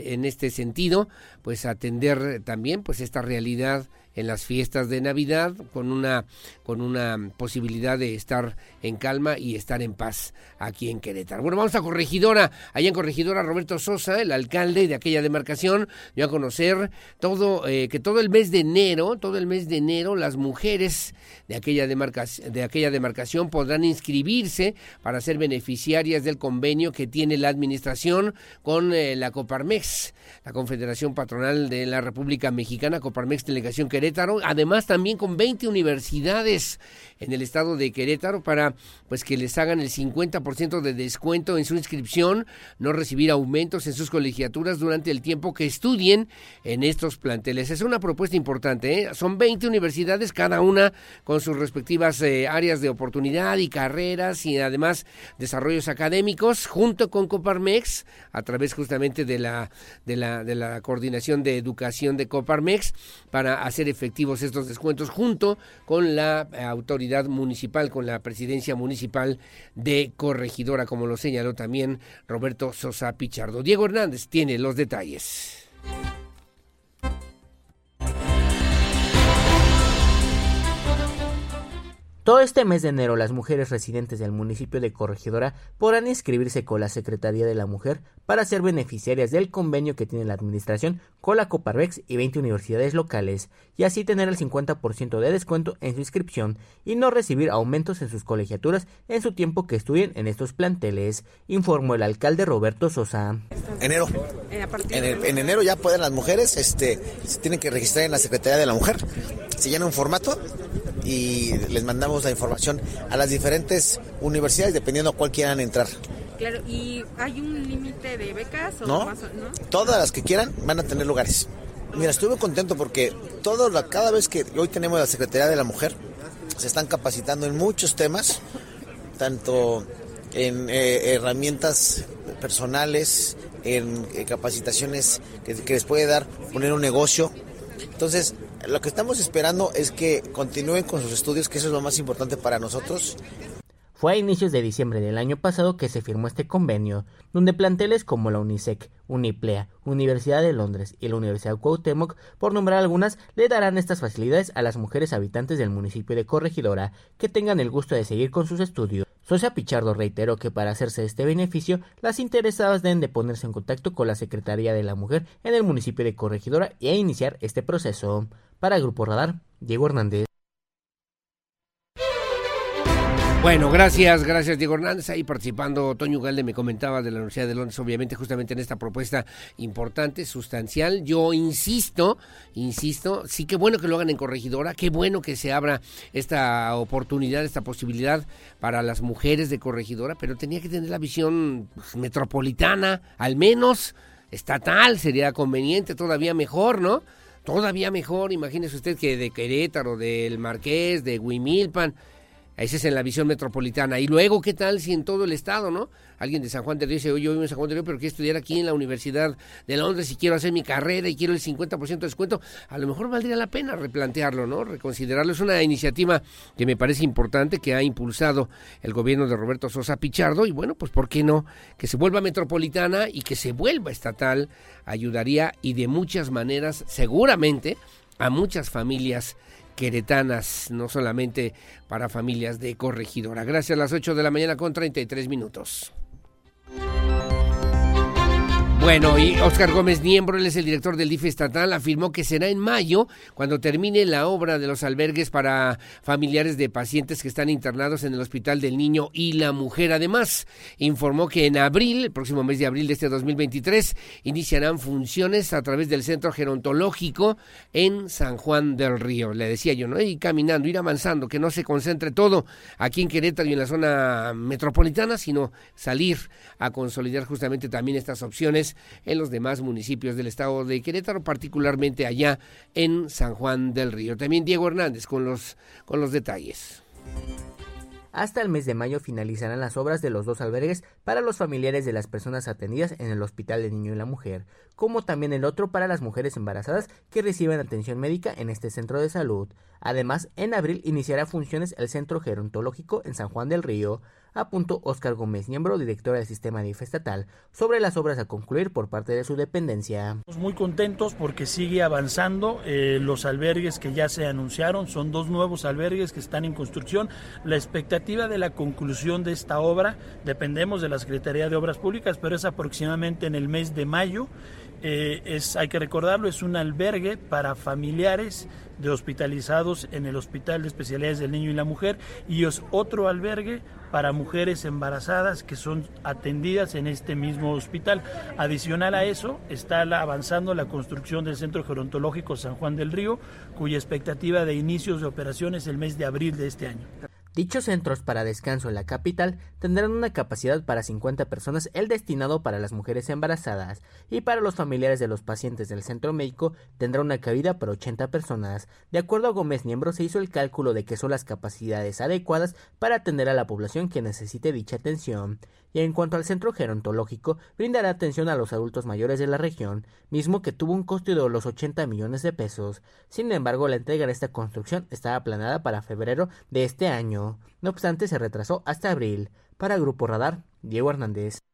en este sentido, pues atender también pues esta realidad en las fiestas de Navidad con una con una posibilidad de estar en calma y estar en paz aquí en Querétaro. Bueno, vamos a Corregidora, allá en Corregidora Roberto Sosa, el alcalde de aquella demarcación, dio a conocer todo eh, que todo el mes de enero, todo el mes de enero las mujeres de aquella demarcación de aquella demarcación podrán inscribirse para ser beneficiarias del convenio que tiene la administración con eh, la Coparmex, la Confederación Patronal de la República Mexicana, Coparmex Delegación que Además también con 20 universidades en el estado de Querétaro para pues que les hagan el 50% de descuento en su inscripción, no recibir aumentos en sus colegiaturas durante el tiempo que estudien en estos planteles. Es una propuesta importante, ¿eh? son 20 universidades, cada una con sus respectivas eh, áreas de oportunidad y carreras y además desarrollos académicos, junto con Coparmex, a través justamente de la, de la, de la coordinación de educación de Coparmex, para hacer efectivos estos descuentos, junto con la eh, municipal, con la presidencia municipal de Corregidora, como lo señaló también Roberto Sosa Pichardo. Diego Hernández tiene los detalles. Todo este mes de enero, las mujeres residentes del municipio de Corregidora podrán inscribirse con la Secretaría de la Mujer para ser beneficiarias del convenio que tiene la Administración con la Coparvex y 20 universidades locales, y así tener el 50% de descuento en su inscripción y no recibir aumentos en sus colegiaturas en su tiempo que estudien en estos planteles, informó el alcalde Roberto Sosa. Enero. En, en enero ya pueden las mujeres, este, se tienen que registrar en la Secretaría de la Mujer, se llena un formato y les mandamos la información a las diferentes universidades dependiendo a cuál quieran entrar. Claro, ¿y hay un límite de becas? O ¿No? más, ¿no? Todas las que quieran van a tener lugares. Mira, estuve contento porque todo la, cada vez que hoy tenemos la Secretaría de la Mujer, se están capacitando en muchos temas, tanto en eh, herramientas personales, en eh, capacitaciones que, que les puede dar poner un negocio. Entonces, lo que estamos esperando es que continúen con sus estudios, que eso es lo más importante para nosotros. Fue a inicios de diciembre del año pasado que se firmó este convenio, donde planteles como la UNICEC, Uniplea, Universidad de Londres y la Universidad Cuauhtémoc, por nombrar algunas, le darán estas facilidades a las mujeres habitantes del municipio de Corregidora que tengan el gusto de seguir con sus estudios. Socia Pichardo reiteró que para hacerse este beneficio, las interesadas deben de ponerse en contacto con la Secretaría de la Mujer en el municipio de Corregidora e iniciar este proceso. Para Grupo Radar, Diego Hernández. Bueno, gracias, gracias Diego Hernández. Ahí participando, Toño Galde me comentaba de la Universidad de Londres, obviamente justamente en esta propuesta importante, sustancial. Yo insisto, insisto, sí que bueno que lo hagan en Corregidora, qué bueno que se abra esta oportunidad, esta posibilidad para las mujeres de Corregidora, pero tenía que tener la visión pues, metropolitana, al menos estatal, sería conveniente, todavía mejor, ¿no? Todavía mejor, imagínese usted que de Querétaro, del Marqués, de Huimilpan, esa es en la visión metropolitana. Y luego, ¿qué tal si en todo el estado, no? Alguien de San Juan de Río dice, oye, yo vivo en San Juan de Río, pero quiero estudiar aquí en la Universidad de Londres y quiero hacer mi carrera y quiero el 50% de descuento. A lo mejor valdría la pena replantearlo, ¿no? Reconsiderarlo. Es una iniciativa que me parece importante, que ha impulsado el gobierno de Roberto Sosa Pichardo. Y bueno, pues ¿por qué no? Que se vuelva metropolitana y que se vuelva estatal ayudaría y de muchas maneras, seguramente, a muchas familias queretanas, no solamente para familias de corregidora. Gracias a las 8 de la mañana con 33 minutos. Bueno, y Oscar Gómez Niembro, él es el director del DIF estatal, afirmó que será en mayo cuando termine la obra de los albergues para familiares de pacientes que están internados en el Hospital del Niño y la Mujer. Además, informó que en abril, el próximo mes de abril de este 2023, iniciarán funciones a través del Centro Gerontológico en San Juan del Río. Le decía yo, ¿no? Ir caminando, ir avanzando, que no se concentre todo aquí en Querétaro y en la zona metropolitana, sino salir a consolidar justamente también estas opciones en los demás municipios del estado de Querétaro, particularmente allá en San Juan del Río. También Diego Hernández con los, con los detalles. Hasta el mes de mayo finalizarán las obras de los dos albergues para los familiares de las personas atendidas en el Hospital del Niño y la Mujer, como también el otro para las mujeres embarazadas que reciben atención médica en este centro de salud. Además, en abril iniciará funciones el Centro Gerontológico en San Juan del Río, apuntó Óscar Gómez, miembro director del sistema DIF estatal, sobre las obras a concluir por parte de su dependencia. Muy contentos porque sigue avanzando eh, los albergues que ya se anunciaron, son dos nuevos albergues que están en construcción. La expectativa de la conclusión de esta obra, dependemos de la Secretaría de Obras Públicas, pero es aproximadamente en el mes de mayo. Eh, es, hay que recordarlo, es un albergue para familiares de hospitalizados en el Hospital de Especialidades del Niño y la Mujer y es otro albergue para mujeres embarazadas que son atendidas en este mismo hospital. Adicional a eso, está avanzando la construcción del Centro Gerontológico San Juan del Río, cuya expectativa de inicios de operaciones el mes de abril de este año. Dichos centros para descanso en la capital tendrán una capacidad para 50 personas, el destinado para las mujeres embarazadas, y para los familiares de los pacientes del centro médico tendrá una cabida para 80 personas. De acuerdo a Gómez Niembro, se hizo el cálculo de que son las capacidades adecuadas para atender a la población que necesite dicha atención. Y en cuanto al centro gerontológico, brindará atención a los adultos mayores de la región, mismo que tuvo un costo de los 80 millones de pesos. Sin embargo, la entrega de esta construcción estaba planeada para febrero de este año. No obstante, se retrasó hasta abril. Para Grupo Radar, Diego Hernández.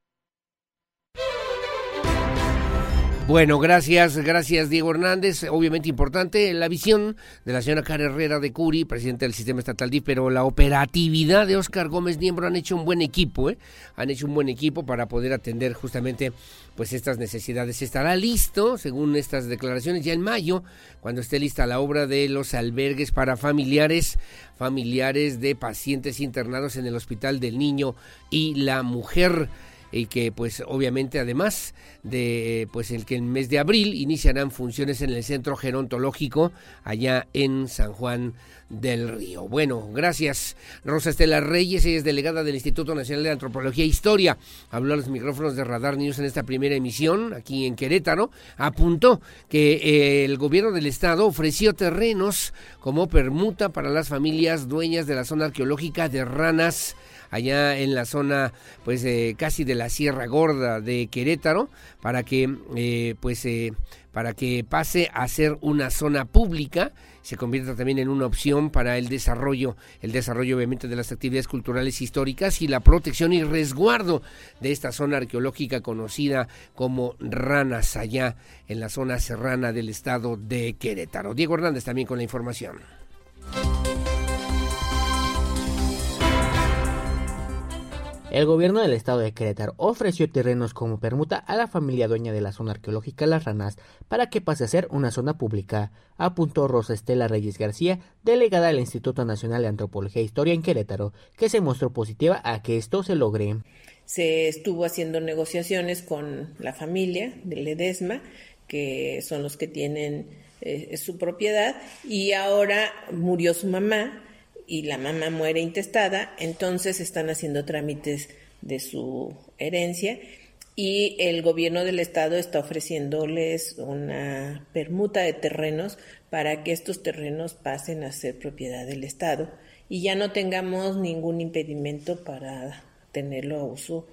Bueno, gracias, gracias Diego Hernández. Obviamente importante la visión de la señora Cara Herrera de Curi, presidente del sistema estatal DIF, pero la operatividad de Oscar Gómez Niembro han hecho un buen equipo, ¿eh? Han hecho un buen equipo para poder atender justamente pues estas necesidades. Estará listo, según estas declaraciones, ya en mayo, cuando esté lista la obra de los albergues para familiares, familiares de pacientes internados en el Hospital del Niño y la Mujer y que pues obviamente además de pues el que en el mes de abril iniciarán funciones en el centro gerontológico allá en San Juan del Río. Bueno, gracias Rosa Estela Reyes, ella es delegada del Instituto Nacional de Antropología e Historia. Habló a los micrófonos de Radar News en esta primera emisión aquí en Querétaro. Apuntó que eh, el gobierno del estado ofreció terrenos como permuta para las familias dueñas de la zona arqueológica de Ranas allá en la zona pues eh, casi de la Sierra Gorda de Querétaro para que eh, pues eh, para que pase a ser una zona pública se convierta también en una opción para el desarrollo, el desarrollo obviamente de las actividades culturales históricas y la protección y resguardo de esta zona arqueológica conocida como Ranas allá en la zona serrana del estado de Querétaro. Diego Hernández también con la información. El gobierno del estado de Querétaro ofreció terrenos como permuta a la familia dueña de la zona arqueológica Las Ranas para que pase a ser una zona pública, apuntó Rosa Estela Reyes García, delegada del Instituto Nacional de Antropología e Historia en Querétaro, que se mostró positiva a que esto se logre. Se estuvo haciendo negociaciones con la familia de Ledesma, que son los que tienen eh, su propiedad, y ahora murió su mamá y la mamá muere intestada, entonces están haciendo trámites de su herencia y el gobierno del estado está ofreciéndoles una permuta de terrenos para que estos terrenos pasen a ser propiedad del estado y ya no tengamos ningún impedimento para tenerlo a uso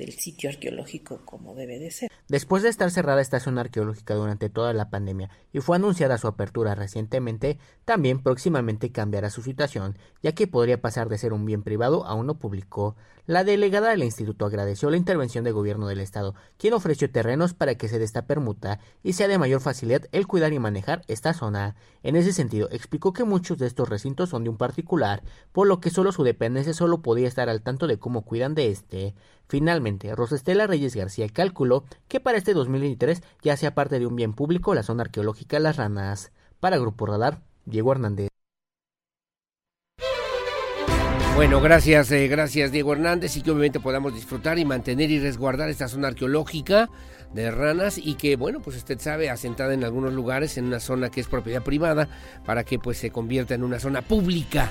del sitio arqueológico como debe de ser. Después de estar cerrada esta zona arqueológica durante toda la pandemia y fue anunciada su apertura recientemente, también próximamente cambiará su situación, ya que podría pasar de ser un bien privado a uno público. La delegada del instituto agradeció la intervención del gobierno del estado, quien ofreció terrenos para que se dé esta permuta y sea de mayor facilidad el cuidar y manejar esta zona. En ese sentido, explicó que muchos de estos recintos son de un particular, por lo que solo su dependencia solo podía estar al tanto de cómo cuidan de este. Finalmente, Rosestela Reyes García calculó que para este 2023 ya sea parte de un bien público la zona arqueológica Las Ranas. Para Grupo Radar, Diego Hernández. Bueno, gracias, eh, gracias Diego Hernández y que obviamente podamos disfrutar y mantener y resguardar esta zona arqueológica de ranas y que bueno pues usted sabe asentada en algunos lugares en una zona que es propiedad privada para que pues se convierta en una zona pública,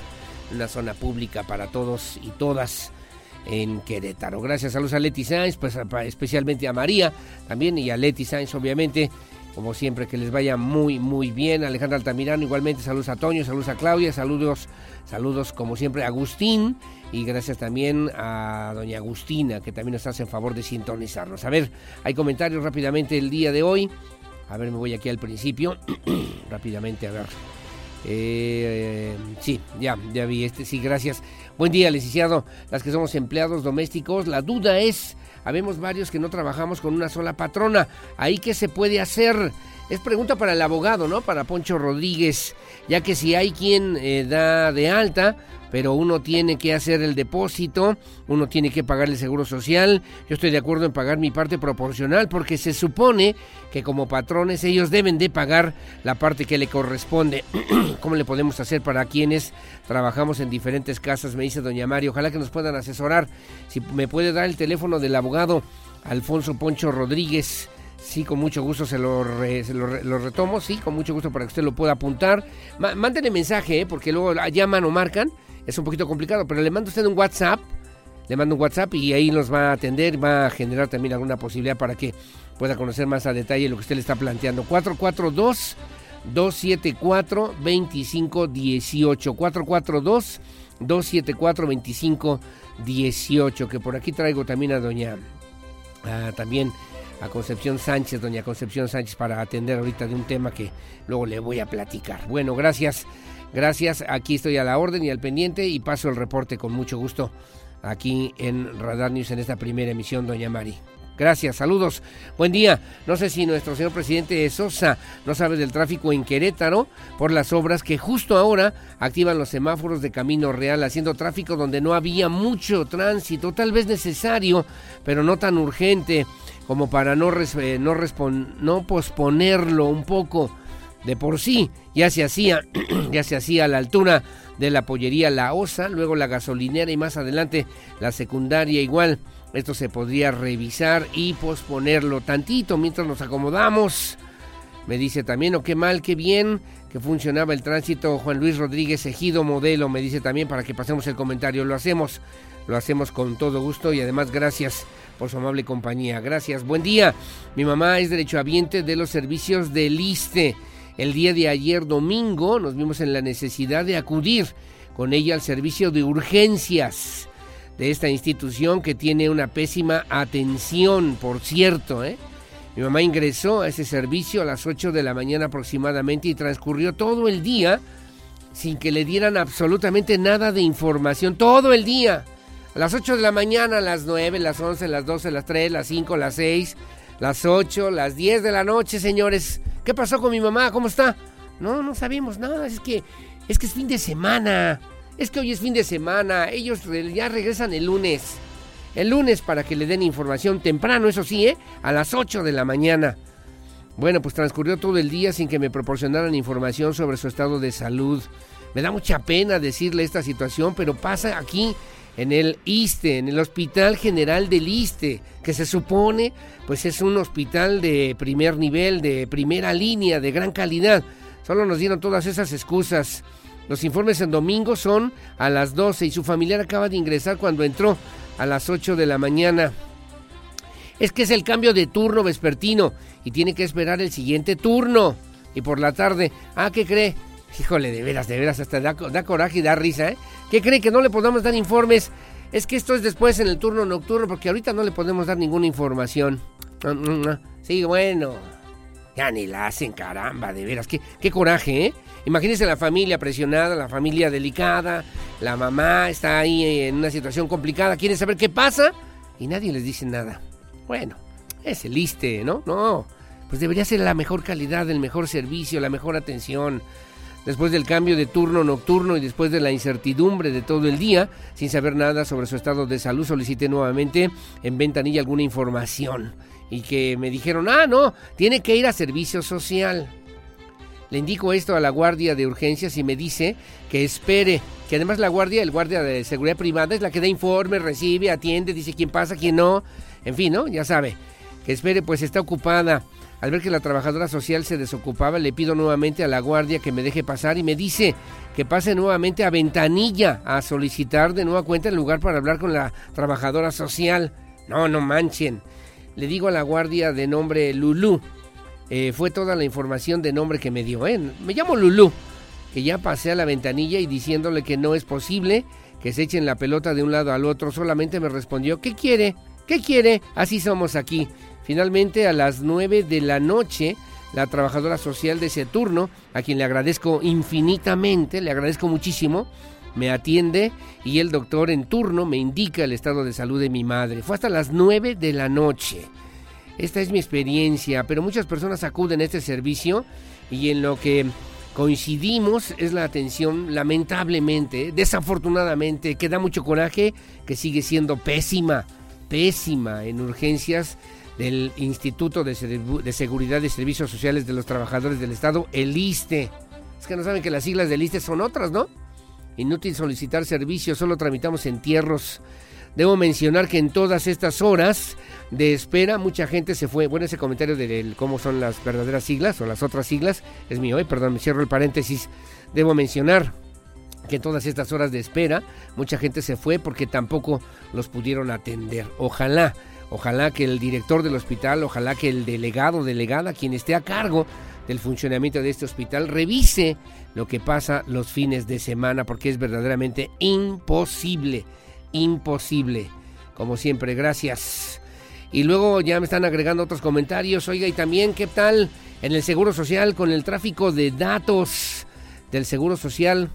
una zona pública para todos y todas en Querétaro. Gracias, saludos a Leti Sainz, pues especialmente a María también y a Leti Sainz, obviamente. Como siempre, que les vaya muy, muy bien. Alejandra Altamirano, igualmente, saludos a Toño, saludos a Claudia, saludos, saludos como siempre a Agustín y gracias también a doña Agustina, que también nos hace en favor de sintonizarnos. A ver, hay comentarios rápidamente el día de hoy. A ver, me voy aquí al principio. *clears throat* rápidamente, a ver. Eh, sí, ya, ya vi este, sí, gracias. Buen día, licenciado. Las que somos empleados domésticos, la duda es, habemos varios que no trabajamos con una sola patrona. ¿Ahí qué se puede hacer? Es pregunta para el abogado, ¿no? Para Poncho Rodríguez, ya que si hay quien eh, da de alta, pero uno tiene que hacer el depósito, uno tiene que pagar el seguro social. Yo estoy de acuerdo en pagar mi parte proporcional porque se supone que como patrones ellos deben de pagar la parte que le corresponde. *clears throat* ¿Cómo le podemos hacer para quienes trabajamos en diferentes casas? Me dice doña María. Ojalá que nos puedan asesorar. Si me puede dar el teléfono del abogado Alfonso Poncho Rodríguez. Sí, con mucho gusto se lo, lo, retomo. Sí, con mucho gusto para que usted lo pueda apuntar. mándenle mensaje, ¿eh? porque luego llaman o marcan. Es un poquito complicado, pero le mando usted un WhatsApp. Le mando un WhatsApp y ahí nos va a atender. Va a generar también alguna posibilidad para que pueda conocer más a detalle lo que usted le está planteando. 442 274 2518 442 274 2518 que por aquí traigo también a doña también a Concepción Sánchez, doña Concepción Sánchez para atender ahorita de un tema que luego le voy a platicar. Bueno, gracias. Gracias, aquí estoy a la orden y al pendiente y paso el reporte con mucho gusto aquí en Radar News en esta primera emisión, doña Mari. Gracias, saludos. Buen día. No sé si nuestro señor presidente Sosa no sabe del tráfico en Querétaro por las obras que justo ahora activan los semáforos de Camino Real, haciendo tráfico donde no había mucho tránsito, tal vez necesario, pero no tan urgente como para no, eh, no, no posponerlo un poco. De por sí ya se hacía, *clears throat* ya se hacía a la altura de la pollería La Osa, luego la gasolinera y más adelante la secundaria igual. Esto se podría revisar y posponerlo tantito mientras nos acomodamos. Me dice también, o oh, qué mal, qué bien que funcionaba el tránsito. Juan Luis Rodríguez Ejido Modelo me dice también para que pasemos el comentario. Lo hacemos, lo hacemos con todo gusto y además gracias por su amable compañía. Gracias, buen día. Mi mamá es derechohabiente de los servicios del ISTE. El día de ayer domingo nos vimos en la necesidad de acudir con ella al servicio de urgencias de esta institución que tiene una pésima atención, por cierto. ¿eh? Mi mamá ingresó a ese servicio a las 8 de la mañana aproximadamente y transcurrió todo el día sin que le dieran absolutamente nada de información, todo el día. A las 8 de la mañana, a las 9, las 11, las 12, las 3, las 5, las 6, las 8, las 10 de la noche, señores. ¿Qué pasó con mi mamá? ¿Cómo está? No, no sabemos nada, es que es que es fin de semana es que hoy es fin de semana, ellos ya regresan el lunes. El lunes para que le den información temprano, eso sí, ¿eh? A las 8 de la mañana. Bueno, pues transcurrió todo el día sin que me proporcionaran información sobre su estado de salud. Me da mucha pena decirle esta situación, pero pasa aquí en el ISTE, en el Hospital General del ISTE, que se supone pues es un hospital de primer nivel, de primera línea, de gran calidad. Solo nos dieron todas esas excusas. Los informes en domingo son a las 12 y su familiar acaba de ingresar cuando entró a las 8 de la mañana. Es que es el cambio de turno vespertino y tiene que esperar el siguiente turno. Y por la tarde, ah, ¿qué cree? Híjole, de veras, de veras, hasta da, coraje y da risa, ¿eh? ¿Qué cree que no le podamos dar informes? Es que esto es después en el turno nocturno porque ahorita no le podemos dar ninguna información. Sí, bueno. Ya ni la hacen, caramba, de veras. Qué, qué coraje, ¿eh? Imagínense la familia presionada, la familia delicada, la mamá está ahí en una situación complicada, quieren saber qué pasa y nadie les dice nada. Bueno, es el ISTE, ¿no? No, pues debería ser la mejor calidad, el mejor servicio, la mejor atención. Después del cambio de turno nocturno y después de la incertidumbre de todo el día, sin saber nada sobre su estado de salud, solicité nuevamente en ventanilla alguna información. Y que me dijeron, ah, no, tiene que ir a servicio social. Le indico esto a la guardia de urgencias y me dice que espere, que además la guardia, el guardia de seguridad privada es la que da informe, recibe, atiende, dice quién pasa, quién no, en fin, ¿no? Ya sabe. Que espere, pues está ocupada. Al ver que la trabajadora social se desocupaba, le pido nuevamente a la guardia que me deje pasar y me dice que pase nuevamente a ventanilla a solicitar de nueva cuenta el lugar para hablar con la trabajadora social. No, no manchen. Le digo a la guardia de nombre Lulú eh, fue toda la información de nombre que me dio. ¿eh? Me llamo Lulú, que ya pasé a la ventanilla y diciéndole que no es posible que se echen la pelota de un lado al otro, solamente me respondió, ¿qué quiere? ¿Qué quiere? Así somos aquí. Finalmente, a las 9 de la noche, la trabajadora social de ese turno, a quien le agradezco infinitamente, le agradezco muchísimo, me atiende y el doctor en turno me indica el estado de salud de mi madre. Fue hasta las 9 de la noche. Esta es mi experiencia, pero muchas personas acuden a este servicio y en lo que coincidimos es la atención, lamentablemente, desafortunadamente, que da mucho coraje, que sigue siendo pésima, pésima en urgencias del Instituto de, Seguridad y Servicios Sociales de los Trabajadores del Estado, el ISTE. Es que no saben que las siglas del ISTE son otras, ¿no? Inútil solicitar servicios, solo tramitamos entierros. Debo mencionar que en todas estas horas de espera mucha gente se fue. Bueno, ese comentario de cómo son las verdaderas siglas o las otras siglas es mío, ¿eh? perdón, me cierro el paréntesis. Debo mencionar que en todas estas horas de espera mucha gente se fue porque tampoco los pudieron atender. Ojalá, ojalá que el director del hospital, ojalá que el delegado, delegada, quien esté a cargo del funcionamiento de este hospital, revise lo que pasa los fines de semana porque es verdaderamente imposible imposible. Como siempre, gracias. Y luego ya me están agregando otros comentarios. Oiga, y también, ¿qué tal en el Seguro Social con el tráfico de datos del Seguro Social?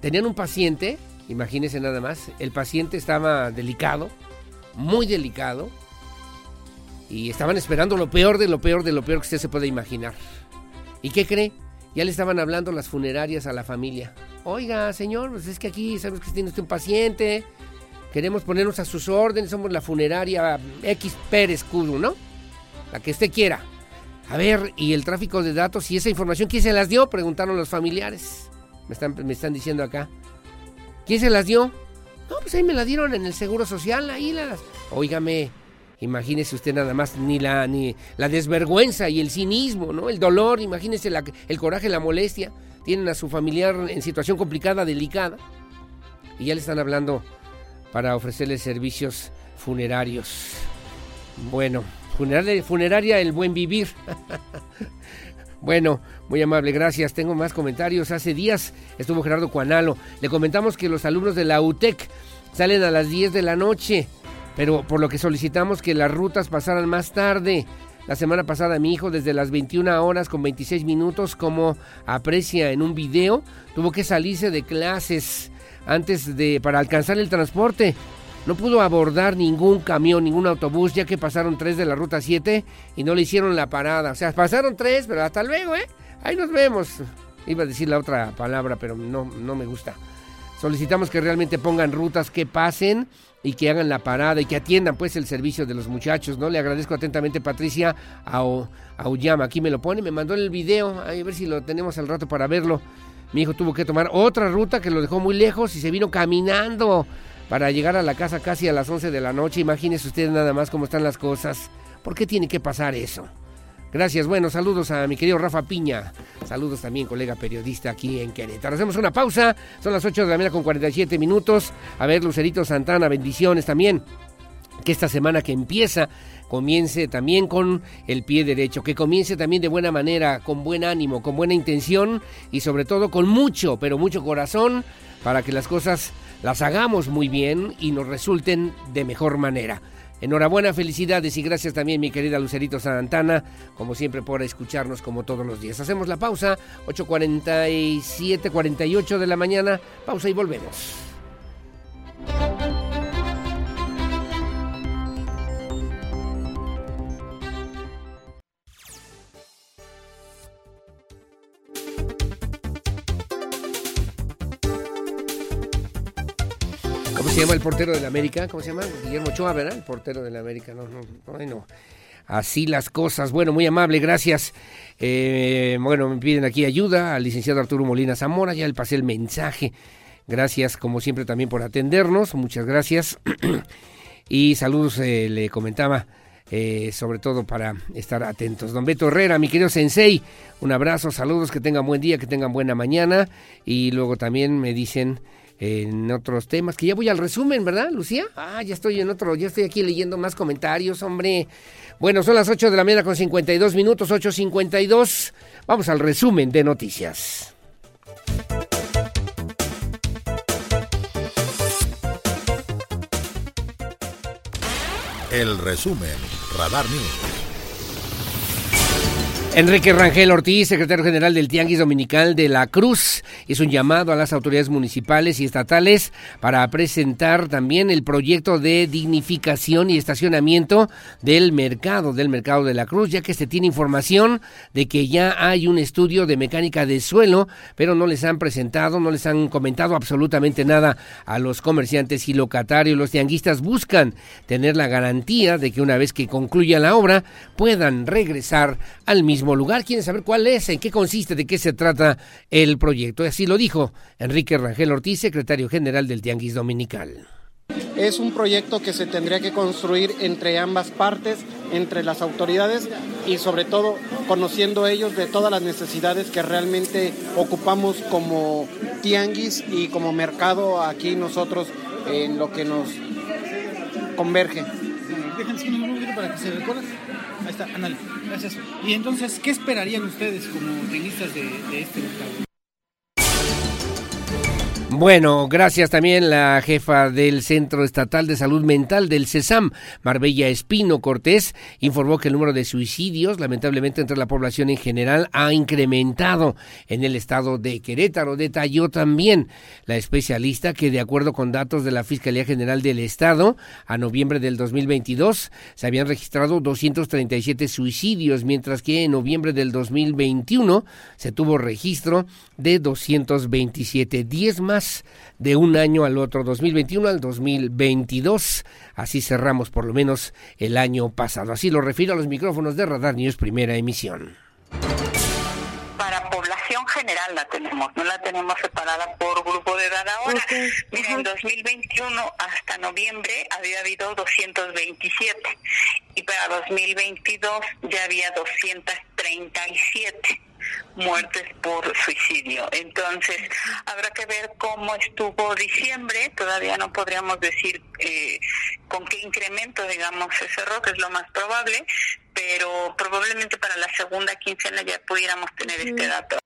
Tenían un paciente, imagínense nada más, el paciente estaba delicado, muy delicado, y estaban esperando lo peor de lo peor de lo peor que usted se puede imaginar. ¿Y qué cree? Ya le estaban hablando las funerarias a la familia. Oiga, señor, pues es que aquí sabemos que tiene usted un paciente, Queremos ponernos a sus órdenes, somos la funeraria X Pérez Cudu, ¿no? La que usted quiera. A ver, ¿y el tráfico de datos y esa información quién se las dio? Preguntaron los familiares. Me están, me están diciendo acá. ¿Quién se las dio? No, pues ahí me la dieron en el Seguro Social, ahí las... Óigame, imagínese usted nada más, ni la, ni la desvergüenza y el cinismo, ¿no? El dolor, imagínese la, el coraje, la molestia. Tienen a su familiar en situación complicada, delicada. Y ya le están hablando para ofrecerle servicios funerarios. Bueno, funeraria, funeraria El Buen Vivir. *laughs* bueno, muy amable, gracias. Tengo más comentarios. Hace días estuvo Gerardo Cuanalo. Le comentamos que los alumnos de la UTEC salen a las 10 de la noche, pero por lo que solicitamos que las rutas pasaran más tarde. La semana pasada mi hijo desde las 21 horas con 26 minutos, como aprecia en un video, tuvo que salirse de clases antes de para alcanzar el transporte. No pudo abordar ningún camión, ningún autobús, ya que pasaron tres de la ruta 7 y no le hicieron la parada. O sea, pasaron tres, pero hasta luego, ¿eh? Ahí nos vemos. Iba a decir la otra palabra, pero no, no me gusta. Solicitamos que realmente pongan rutas que pasen y que hagan la parada y que atiendan pues el servicio de los muchachos, ¿no? Le agradezco atentamente Patricia a, a Uyama, aquí me lo pone, me mandó el video, a ver si lo tenemos al rato para verlo. Mi hijo tuvo que tomar otra ruta que lo dejó muy lejos y se vino caminando para llegar a la casa casi a las 11 de la noche. Imagínese usted nada más cómo están las cosas. ¿Por qué tiene que pasar eso? Gracias, bueno, saludos a mi querido Rafa Piña. Saludos también, colega periodista aquí en Querétaro. Hacemos una pausa, son las 8 de la mañana con 47 minutos. A ver, Lucerito Santana, bendiciones también. Que esta semana que empieza comience también con el pie derecho, que comience también de buena manera, con buen ánimo, con buena intención y sobre todo con mucho, pero mucho corazón para que las cosas las hagamos muy bien y nos resulten de mejor manera. Enhorabuena, felicidades y gracias también mi querida Lucerito Santana, como siempre por escucharnos como todos los días. Hacemos la pausa, 8.47, 48 de la mañana, pausa y volvemos. Llama el portero de la América? ¿Cómo se llama? Guillermo Ochoa, ¿verdad? El portero de la América. No, no, bueno. Así las cosas. Bueno, muy amable, gracias. Eh, bueno, me piden aquí ayuda al licenciado Arturo Molina Zamora. Ya le pasé el mensaje. Gracias, como siempre, también por atendernos. Muchas gracias. *clears throat* y saludos, eh, le comentaba, eh, sobre todo para estar atentos. Don Beto Herrera, mi querido Sensei, un abrazo, saludos, que tengan buen día, que tengan buena mañana. Y luego también me dicen en otros temas, que ya voy al resumen, ¿verdad, Lucía? Ah, ya estoy en otro, ya estoy aquí leyendo más comentarios, hombre. Bueno, son las 8 de la mañana con 52 minutos, 8.52. Vamos al resumen de noticias. El resumen, Radar News. Enrique Rangel Ortiz, secretario general del Tianguis Dominical de la Cruz, hizo un llamado a las autoridades municipales y estatales para presentar también el proyecto de dignificación y estacionamiento del mercado, del mercado de la Cruz, ya que se tiene información de que ya hay un estudio de mecánica de suelo, pero no les han presentado, no les han comentado absolutamente nada a los comerciantes y locatarios. Los tianguistas buscan tener la garantía de que una vez que concluya la obra puedan regresar al mismo mismo lugar. Quieren saber cuál es, en qué consiste, de qué se trata el proyecto. Así lo dijo Enrique Rangel Ortiz, secretario general del Tianguis Dominical. Es un proyecto que se tendría que construir entre ambas partes, entre las autoridades y sobre todo conociendo ellos de todas las necesidades que realmente ocupamos como tianguis y como mercado aquí nosotros en lo que nos converge. Déjenme para que se recuerden. Ahí está, Anal. Gracias. Y entonces, ¿qué esperarían ustedes como tenistas de, de este mercado? Bueno, gracias también la jefa del Centro Estatal de Salud Mental del CESAM, Marbella Espino Cortés, informó que el número de suicidios, lamentablemente entre la población en general, ha incrementado en el estado de Querétaro. Detalló también la especialista que, de acuerdo con datos de la Fiscalía General del Estado, a noviembre del 2022 se habían registrado 237 suicidios, mientras que en noviembre del 2021 se tuvo registro de 227, 10 más de un año al otro, 2021 al 2022. Así cerramos por lo menos el año pasado. Así lo refiero a los micrófonos de Radar News Primera Emisión. Para población general la tenemos, no la tenemos separada por grupo de edad ahora. Mira, en 2021 hasta noviembre había habido 227 y para 2022 ya había 237 muertes por suicidio. Entonces, habrá que ver cómo estuvo diciembre. Todavía no podríamos decir eh, con qué incremento, digamos, se cerró, que es lo más probable, pero probablemente para la segunda quincena ya pudiéramos tener este dato.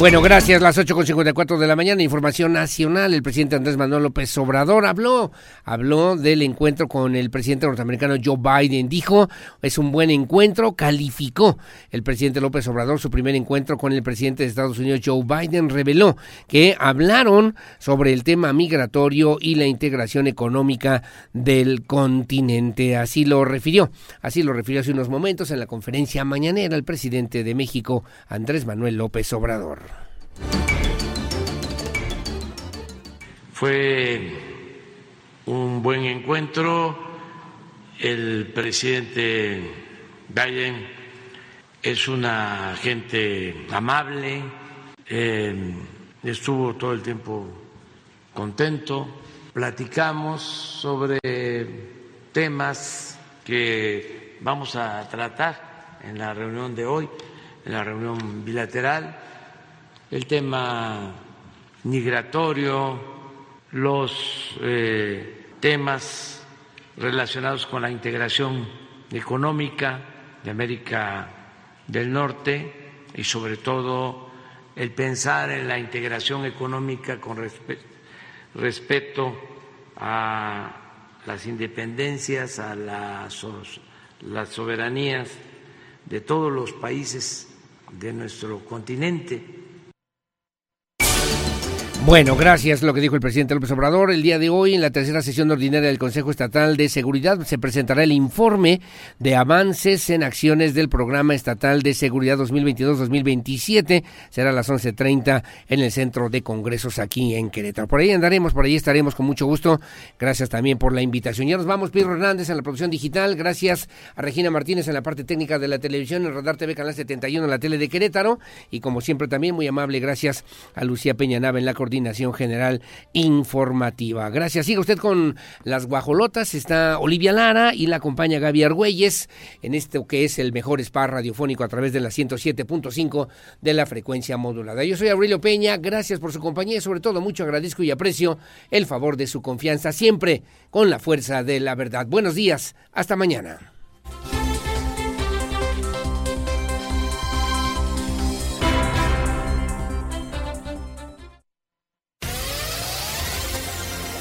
Bueno, gracias. Las 8.54 de la mañana, información nacional. El presidente Andrés Manuel López Obrador habló, habló del encuentro con el presidente norteamericano Joe Biden. Dijo, es un buen encuentro, calificó el presidente López Obrador su primer encuentro con el presidente de Estados Unidos Joe Biden. Reveló que hablaron sobre el tema migratorio y la integración económica del continente. Así lo refirió, así lo refirió hace unos momentos en la conferencia mañanera el presidente de México, Andrés Manuel López Obrador. Fue un buen encuentro. El presidente Biden es una gente amable, eh, estuvo todo el tiempo contento. Platicamos sobre temas que vamos a tratar en la reunión de hoy, en la reunión bilateral el tema migratorio, los eh, temas relacionados con la integración económica de América del Norte y sobre todo el pensar en la integración económica con respecto a las independencias, a las, las soberanías de todos los países de nuestro continente bueno, gracias. Lo que dijo el presidente López Obrador. El día de hoy, en la tercera sesión ordinaria del Consejo Estatal de Seguridad, se presentará el informe de avances en acciones del Programa Estatal de Seguridad 2022-2027. Será a las 11.30 en el Centro de Congresos aquí en Querétaro. Por ahí andaremos, por ahí estaremos con mucho gusto. Gracias también por la invitación. Ya nos vamos, Pedro Hernández en la producción digital. Gracias a Regina Martínez en la parte técnica de la televisión, en Radar TV Canal 71 en la tele de Querétaro. Y como siempre también muy amable, gracias a Lucía Peña Nava en la coordinación Coordinación General Informativa. Gracias. Siga usted con las guajolotas. Está Olivia Lara y la acompaña Gaby Argüelles en esto que es el mejor spa radiofónico a través de la 107.5 de la frecuencia modulada. Yo soy Aurelio Peña. Gracias por su compañía y sobre todo mucho agradezco y aprecio el favor de su confianza siempre con la fuerza de la verdad. Buenos días. Hasta mañana.